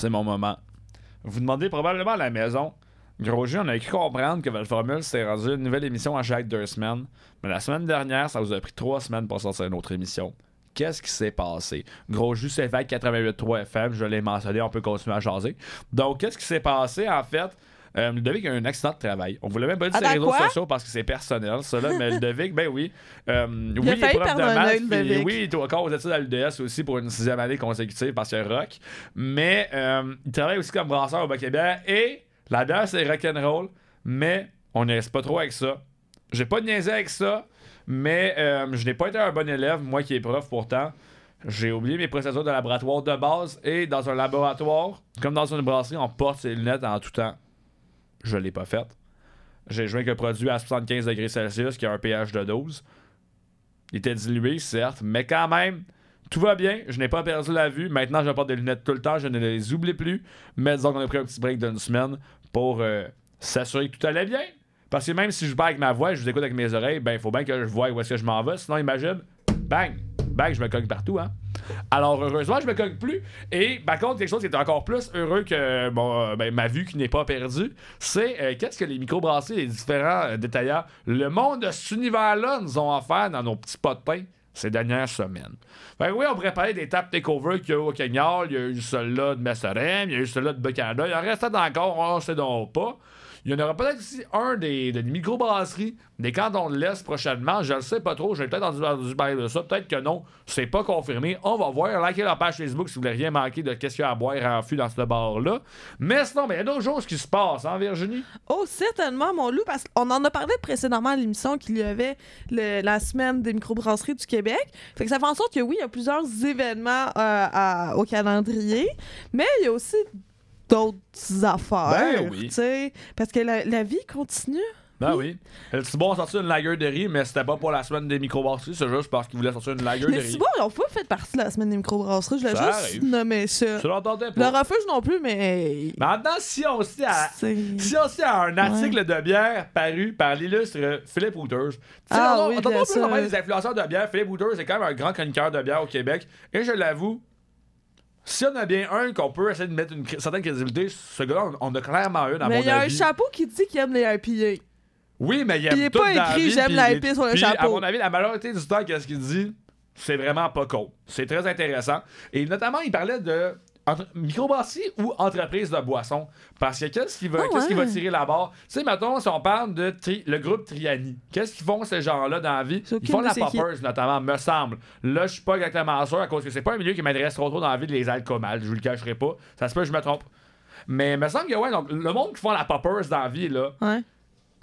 C'est mon moment. Vous demandez probablement à la maison. Gros jeu, on a cru comprendre que votre formule s'était rendu une nouvelle émission à chaque deux semaines. Mais la semaine dernière, ça vous a pris trois semaines pour sortir une autre émission. Qu'est-ce qui s'est passé? Gros jus, c'est fait 88.3 FM, je l'ai mentionné, on peut continuer à jaser. Donc, qu'est-ce qui s'est passé en fait? Euh, Ludovic a eu un accident de travail. On voulait même pas dire sur les réseaux sociaux parce que c'est personnel, ça là, mais Ludovic, ben oui. Euh, oui, failli épreuve perdre de maths, puis oui, il est encore aux études à l'UDS aussi pour une sixième année consécutive parce qu'il rock. Mais euh, il travaille aussi comme brasseur au Bac-Québec et là-dedans, c'est rock'n'roll, mais on niaise pas trop avec ça. J'ai pas niaisé avec ça, mais euh, je n'ai pas été un bon élève, moi qui est prof pourtant. J'ai oublié mes procédures de laboratoire de base et dans un laboratoire, comme dans une brasserie, on porte ses lunettes en tout temps. Je l'ai pas fait. J'ai joué avec un produit à 75 degrés Celsius qui a un pH de 12. Il était dilué, certes, mais quand même, tout va bien. Je n'ai pas perdu la vue. Maintenant, je porte des lunettes tout le temps. Je ne les oublie plus. Mais disons qu'on a pris un petit break d'une semaine pour euh, s'assurer que tout allait bien. Parce que même si je parle avec ma voix, je vous écoute avec mes oreilles, ben il faut bien que je voie où est-ce que je m'en vais. Sinon, imagine, bang, bang, je me cogne partout, hein. Alors, heureusement, je me cogne plus. Et par contre, quelque chose qui est encore plus heureux que euh, ben, ma vue qui n'est pas perdue, c'est euh, qu'est-ce que les microbrasseries, les différents euh, détaillants, le monde de cet univers-là nous ont offert dans nos petits pots de pain ces dernières semaines? Fait que oui, on parler des tables takeover qu'il y a eu au Cagnol, il y a eu celle-là de Messerem, il y a eu celle-là de Bas-Canada, il en reste encore, on sait donc pas. Il y en aura peut-être aussi un des, des microbrasseries des cantons de l'Est prochainement. Je le sais pas trop. J'ai peut-être entendu parler de ça. Peut-être que non. C'est pas confirmé. On va voir. Likez la page Facebook si vous voulez rien manquer de qu'est-ce qu'il y a à boire en fût dans ce bar-là. Mais sinon, ben, il y a d'autres choses qui se passent, hein, Virginie? Oh, certainement, mon loup, parce qu'on en a parlé précédemment à l'émission qu'il y avait la semaine des microbrasseries du Québec. Fait que ça fait en sorte que oui, il y a plusieurs événements euh, au calendrier, mais il y a aussi d'autres affaires. Ben oui. tu sais, Parce que la, la vie continue. Ben oui. Le Ciboire a sorti une lager de riz, mais c'était pas pour la semaine des microbrasseries, c'est juste parce qu'il voulait sortir une lager de Les riz. Ciboires, ils ont pas fait partie de la semaine des microbrasseries. Je l'ai juste arrive. nommé ça. Tu l'entendais Le pas. refuge non plus, mais. Maintenant, si on dit à. Si on à un article de bière paru par l'illustre Philippe sais, Ah on, oui, on entend pas plus des influenceurs de bière. Philippe Hooters, c'est quand même un grand chroniqueur de bière au Québec. Et je l'avoue, si on a bien un qu'on peut essayer de mettre une certaine crédibilité, ce gars-là, on, on a clairement un, à Mais mon il y a un avis. chapeau qui dit qu'il aime les IPA. Oui, mais il aime Il est pas écrit, j'aime épée sur le puis, À chapeau. mon avis, la majorité du temps, qu'est-ce qu'il dit, c'est vraiment pas cool. C'est très intéressant. Et notamment, il parlait de entre- microbrasserie ou entreprise de boissons. Parce que qu'est-ce qui va, Ah va tirer la barre? Tu sais, mettons, si on parle de tri- le groupe Triani, qu'est-ce qu'ils font ces gens-là dans la vie? Ils font de la qui. poppers, notamment, me semble. Là, je suis pas exactement sûr à cause que c'est pas un milieu qui m'intéresse trop trop dans la vie de les alcomales. Je vous le cacherai pas. Ça se peut que je me trompe. Mais il me semble que, ouais, donc, le monde qui font la poppers dans la vie, là, Ouais.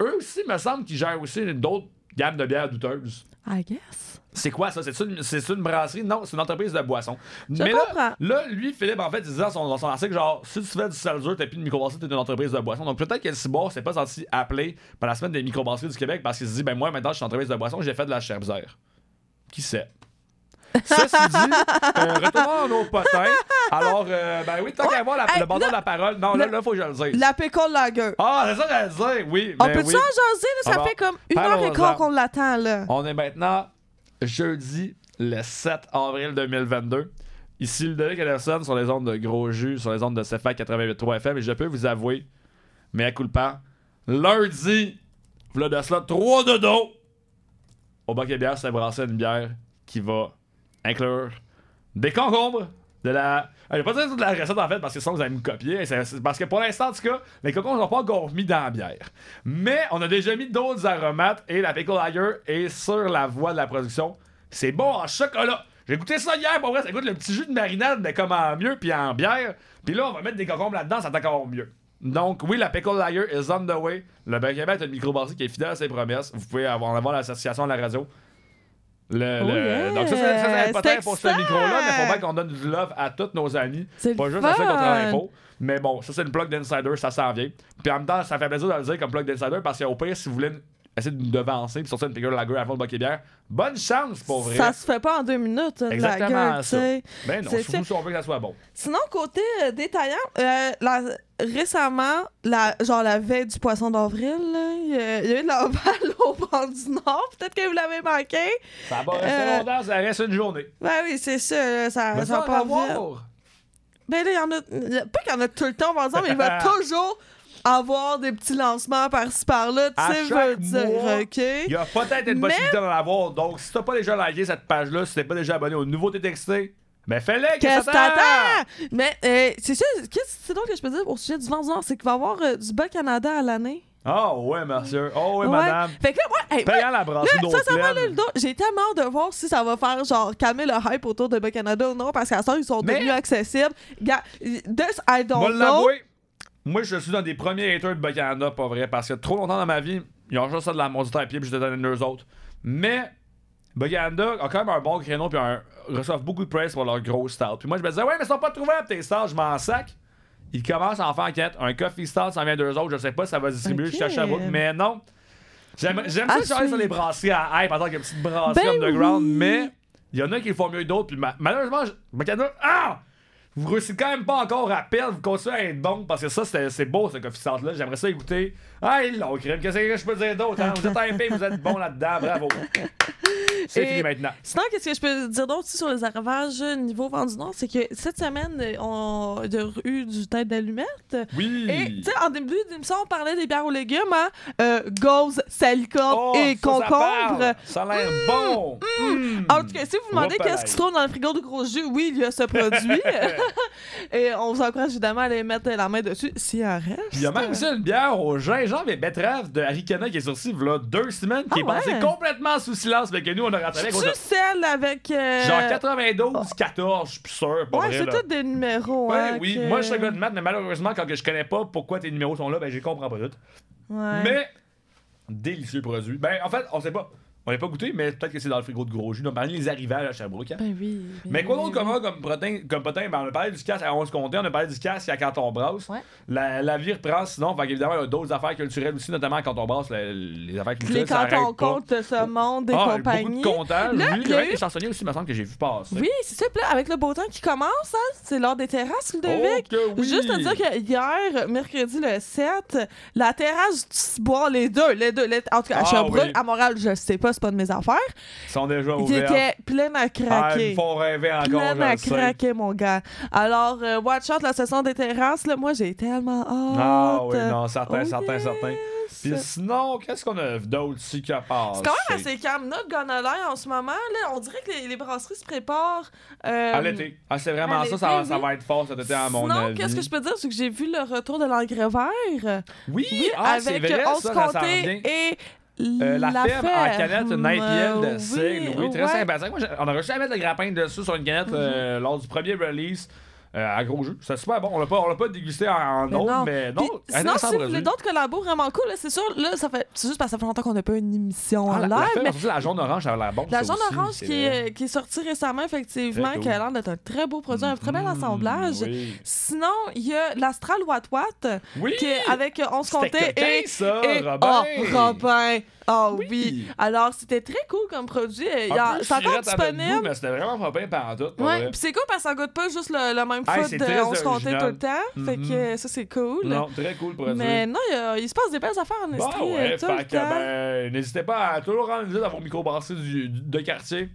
eux aussi, me semble qu'ils gèrent aussi d'autres gammes de bières douteuses. I guess. C'est quoi ça? C'est une, c'est une brasserie? Non, c'est une entreprise de boissons. Je Mais comprends. là, là, lui, Philippe, en fait, il disait dans son, dans son article, genre, si tu fais du seltzer, t'as plus de microbrasserie, t'es une entreprise de boissons. Donc peut-être que le Ciboire s'est pas senti appelé par la semaine des microbrasseries du Québec parce qu'il se dit, ben moi, maintenant, je suis entreprise de boissons, j'ai fait de la Cherbzère. Qui sait? Ceci dit, [LAUGHS] euh, retournons à nos potins. Alors, euh, ben oui, tant qu'à avoir la- Hey, le là- de la parole. Non, là, là, faut que je le dise. La pickle lager. Ah, c'est ça que j'allais dire, oui. On ben peut-tu oui. en jaser, là? Ça Ah bon. fait comme une heure et Parlons-en. quart qu'on l'attend, là. On est maintenant jeudi, le 7 avril 2022. Ici, Ludovic Anderson sur les ondes de Gros Jus, sur les ondes de CFA 88.3 FM. Et je peux vous avouer, mais à coup de pas, lundi, v'là de cela, 3 de dos. Au bac et bière, c'est brasser une bière qui va inclure des concombres, de la. Ah, Je vais pas dire toute la recette en fait parce que sinon vous allez me copier. Parce que pour l'instant, en tout cas, les concombres ne sont pas encore mis dans la bière. Mais on a déjà mis d'autres aromates et la Pickle Lager est sur la voie de la production. C'est bon en chocolat. J'ai goûté ça hier, pour vrai, ça goûte le petit jus de marinade, mais comme en mieux, puis en bière. Puis là, on va mettre des concombres là-dedans, ça encore mieux. Donc, oui, la Pickle Lager is on the way. Le Québec est une microbrasserie qui est fidèle à ses promesses. Vous pouvez avoir, en avoir l'association à la radio. Le, Oh le- yeah, Donc, ça, c'est ça, c'est c'est peut-être pour ce micro-là, mais faut bien qu'on donne du love à tous nos amis. C'est Pas juste à ceux qu'on fun. travaille pas. Mais bon, ça, c'est une plug d'insider, ça s'en vient. Puis en même temps, ça fait plaisir de le dire comme plug d'insider parce qu'au pire, si vous voulez essayer de nous devancer puis sortir une Pickle Lager avant le Bac et bière, bonne chance pour vrai. Ça se fait pas en deux minutes, une Exactement lager, tu ça. Ben non, surtout ça. si on veut que ça soit bon. Sinon, côté euh, détaillant, euh, la- récemment, la, genre la veille du poisson d'avril, il y, y a eu de la balle au vent du Nord. Peut-être que vous l'avez manqué. Ça va rester Euh, longtemps, ça reste une journée. Ben oui, c'est ça. ça, Mais va vite. voir. Ben là, il y en a. Pas qu'il y en a tout le temps, par exemple, mais il va [LAUGHS] toujours avoir des petits lancements par-ci par-là. Tu sais, veux dire, OK? Il y a peut-être une Mais- possibilité d'en avoir. Donc, si t'as pas déjà liké cette page-là, si t'es pas déjà abonné au nouveauté texté, ben fais-le! Qu'est-ce que ça t'attends? Mais euh, c'est ça, qu'est-ce c'est donc que je peux dire au sujet du vent du Nord, c'est qu'il va y avoir euh, du bas Canada à l'année. Oh ouais, monsieur. Oh ouais, Ouais. madame. Fait que là, moi, hey, Payant la brasserie Là, d'eau sincèrement, là, pleine. le dos, j'ai tellement de voir si ça va faire genre calmer le hype autour de Bas-Canada ou non, parce qu'à ça, ils sont Mais- devenus accessibles. This, I don't know. moi, je suis dans des premiers haters de Bas-Canada, pas vrai, parce que trop longtemps dans ma vie, ils ont juste ça de la mondiale à pied, puis je donné deux autres. Mais Bas-Canada a quand même un bon créneau, puis un, reçoivent beaucoup de praise pour leur gros stout. Puis moi, je me disais, ouais, mais ils sont pas trouvables tes stouts, je m'en sac. Ils commencent à en faire enquête. Un coffee stout, ça en vient d'eux autres, je sais pas si ça va se distribuer Ok. jusqu'à Sherbrooke, mais non. J'aime ça charler sur les brasseries à hype en tant que petite brasserie Ben underground, oui. mais il y en a qui le font mieux que d'autres. Puis ma- malheureusement, je- Bas-Canada, ah! Vous réussissez quand même pas encore à perdre, vous continuez à être bon parce que ça, c'est beau ce coffee stout là. J'aimerais ça écouter. Ah, ils l'ont crème. Qu'est-ce que je peux dire d'autre? hein? Vous êtes hypé, vous êtes bon là-dedans, bravo. C'est fini maintenant. Sinon, qu'est-ce que je peux dire d'autre aussi sur les arrivages niveau vent du Nord, c'est que cette semaine, on a eu du tête d'allumette. Oui! Et, tu sais, en début d'émission, on parlait des bières aux légumes, hein? Euh, Gauze, salicorne Oh, et ça, concombre. Ça a l'air bon! Mm. En tout cas, si vous vous demandez qu'est-ce qui se trouve dans le frigo de gros jus, oui, il y a ce produit. [LAUGHS] et on vous encourage évidemment à aller mettre la main dessus s'il en reste. Il y a même aussi une bière au gingembre et betterave de Harikana qui est y a deux semaines, qui Ah est ouais? complètement sous silence, mais que nous, on a de- celle avec. euh, Genre 92, 14, je suis plus sûr. pas Ouais, vrai, c'est là. tous des numéros. Ouais, hein, oui, que- moi je suis un gars de maths, mais malheureusement, quand que je connais pas pourquoi tes numéros sont là, ben je les comprends pas tout. Ouais. Mais, délicieux produit. Ben, en fait, on sait pas. On l'a pas goûté, mais peut-être que c'est dans le frigo de gros jus. Normalement, les arrivages à Sherbrooke. hein. Ben oui. ben Mais quoi oui, d'autre oui. commun comme protein, comme potin? Ben, on a parlé du casque à 11 comtés, on a parlé du casque à quand on brasse. Ouais. La, la vie reprend sinon. Fait évidemment, il y a d'autres affaires culturelles aussi, notamment quand on brasse le- les affaires Les culturelles. ça quand on pas. compte ce monde et Ah, compagnie. beaucoup de comptages. Là, oui, il y a eu- des chansonniers aussi, il me semble que j'ai vu passer. Oui, c'est ça. Avec le beau temps qui commence, hein, c'est l'heure des terrasses, Ludovic. Oh oui. Juste à dire que hier, mercredi le 7, la terrasse du Ciboire, les deux, les deux, les- en tout cas à Ah, Sherbrooke, oui. à Montréal, je sais pas, c'est pas de mes affaires. Ils sont déjà Ils ouverts. étaient pleins à Ah, ils craquer. font rêver encore, plein je à craquer, mon gars. Alors, euh, watch out, la session des terrasses, là, moi, j'ai tellement hâte. Ah oui, non, certain, Oh, certain, yes. certain. Puis sinon, qu'est-ce qu'on a d'autre ici qui a passé? C'est quand même assez calme. Notre Gonolin, en ce moment, là, on dirait que les, les brasseries se préparent. euh, À l'été. Ah, c'est vraiment ça, ça, ça va être fort cet été, à mon Sinon, avis. qu'est-ce que je peux dire? C'est que j'ai vu le retour de l'engrais vert. Oui, Oui, ah, avec vrai, 11 ça, ça revient. et Euh, la, ferme en canette, une IPL de Euh, Signe. Oui, très ouais. sympathique. Moi, on a réussi à mettre le grappin dessus sur une canette Mhm. euh, lors du premier release. Euh, à gros jeu. C'est super bon. On l'a pas, on l'a pas dégusté en, autre, non. mais non. Puis sinon, si vous voulez d'autres collabos vraiment cool, c'est sûr, là, ça fait. C'est juste parce que ça fait longtemps qu'on n'a pas une émission Ah, en la, live, la mais la jaune orange, a l'air bon. La jaune aussi, orange qui est, qui est sortie récemment, effectivement, qui a l'air d'être un très beau produit, un très bel assemblage. Mm, oui. Sinon, il y a l'Astral Watt Watt, Oui! qui est avec 11 C'était comtés coquin, et. ça, et- Robin! Oh, Robin! Oh oui. Oui. Alors, c'était très cool comme produit. C'est encore goût, disponible. mais c'était vraiment pas bien par tout. Ouais, puis c'est cool parce que ça goûte pas juste le, le même Hey, foot c'est de très 11 comtés original. tout le temps. Fait que euh, ça, c'est cool. Non, très cool produit. Mais non, il, y a- il se passe des belles affaires en Estrie ouais, euh, tout fait le que, temps. ben, n'hésitez pas à toujours rendre visite à vos du- de quartier.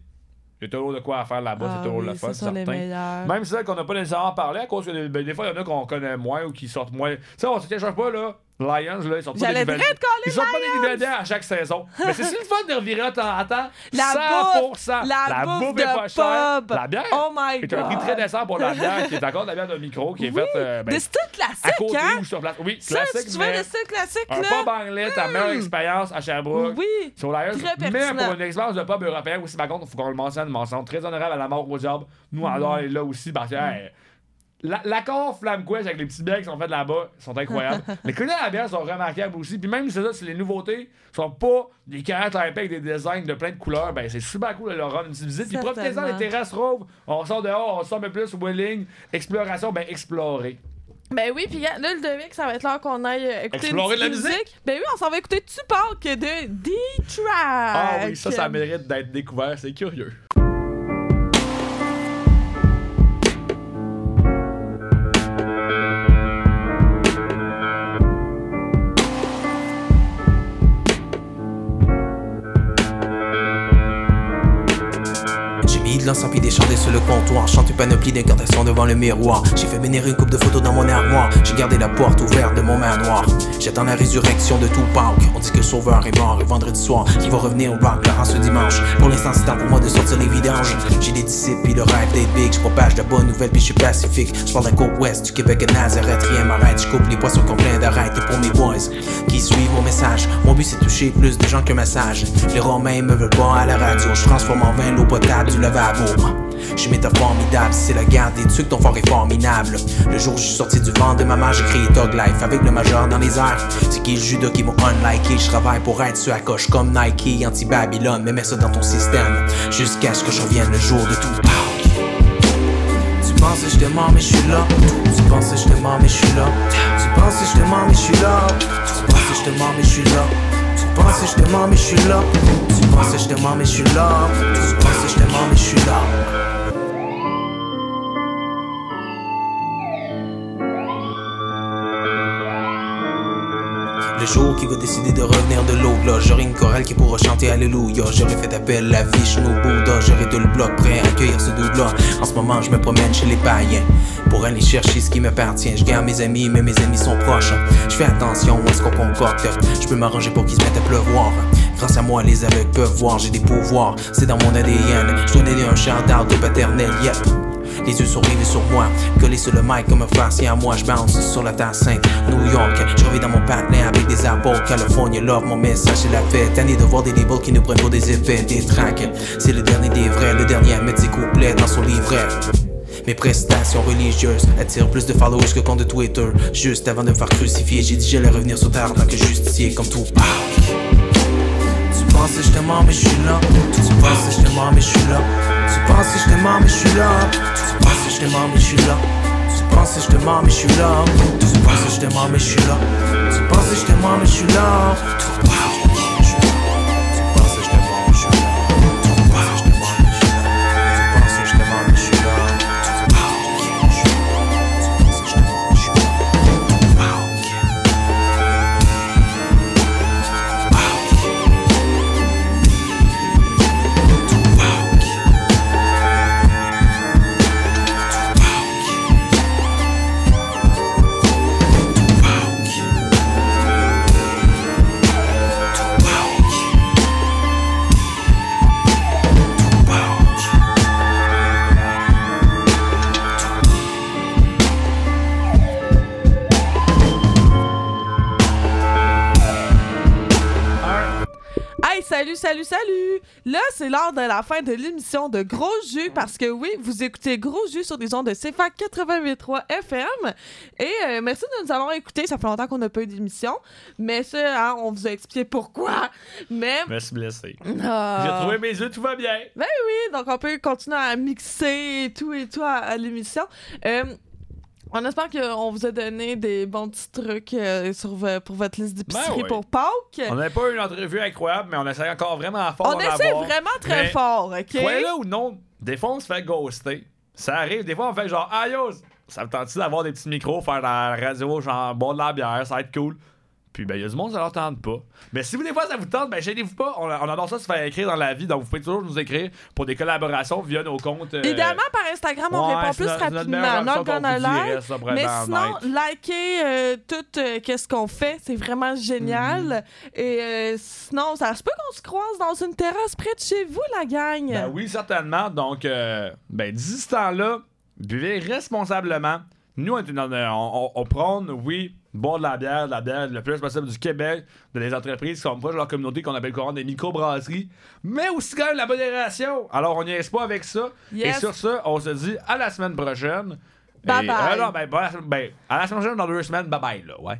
Il y a toujours de quoi à faire là-bas, Ah c'est toujours oui, le fun, les certain. Même si c'est qu'on n'a pas nécessairement parlé, à cause que des, ben, des fois, il y en a qu'on connaît moins ou qui sortent moins. Tu sais, on se tient pas, là. Lions, là, ils sortent pas des nouvelles. Ils sortent pas des nouvelles à chaque saison. Mais c'est si le fun de revirer de temps en temps. [LAUGHS] La 100%. la bouffe est de pas chère. La bière. Oh my est un prix très God. décent pour la [LAUGHS] bière, qui est encore de la bière de micro, qui est Oui, faite euh, ben, Des styles à classiques, côté hein? ou sur place. Oui, Ça, classique, si tu veux mais des styles classiques, un là. pub anglais, ta meilleure expérience à Sherbrooke. Oui. Sur la Très mais pour une expérience de pub européen aussi, par contre, il faut qu'on le mentionne, une mention très honorable à la mort au diable. Nous, adore aller là aussi parce que la- l'accord Flamme Quest avec les petits bières qui sont faites là-bas sont incroyables. [LAUGHS] les colliers à la bière sont remarquables aussi. Puis même si c'est ça, c'est les nouveautés, sont pas des à avec des designs de plein de couleurs, ben c'est super cool de leur rendre une petite visite. Puis profitez-en des terrasses rouves. On sort dehors, on sort un peu plus Welling, exploration, ben explorer. Ben oui, puis là, le Ludovic, ça va être l'heure qu'on aille écouter Explorer une de la musique? Ben oui, on s'en va écouter Tupac de D-Track. Ah oui, ça, ça mérite d'être découvert, c'est curieux. De l'encens puis des sur le comptoir. Chante une panoplie d'incantations devant le miroir. J'ai fait venir une coupe de photos dans mon armoire. J'ai gardé la porte ouverte de mon manoir. J'attends la résurrection de Tupac. On dit que le sauveur est mort et vendredi soir, qu'il va revenir au là, en ce dimanche? Pour l'instant, c'est temps pour moi de sortir les vidanges. J'ai des disciples puis le rêve d'être big. Je propage de bonnes nouvelles puis je suis pacifique. Je parle la côte ouest, du Québec à Nazareth. Rien m'arrête. Je coupe les poissons ont plein. Et pour mes boys qui suivent mon message, mon but c'est toucher plus de gens qu'un massage. Les Romains me veulent pas à la radio. Je transforme en vin l'eau potable du lavabo. Je suis méta formidable, c'est la garde des trucs, ton fort est formidable. Le jour où je suis sorti du vent de ma mère, j'ai créé Tog Life avec le majeur dans les airs. C'est qui le judas qui m'ont unliké, je travaille pour être sur la coche comme Nike, anti-Babylone, mais mets ça dans ton système. Jusqu'à ce que je revienne le jour de tout. Tu penses que je te mais je suis là. Tu penses que je te mais je suis là. Tu penses que je te mens, mais je suis là. Tu penses que je te mens, mais je suis là. Tu penses que je te mens, mais je suis là. Que je mens, mais je suis là. Penses que je mens, mais je suis là. Le jour qui va décider de revenir de l'au-delà J'aurai une chorale qui pourra chanter Alléluia J'aurais fait appel à Vishnu Bouddha le bloc prêt à accueillir ce double-là En ce moment je me promène chez les païens Pour aller chercher ce qui m'appartient Je garde mes amis mais mes amis sont proches. Je fais attention à ce qu'on concocte Je peux m'arranger pour qu'ils se mettent à pleuvoir. Grâce à moi les aveugles peuvent voir. J'ai des pouvoirs, c'est dans mon ADN Je dois donner un shout-out de paternel, les yeux sont rivés sur moi, collés sur le mic comme un farci à moi. Je bounce sur la terre sainte, New York. Je reviens dans mon partenaire avec des apports. Californie, love, mon message c'est la fête. Tanné de voir des labels qui nous prennent pour des effets, des tracks. C'est le dernier des vrais, le dernier à mettre ses couplets dans son livret. Mes prestations religieuses attirent plus de followers que compte de Twitter. Juste avant de me faire crucifier, j'ai dit j'allais revenir sur terre tant que justicier comme tout. Tu penses que je te mens, mais je suis là. Tu penses que je te mens, mais je suis là. C'est pas si je t'aime hein, mais je suis là. C'est pas si je t'aime hein, mais je suis là. C'est pas si je t'aime hein, mais je suis là. C'est pas si je t'aime mais je suis là. C'est pas si je t'aime mais je suis là. Salut, salut! Là, c'est l'heure de la fin de l'émission de Gros Jus parce que oui, vous écoutez Gros Jus sur des ondes de CFAC 88.3 FM. Et euh, merci de nous avoir écoutés. Ça fait longtemps qu'on n'a pas eu d'émission. Mais ça, hein, on vous a expliqué pourquoi. Mais. Je me suis blessé. Ah. J'ai retrouvé mes yeux, tout va bien. Ben oui, donc on peut continuer à mixer et tout et tout à, à l'émission. Euh, on espère qu'on vous a donné des bons petits trucs euh, sur, pour votre liste d'épicerie Ben oui. pour Pâques. On n'avait pas eu une entrevue incroyable, mais on essaie encore vraiment fort. On essaie vraiment très Mais- fort, OK? Croyez-le ou non, des fois on se fait ghoster. Ça arrive, des fois on fait genre, ah yo, ça me tente d'avoir des petits micros, faire de la radio, genre boire de la bière, ça va être cool. Puis ben, il y a du monde, ça leur tente pas. Mais si vous, des fois, ça vous tente, ben, gênez-vous pas. On, on adore ça se faire écrire dans la vie. Donc, vous pouvez toujours nous écrire pour des collaborations via nos comptes. euh, Idéalement, par Instagram, on ouais, répond plus notre- rapidement. Not gonna lie. ça Mais sinon, likez euh, tout euh, qu'est-ce qu'on fait. C'est vraiment génial. Mhm. Et euh, sinon, ça se peut qu'on se croise dans une terrasse près de chez vous, la gang. Ben oui, certainement. Donc, euh, ben, d'ici ce temps-là, buvez responsablement. Nous, on, est dans- on, on- on prône, oui, boire de la bière, de la bière le plus possible du Québec, de les entreprises qui sont proches de leur communauté, qu'on appelle couramment des microbrasseries, mais aussi quand même la modération. Alors, on n'y est pas avec ça. Yes. Et sur ça, on se dit à la semaine prochaine. Bye Et- bye. euh, non, ben, ben, ben, à la semaine prochaine, dans deux semaines, bye bye, là, ouais.